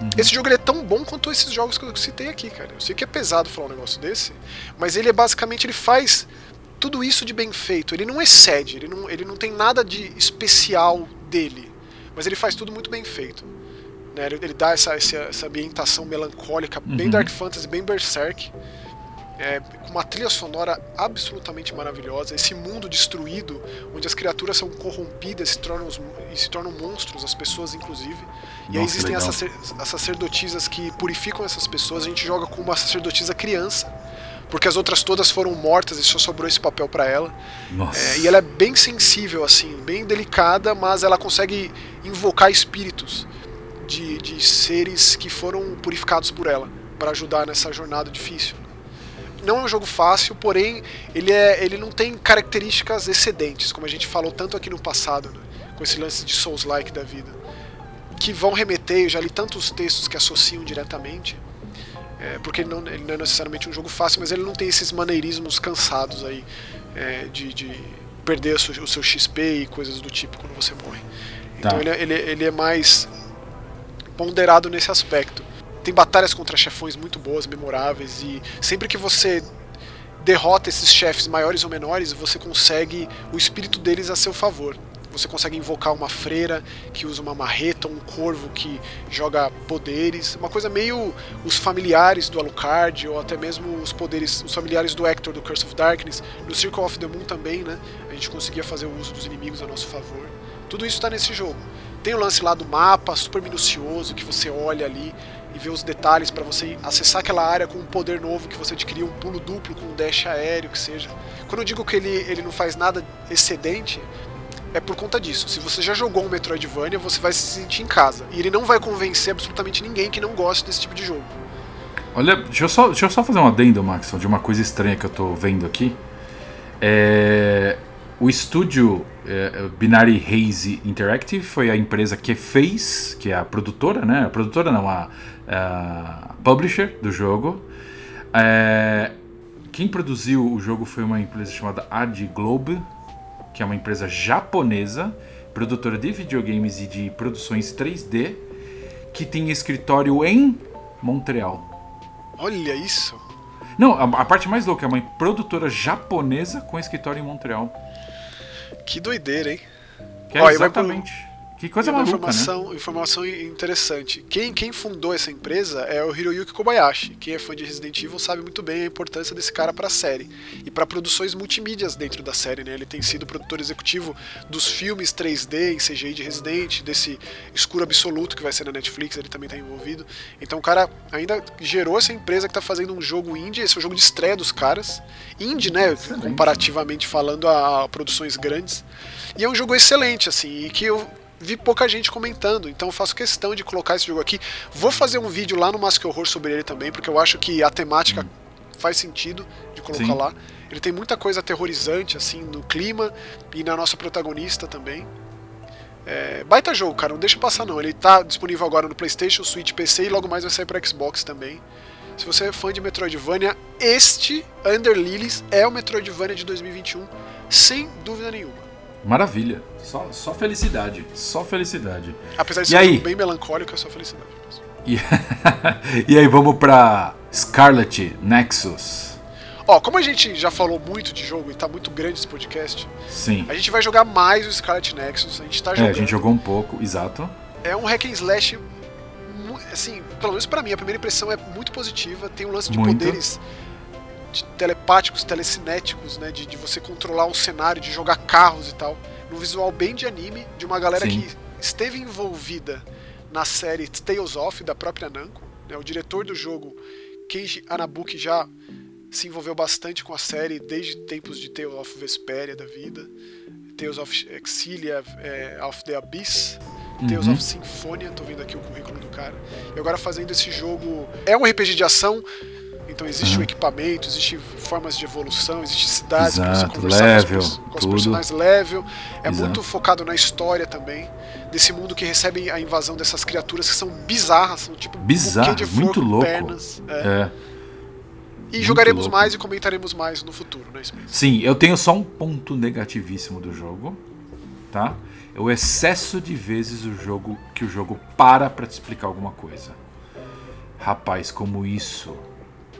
Uhum. Esse jogo é tão bom quanto esses jogos que eu citei aqui, cara. Eu sei que é pesado falar um negócio desse, mas ele é basicamente ele faz tudo isso de bem feito. Ele não excede, ele não, ele não tem nada de especial dele, mas ele faz tudo muito bem feito. Né? Ele, ele dá essa, essa, essa, ambientação melancólica, bem uhum. Dark Fantasy, bem Berserk, é, com uma trilha sonora absolutamente maravilhosa. Esse mundo destruído, onde as criaturas são corrompidas se tornam, e se tornam monstros, as pessoas inclusive. E aí existem as, as sacerdotisas que purificam essas pessoas. A gente joga com uma sacerdotisa criança porque as outras todas foram mortas e só sobrou esse papel para ela. É, e ela é bem sensível, assim, bem delicada, mas ela consegue invocar espíritos de, de seres que foram purificados por ela para ajudar nessa jornada difícil. Não é um jogo fácil, porém ele, é, ele não tem características excedentes, como a gente falou tanto aqui no passado, né, com esse lance de Souls-like da vida, que vão remeter, eu já li tantos textos que associam diretamente, é, porque ele não, ele não, é necessariamente um jogo fácil, mas ele não tem esses maneirismos cansados aí é, de, de, perder o seu, XP e coisas do tipo quando você morre. Então tá. ele, é, ele, ele é mais ponderado nesse aspecto. Tem batalhas contra chefões muito boas, memoráveis, e sempre que você derrota esses chefes maiores ou menores, você consegue o espírito deles a seu favor. Você consegue invocar uma freira que usa uma marreta, um corvo que joga poderes, uma coisa meio os familiares do Alucard ou até mesmo os poderes, os familiares do Hector do Curse of Darkness. No Circle of the Moon também, né? A gente conseguia fazer o uso dos inimigos a nosso favor. Tudo isso está nesse jogo. Tem o lance lá do mapa, super minucioso, que você olha ali e vê os detalhes para você acessar aquela área com um poder novo que você adquiriu, um pulo duplo com um dash aéreo, que seja. Quando eu digo que ele, ele não faz nada excedente, é por conta disso. Se você já jogou um Metroidvania, você vai se sentir em casa. E ele não vai convencer absolutamente ninguém que não gosta desse tipo de jogo. Olha, deixa eu só, deixa eu só fazer um adendo, Max, de uma coisa estranha que eu tô vendo aqui. É, o estúdio é, Binary Haze Interactive foi a empresa que fez, que é a produtora, né? A produtora não, a, a publisher do jogo. É, quem produziu o jogo foi uma empresa chamada Ad Globe, que é uma empresa japonesa, produtora de videogames e de produções 3D, que tem escritório em Montreal. Olha isso! Não, a, a parte mais louca é uma produtora japonesa com escritório em Montreal. Que doideira, hein? Que é exatamente. Que coisa maluca, informação, né? informação interessante. Quem, quem fundou essa empresa é o Hiroyuki Kobayashi. Quem é fã de Resident Evil sabe muito bem a importância desse cara para a série e para produções multimídias dentro da série. Né? Ele tem sido produtor executivo dos filmes 3D em CGI de Resident, desse Escuro Absoluto que vai ser na Netflix, ele também está envolvido. Então o cara ainda gerou essa empresa que está fazendo um jogo indie, esse é o jogo de estreia dos caras. Indie, né? Comparativamente falando a produções grandes. E é um jogo excelente, assim, e que eu vi pouca gente comentando, então faço questão de colocar esse jogo aqui. Vou fazer um vídeo lá no Mask Horror sobre ele também, porque eu acho que a temática faz sentido de colocar Sim. lá. Ele tem muita coisa aterrorizante, assim, no clima e na nossa protagonista também. É, baita jogo, cara, não deixa passar não. Ele tá disponível agora no PlayStation, Switch, PC e logo mais vai sair para Xbox também. Se você é fã de Metroidvania, este Under Lilies é o Metroidvania de 2021, sem dúvida nenhuma. Maravilha. Só, só felicidade. Só felicidade. Apesar de ser um bem melancólico, é só felicidade. E, e aí, vamos pra Scarlet Nexus. Ó, como a gente já falou muito de jogo e tá muito grande esse podcast, Sim. a gente vai jogar mais o Scarlet Nexus. A gente tá jogando. É, a gente jogou um pouco, exato. É um hack and slash, assim, pelo menos pra mim, a primeira impressão é muito positiva. Tem um lance de muito. poderes de telepáticos, telecinéticos, né? De, de, você controlar o cenário, de jogar carros e tal. Num visual bem de anime, de uma galera Sim. que esteve envolvida na série Tales of, da própria Namco. Né, o diretor do jogo, Kenji Anabuki, já se envolveu bastante com a série desde tempos de Tales of Vesperia da vida, Tales of Exilia, é, of the Abyss, Tales uhum. of Symphonia, tô vendo aqui o currículo do cara. E agora fazendo esse jogo. É um RPG de ação então existe uhum. o equipamento, existe formas de evolução, existe cidades Exato, você conversar level, com, os, com os personagens level. É Exato. muito focado na história também. Desse mundo que recebe a invasão dessas criaturas que são bizarras, são tipo Bizarro, um de flor muito louco. pernas. É. é. E muito jogaremos louco. mais e comentaremos mais no futuro, né, Sim, eu tenho só um ponto negativíssimo do jogo, tá? É o excesso de vezes o jogo que o jogo para para te explicar alguma coisa. Rapaz, como isso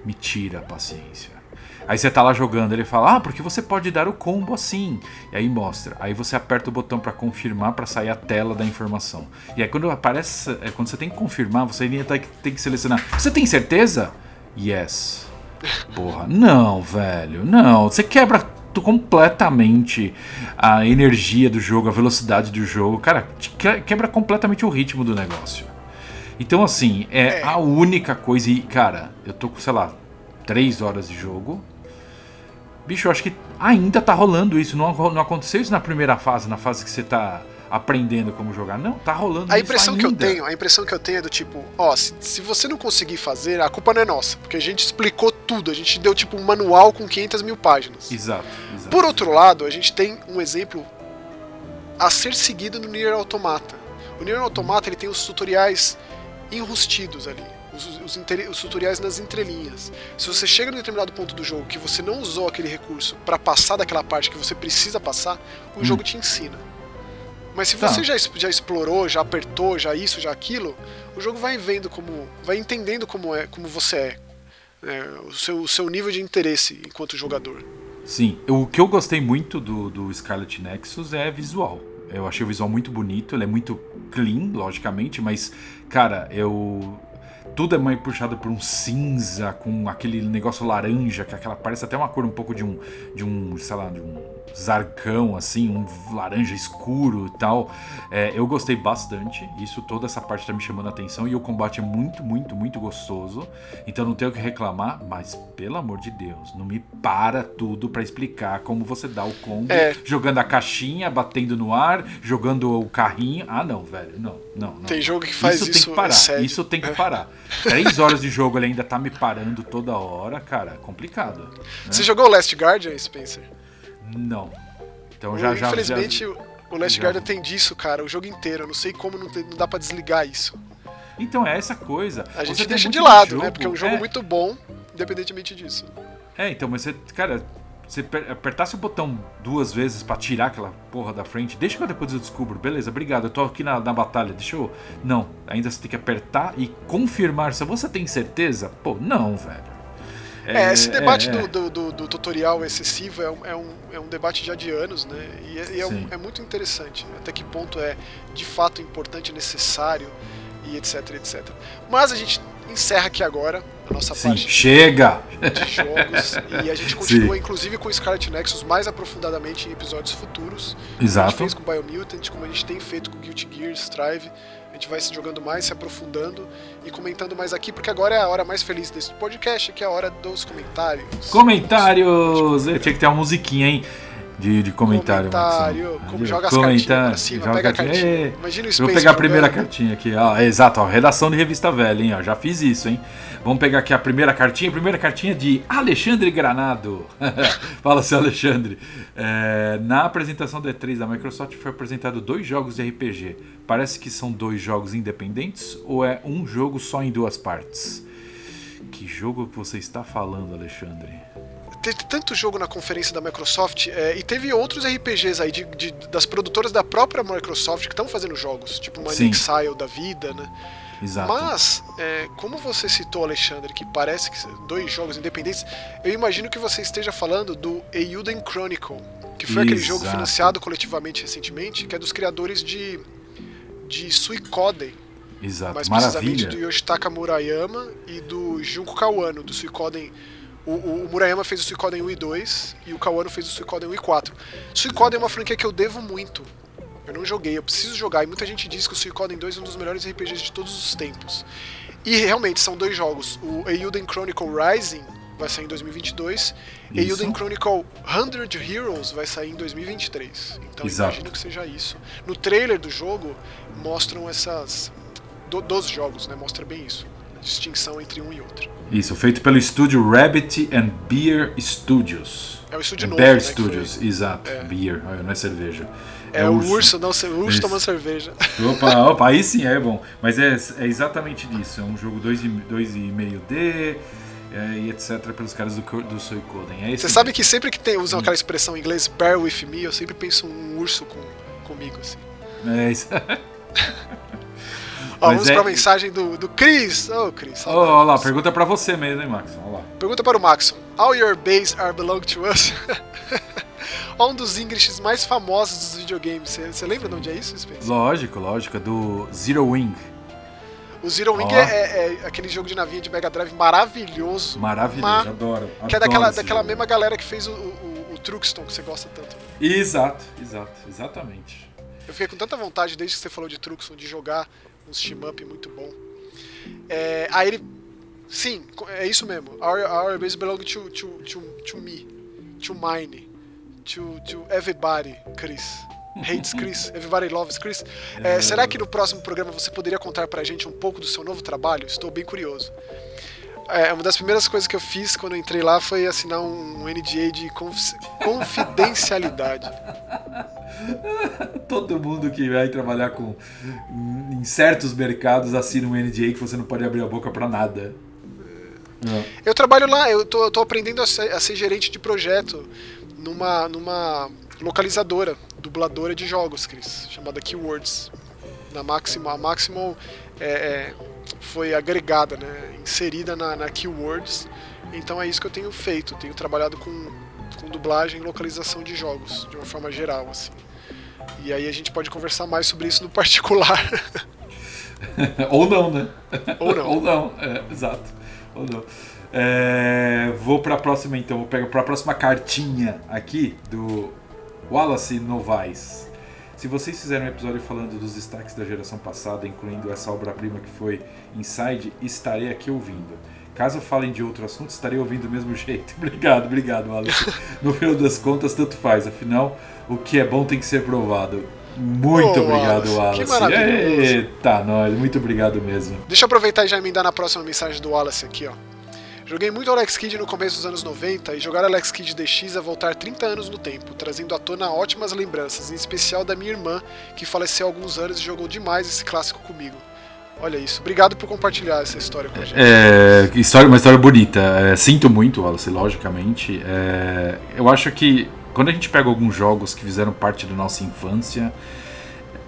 me tira a paciência. Aí você tá lá jogando, ele fala: "Ah, porque você pode dar o combo assim". E aí mostra. Aí você aperta o botão para confirmar para sair a tela da informação. E aí quando aparece, é, quando você tem que confirmar, você ainda tem que selecionar. Você tem certeza? Yes. Porra, não, velho. Não, você quebra completamente a energia do jogo, a velocidade do jogo. Cara, quebra completamente o ritmo do negócio. Então, assim, é, é, a única coisa. E, cara, eu tô com, sei lá, três horas de jogo. Bicho, eu acho que ainda tá rolando isso. Não, não aconteceu isso na primeira fase, na fase que você tá aprendendo como jogar. Não, tá rolando a impressão que eu tenho A impressão que eu tenho é do tipo, ó, se, se, você não conseguir fazer, a culpa não é nossa. Porque a gente explicou tudo. A gente deu, tipo, um manual com 500 mil páginas. Exato, exato. Por outro lado, a gente tem um exemplo a ser seguido no Nier Automata. O Nier Automata, ele tem os tutoriais enrustidos ali. Os, os, os, tutoriais nas entrelinhas. Se você chega em determinado ponto do jogo que você não usou aquele recurso para passar daquela parte que você precisa passar, o hum. jogo te ensina. Mas se tá. você já, já explorou, já apertou, já isso, já aquilo, o jogo vai vendo como. vai entendendo como é, como você é. é o, seu, o seu nível de interesse enquanto jogador. Sim, o que eu gostei muito do, do Scarlet Nexus é visual. Eu achei o visual muito bonito, ele é muito clean, logicamente, mas, cara, eu. Tudo é mais puxado por um cinza, com aquele negócio laranja, que é aquela parece até uma cor um pouco de um. de um, sei lá, de um zarcão, assim, um laranja escuro e tal. É, eu gostei bastante. Isso, toda essa parte tá me chamando a atenção. E o combate é muito, muito, muito gostoso. Então não tenho o que reclamar. Mas, pelo amor de Deus, não me para tudo para explicar como você dá o combo. É. Jogando a caixinha, batendo no ar, jogando o carrinho. Ah, não, velho. Não, não, não. Tem jogo que faz isso. Isso tem que parar. É isso tem que parar. Três horas de jogo ele ainda tá me parando toda hora, cara. Complicado. Né? Você jogou Last Guardian, Spencer? Não. Então já já. Infelizmente, já, o Last já... Guardian tem disso, cara, o jogo inteiro. Eu não sei como não, tem, não dá para desligar isso. Então é essa coisa. A gente deixa de lado, jogo, né? Porque é um jogo é... muito bom, independentemente disso. É, então, mas você, cara, você apertasse o botão duas vezes para tirar aquela porra da frente, deixa que eu depois eu descubro. Beleza, obrigado, eu tô aqui na, na batalha, deixa eu. Não, ainda você tem que apertar e confirmar se você tem certeza. Pô, não, velho. É, esse debate é, do, do, do, tutorial excessivo é um, é, um, é um debate já de anos, né? E, é, e é, é, muito interessante. Até que ponto é de fato importante, necessário e etc, etc. Mas a gente encerra aqui agora a nossa Sim, parte chega. de jogos e a gente continua Sim. inclusive com Scarlet Nexus mais aprofundadamente em episódios futuros. Exato. A gente fez com Biomutant, como a gente tem feito com Guilty Gear, Strive. A gente vai se jogando mais, se aprofundando e comentando mais aqui, porque agora é a hora mais feliz desse podcast, que é a hora dos comentários. Comentários! Eu tinha que ter uma musiquinha, hein? de, de comentário. Comentário, como joga as pra cima, joga pega a cartinha. É. Imagina o Space Vou pegar a primeira cartinha aqui. Ó, é, exato, ó, redação de revista velha, hein? Ó, já fiz isso, hein? Vamos pegar aqui a primeira cartinha. Primeira cartinha de Alexandre Granado. Fala, seu Alexandre. É, na apresentação da E3 da Microsoft foi apresentado dois jogos de RPG. Parece que são dois jogos independentes ou é um jogo só em duas partes? Que jogo que você está falando, Alexandre? teve tanto jogo na conferência da Microsoft é, e teve outros RPGs aí de, de, das produtoras da própria Microsoft que estão fazendo jogos, tipo uma Exile da vida, né? Exato. Mas, é, como você citou, Alexandre, que parece que dois jogos independentes, eu imagino que você esteja falando do Euden Chronicle, que foi Exato. aquele jogo financiado coletivamente recentemente, que é dos criadores de, de Suicoden. Exato, mais Maravilha. precisamente do Yoshitaka Murayama e do Junko Kawano, do Suicoden o, o, o, Murayama fez o Suicoden 1 e 2 e o Kawano fez o Suicoden 1 e 4. Suicoden é uma franquia que eu devo muito. Eu não joguei, eu preciso jogar. E muita gente diz que o Suicoden 2 é um dos melhores RPGs de todos os tempos. E realmente são dois jogos. O Euden Chronicle Rising vai sair em 2022 e Euden Chronicle 100 Heroes vai sair em 2023. Então Exato. imagino que seja isso. No trailer do jogo mostram essas do, dos jogos, né? Mostra bem isso distinção entre um e outro. Isso, feito pelo estúdio Rabbit and Beer Studios. É o estúdio é novo, Bear né, Studios, exato. É. Beer, não é cerveja. É, é o urso, urso não, o urso tomando cerveja. Opa, opa, aí sim é bom. Mas é, é exatamente disso. É um jogo 2,5D. É, e etc. pelos caras do, do Suicoden. É Você sabe que sempre que tem, usam hum. aquela expressão em inglês bear with me, eu sempre penso um urso com, comigo, assim. É isso. Ó, vamos é... pra mensagem do, do Chris. Ô, oh, Chris. Ó, oh, lá, pergunta pra você mesmo, hein, Max? Pergunta para o Max. All your base are belong to us? um dos Englishes mais famosos dos videogames. Você lembra de onde é isso, Spencer? Lógico, lógico. É do Zero Wing. O Zero Wing oh. é, é, aquele jogo de navinha de Mega Drive maravilhoso. Maravilhoso, ma... adoro. Que é daquela, daquela mesma galera que fez o, o, o Truxton, que você gosta tanto. Exato, exato, exatamente. Eu fiquei com tanta vontade desde que você falou de Truxton de jogar uns team up muito bom. É, aí ele. Sim, é isso mesmo. Our, our base belong to, to, to, to me, to mine, to, to everybody, Chris. Hates Chris, everybody loves Chris. É, é, será que no próximo programa você poderia contar pra gente um pouco do seu novo trabalho? Estou bem curioso. É, uma das primeiras coisas que eu fiz quando eu entrei lá foi assinar um NDA de confidencialidade. Todo mundo que vai trabalhar com em certos mercados assina um NDA que você não pode abrir a boca para nada. É. Eu trabalho lá, eu tô, eu tô aprendendo a ser, a ser, gerente de projeto numa, numa localizadora, dubladora de jogos, Cris, chamada Keywords. Na Maximal, a Maximal é, é, foi agregada, né, inserida na, na Keywords. Então é isso que eu tenho feito. Tenho trabalhado com, com dublagem e localização de jogos, de uma forma geral, assim. E aí a gente pode conversar mais sobre isso no particular. Ou não, né? Ou não. Ou não, é, exato. Ou não. É, vou para a próxima então, vou pegar para a próxima cartinha aqui do Wallace Novaes. Se vocês fizeram um episódio falando dos destaques da geração passada, incluindo essa obra-prima que foi Inside, estarei aqui ouvindo. Caso falem de outro assunto, estarei ouvindo do mesmo jeito. obrigado, obrigado, Wallace. No final das contas, tanto faz. Afinal, o que é bom tem que ser provado. Muito oh, obrigado, Wallace. Que maravilhoso. Eita, nós. Muito obrigado mesmo. Deixa eu aproveitar e já emendar na próxima mensagem do Wallace aqui, ó. Joguei muito Alex Kidd no começo dos anos 90 e jogar Alex Kidd DX é voltar 30 anos no tempo, trazendo à tona ótimas lembranças, em especial da minha irmã, que faleceu há alguns anos e jogou demais esse clássico comigo. Olha isso. Obrigado por compartilhar essa história com a gente. É, história, uma história bonita. É, sinto muito, Wallace, logicamente. É, eu acho que quando a gente pega alguns jogos que fizeram parte da nossa infância,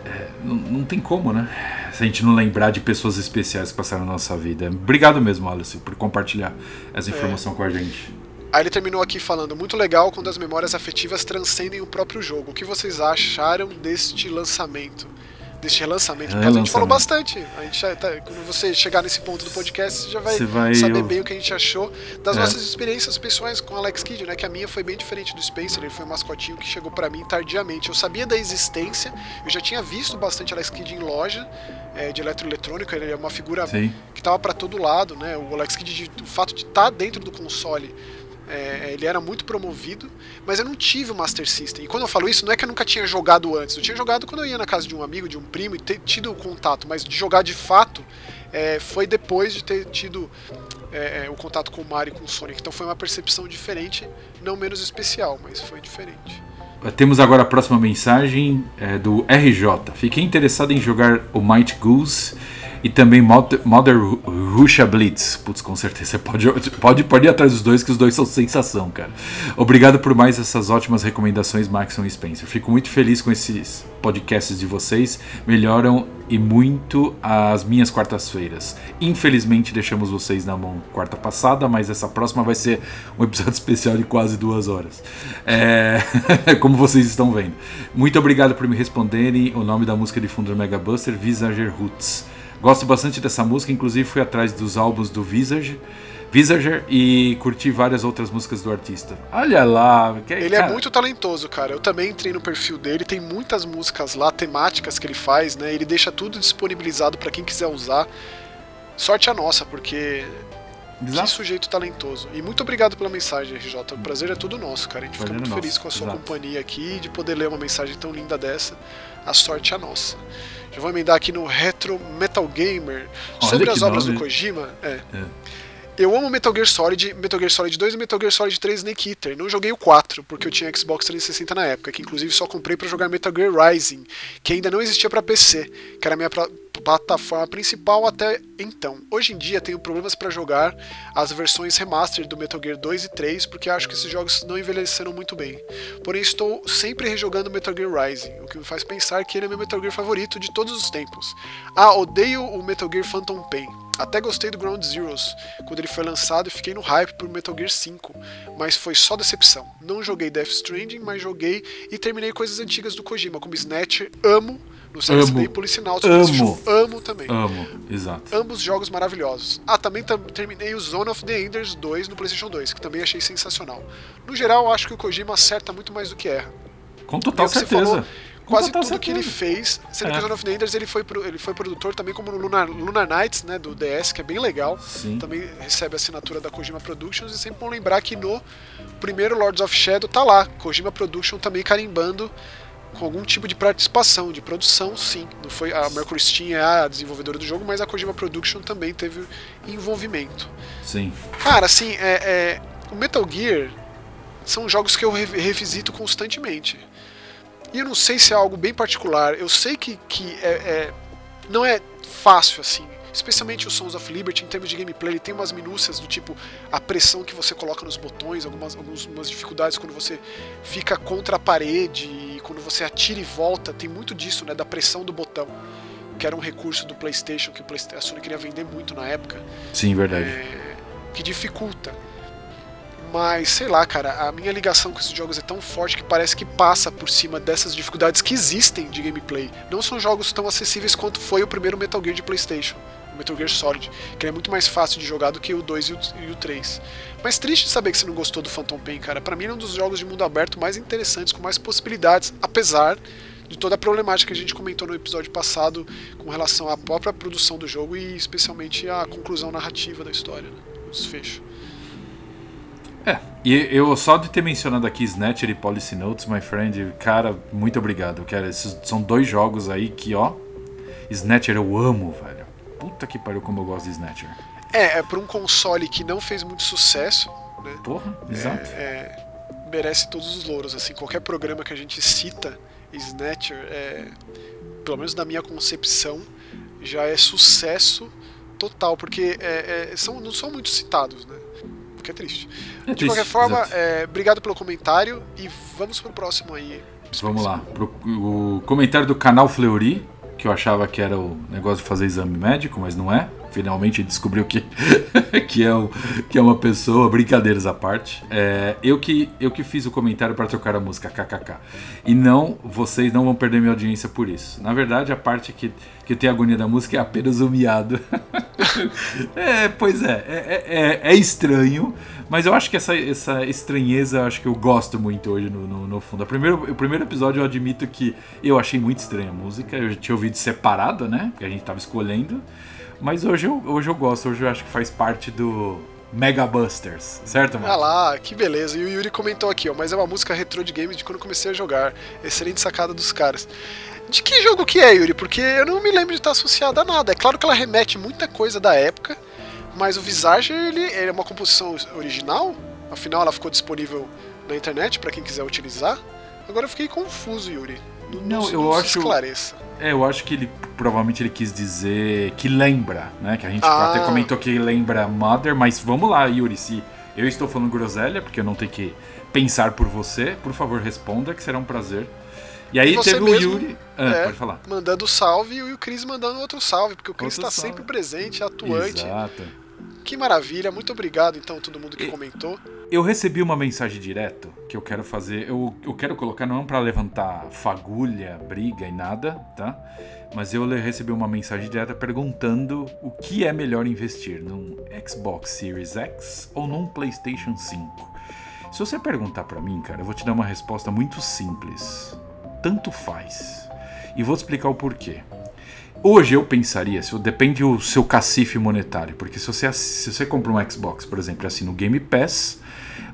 é, não, não, tem como, né? Se a gente não lembrar de pessoas especiais que passaram na nossa vida. Obrigado mesmo, Alice, por compartilhar essa é. informação é. com a gente. Aí ele terminou aqui falando: muito legal quando as memórias afetivas transcendem o próprio jogo. O que vocês acharam deste lançamento? Deste relançamento. Porque a gente falou bastante. A gente tá, quando você chegar nesse ponto do podcast, você já vai, você vai saber eu... bem o que a gente achou das é. nossas experiências pessoais com Alex Kidd, né? Que a minha foi bem diferente do Spencer. Ele foi um mascotinho que chegou para mim tardiamente. Eu sabia da existência, eu já tinha visto bastante Alex Kidd em loja é, de eletroeletrônica. Ele é uma figura Sim. que tava para todo lado, né? O Alex Kidd, o fato de estar tá dentro do console é, ele era muito promovido, mas eu não tive o Master System. E quando eu falo isso, não é que eu nunca tinha jogado antes. Eu tinha jogado quando eu ia na casa de um amigo, de um primo, e ter tido o contato, mas de jogar de fato é, foi depois de ter tido é, é o contato com o Mario e com o Sonic. Então foi uma percepção diferente, não menos especial, mas foi diferente. Temos agora a próxima mensagem é, do RJ. Fiquei interessado em jogar o Might Goose e também Mother Russia Blitz. Putz, com certeza. Pode, pode, pode ir atrás dos dois, que os dois são sensação, cara. Obrigado por mais essas ótimas recomendações, Maxon e Spencer. Fico muito feliz com esses podcasts de vocês. Melhoram e muito as minhas quartas-feiras. Infelizmente deixamos vocês na mão quarta passada, mas essa próxima vai ser um episódio especial de quase duas horas. É... Como vocês estão vendo. Muito obrigado por me responderem. O nome da música de fundo do Mega Buster, Visager Roots. Gosto bastante dessa música, inclusive fui atrás dos álbuns do Visage. Visager e curti várias outras músicas do artista. Olha lá, que, ele é cara... é muito talentoso, cara. Eu também entrei no perfil dele, tem muitas músicas lá, temáticas que ele faz, né? Ele deixa tudo disponibilizado para quem quiser usar. Sorte a nossa, porque Exato. que sujeito talentoso. E muito obrigado pela mensagem, RJ. O prazer é todo nosso, cara. A gente fica muito nosso. feliz com a sua Exato. companhia aqui, de poder ler uma mensagem tão linda dessa. A sorte é a nossa. Já vou emendar aqui no Retro Metal Gamer. Olha sobre as obras nome. do Kojima. É. é. Eu amo Metal Gear Solid, Metal Gear Solid 2 e Metal Gear Solid 3 Snake Eater. Não joguei o 4, porque eu tinha Xbox 360 na época, que inclusive só comprei para jogar Metal Gear Rising, que ainda não existia para PC, que era a minha plataforma principal até então. Hoje em dia tenho problemas para jogar as versões remastered do Metal Gear 2 e 3, porque acho que esses jogos não envelheceram muito bem. Porém, estou sempre rejogando Metal Gear Rising, o que me faz pensar que ele é meu Metal Gear favorito de todos os tempos. Ah, odeio o Metal Gear Phantom Pain. Até gostei do Ground Zeroes quando ele foi lançado e fiquei no hype por Metal Gear 5, mas foi só decepção. Não joguei Death Stranding, mas joguei e terminei coisas antigas do Kojima, como Snatcher, amo no CSD e Policinauts. Amo. amo também. Amo, exato. Ambos jogos maravilhosos. Ah, também terminei o Zone of the Enders 2 no PlayStation 2, que também achei sensacional. No geral, acho que o Kojima acerta muito mais do que erra. Com total certeza. Falou, quase tudo certeza. que ele fez, sendo é. que o Zone of the Enders ele foi, ele foi produtor também como no Lunar, Lunar Nights, né, do DS, que é bem legal. Sim. Também recebe a assinatura da Kojima Productions e sempre bom lembrar que no primeiro Lords of Shadow tá lá, Kojima Production também carimbando com algum tipo de participação, de produção, sim. Não foi a Mercury Steam é a desenvolvedora do jogo, mas a Kojima Production também teve envolvimento. Sim. Cara, assim, é, é o Metal Gear são jogos que eu revisito constantemente. E eu não sei se é algo bem particular. Eu sei que, que é, é não é fácil assim especialmente o Sons of Liberty, em termos de gameplay, ele tem umas minúcias do tipo a pressão que você coloca nos botões, algumas, algumas dificuldades quando você fica contra a parede, quando você atira e volta, tem muito disso, né, da pressão do botão, que era um recurso do PlayStation que a Sony queria vender muito na época. Sim, verdade. É, que dificulta. Mas, sei lá, cara, a minha ligação com esses jogos é tão forte que parece que passa por cima dessas dificuldades que existem de gameplay. Não são jogos tão acessíveis quanto foi o primeiro Metal Gear de PlayStation. Metal Gear Solid, que é muito mais fácil de jogar do que o 2 e o, 3. Mas triste saber que você não gostou do Phantom Pain, cara. Para mim é um dos jogos de mundo aberto mais interessantes, com mais possibilidades, apesar de toda a problemática que a gente comentou no episódio passado com relação à própria produção do jogo e especialmente à conclusão narrativa da história, né? o desfecho. É, e eu só de ter mencionado aqui Snatcher e Policy Notes, my friend, cara, muito obrigado. Cara, esses são dois jogos aí que, ó, Snatcher eu amo, velho. Puta que pariu como eu gosto de Snatcher. É, é pra um console que não fez muito sucesso, né? Porra, exato. É, é, merece todos os louros, assim, qualquer programa que a gente cita Snatcher, é, pelo menos na minha concepção, já é sucesso total, porque é, é são, não são muito citados, né? O que é triste. É De qualquer forma, é, obrigado pelo comentário e vamos pro próximo aí. Vamos lá, pro, o comentário do canal Fleury que eu achava que era o negócio de fazer exame médico, mas não é. Finalmente descobriu que, que, é, o, que é uma pessoa, brincadeiras à parte. É, eu, que, eu que fiz o comentário para trocar a música KKK. E não, vocês não vão perder minha audiência por isso. Na verdade, a parte que, que tem a agonia da música é apenas o miado. é, pois é, é, é, é, estranho, mas eu acho que essa, essa estranheza, acho que eu gosto muito hoje no, no, no fundo. O primeiro, o primeiro episódio eu admito que eu achei muito estranha a música, eu já tinha ouvido separado, né? Que a gente tava escolhendo. Mas hoje eu, hoje eu gosto, hoje eu acho que faz parte do Mega Busters, certo, mano? Ah lá, que beleza. E o Yuri comentou aqui, ó, mas é uma música retrô de games de quando comecei a jogar. Excelente sacada dos caras. De que jogo que é, Yuri? Porque eu não me lembro de estar associada a nada. É claro que ela remete muita coisa da época, mas o Visage ele, ele é uma composição original. Afinal, ela ficou disponível na internet para quem quiser utilizar. Agora eu fiquei confuso, Yuri. Não, eu acho. Esclareça. É, eu acho que ele provavelmente ele quis dizer que lembra, né? Que a gente ah. até comentou que lembra Mother, mas vamos lá, Yuri, se eu estou falando groselha, porque eu não tenho que pensar por você, por favor, responda, que será um prazer. E aí e teve o Yuri. Ah, é, pode falar. Mandando salve e o Cris mandando outro salve, porque o Cris está sempre presente, atuante. Exato. Que maravilha, muito obrigado então a todo mundo que comentou. Eu recebi uma mensagem direto que eu quero fazer. Eu, eu quero colocar não para levantar fagulha, briga e nada, tá? Mas eu recebi uma mensagem direta perguntando o que é melhor investir num Xbox Series X ou num PlayStation 5. Se você perguntar para mim, cara, eu vou te dar uma resposta muito simples. Tanto faz. E vou te explicar o porquê. Hoje eu pensaria, depende do seu cacife monetário, porque se você, se você compra um Xbox, por exemplo, assim no Game Pass,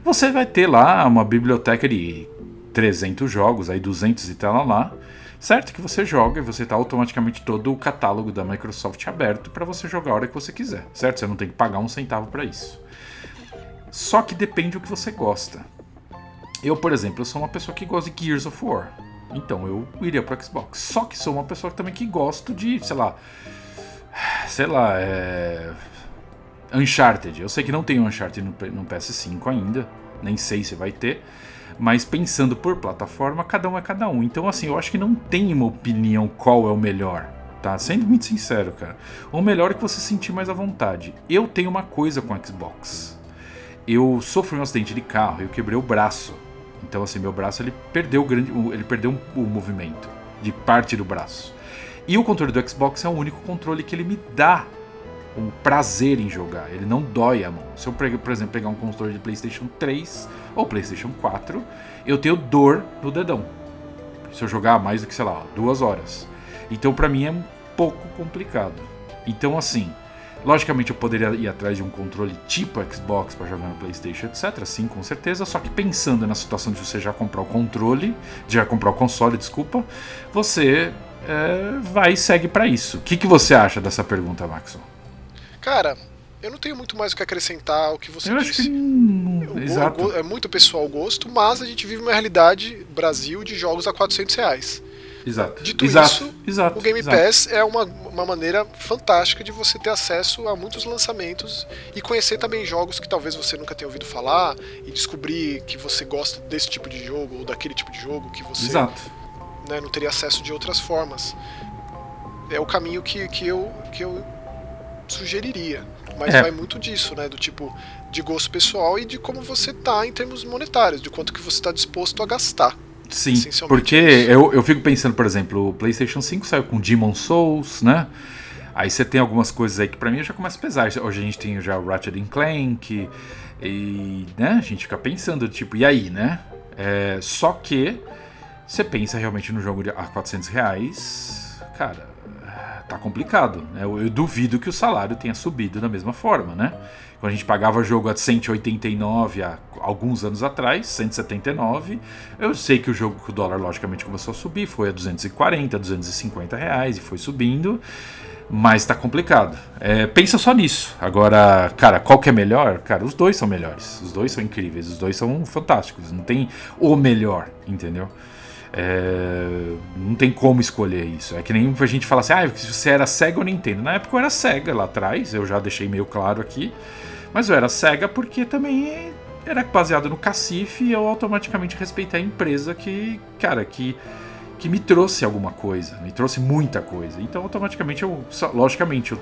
você vai ter lá uma biblioteca de 300 jogos, aí 200 e tal lá, certo? Que você joga e você está automaticamente todo o catálogo da Microsoft aberto para você jogar a hora que você quiser, certo? Você não tem que pagar um centavo para isso. Só que depende do que você gosta. Eu, por exemplo, eu sou uma pessoa que gosta de Gears of War. Então eu iria pro Xbox. Só que sou uma pessoa também que gosto de, sei lá. Sei lá, é. Uncharted. Eu sei que não tem Uncharted no, no PS5 ainda, nem sei se vai ter. Mas pensando por plataforma, cada um é cada um. Então, assim, eu acho que não tem uma opinião qual é o melhor. Tá? Sendo muito sincero, cara. O melhor é que você sentir mais à vontade. Eu tenho uma coisa com Xbox. Eu sofri um acidente de carro, eu quebrei o braço. Então, assim, meu braço ele perdeu o grande, ele perdeu o movimento de parte do braço. E o controle do Xbox é o único controle que ele me dá um prazer em jogar. Ele não dói a mão. Se eu, por exemplo, pegar um controle de PlayStation 3 ou PlayStation 4, eu tenho dor no dedão. Se eu jogar mais do que, sei lá, duas horas. Então, para mim é um pouco complicado. Então, assim, logicamente eu poderia ir atrás de um controle tipo Xbox para jogar no PlayStation, etc. Sim, com certeza. Só que pensando na situação de você já comprar o controle, de já comprar o console, desculpa, você é, vai e segue para isso. O que, que você acha dessa pergunta, Maxon? Cara, eu não tenho muito mais o que acrescentar ao que você eu disse. Acho que... Exato. É muito pessoal o gosto, mas a gente vive uma realidade Brasil de jogos a 400 reais. Exato. Dito exato, isso, exato, o Game exato. Pass é uma, uma maneira fantástica de você ter acesso a muitos lançamentos e conhecer também jogos que talvez você nunca tenha ouvido falar e descobrir que você gosta desse tipo de jogo ou daquele tipo de jogo que você né, não teria acesso de outras formas. É o caminho que, que, eu, que eu sugeriria. Mas é. vai muito disso, né? Do tipo de gosto pessoal e de como você tá em termos monetários, de quanto que você está disposto a gastar. Sim, porque eu, eu fico pensando, por exemplo, o PlayStation 5 saiu com Demon Souls, né? Aí você tem algumas coisas aí que pra mim já começa a pesar. Hoje a gente tem já o Ratchet Clank e, né, a gente fica pensando, tipo, e aí, né? É, só que você pensa realmente no jogo a 400 reais, cara, tá complicado. Né? Eu, eu, duvido que o salário tenha subido da mesma forma, né? Quando a gente pagava jogo a 189 há alguns anos atrás, 179, eu sei que o jogo que o dólar logicamente começou a subir, foi a 240, 250 reais e foi subindo. Mas tá complicado. É, pensa só nisso. Agora, cara, qual que é melhor? Cara, os dois são melhores. Os dois são incríveis. Os dois são fantásticos. Não tem o melhor, entendeu? É, não tem como escolher isso. É que nem a gente fala assim, ah, se você era cega ou Nintendo. Na época eu era cega lá atrás, eu já deixei meio claro aqui. Mas eu era cega porque também era baseado no cacife e eu automaticamente respeitei a empresa que, cara, que, que me trouxe alguma coisa, me trouxe muita coisa. Então, automaticamente, eu, logicamente, eu,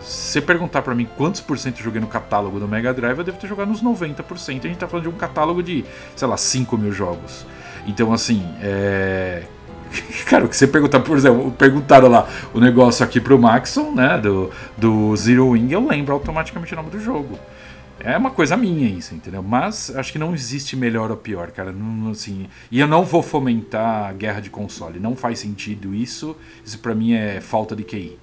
se você perguntar para mim quantos por cento eu joguei no catálogo do Mega Drive, eu devo ter jogado nos 90%. A gente tá falando de um catálogo de, sei lá, 5 mil jogos. Então, assim, é. Cara, o que você perguntar, por exemplo, perguntaram lá o negócio aqui pro Maxon, né, do, do Zero Wing, eu lembro automaticamente o nome do jogo. É uma coisa minha isso, entendeu? Mas acho que não existe melhor ou pior, cara. Não, assim, e eu não vou fomentar guerra de console. Não faz sentido isso. Isso para mim é falta de QI.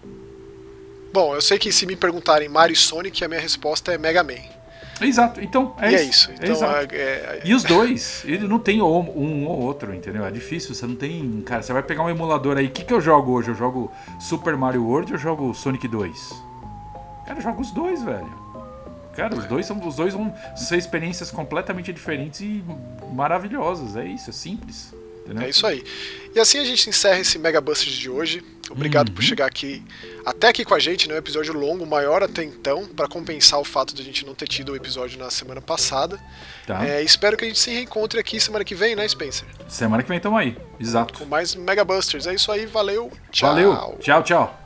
Bom, eu sei que se me perguntarem Mario e Sonic, a minha resposta é Mega Man. Exato, então é e isso. É isso. Então, é, é, é... E os dois, ele não tem um ou outro, entendeu? É difícil, você não tem. Cara, você vai pegar um emulador aí. O que, que eu jogo hoje? Eu jogo Super Mario World ou eu jogo Sonic 2? Cara, eu jogo os dois, velho. Cara, os dois são os dois vão ser experiências completamente diferentes e maravilhosas. É isso, é simples. Entendeu? É isso aí. E assim a gente encerra esse Mega Busters de hoje. Obrigado uhum. por chegar aqui, até aqui com a gente, né? Um episódio longo, maior até então, para compensar o fato de a gente não ter tido o episódio na semana passada. Tá. É, espero que a gente se reencontre aqui semana que vem, né, Spencer? Semana que vem estamos aí, exato. Com mais Mega Busters. É isso aí, valeu. Tchau. Valeu. Tchau, tchau.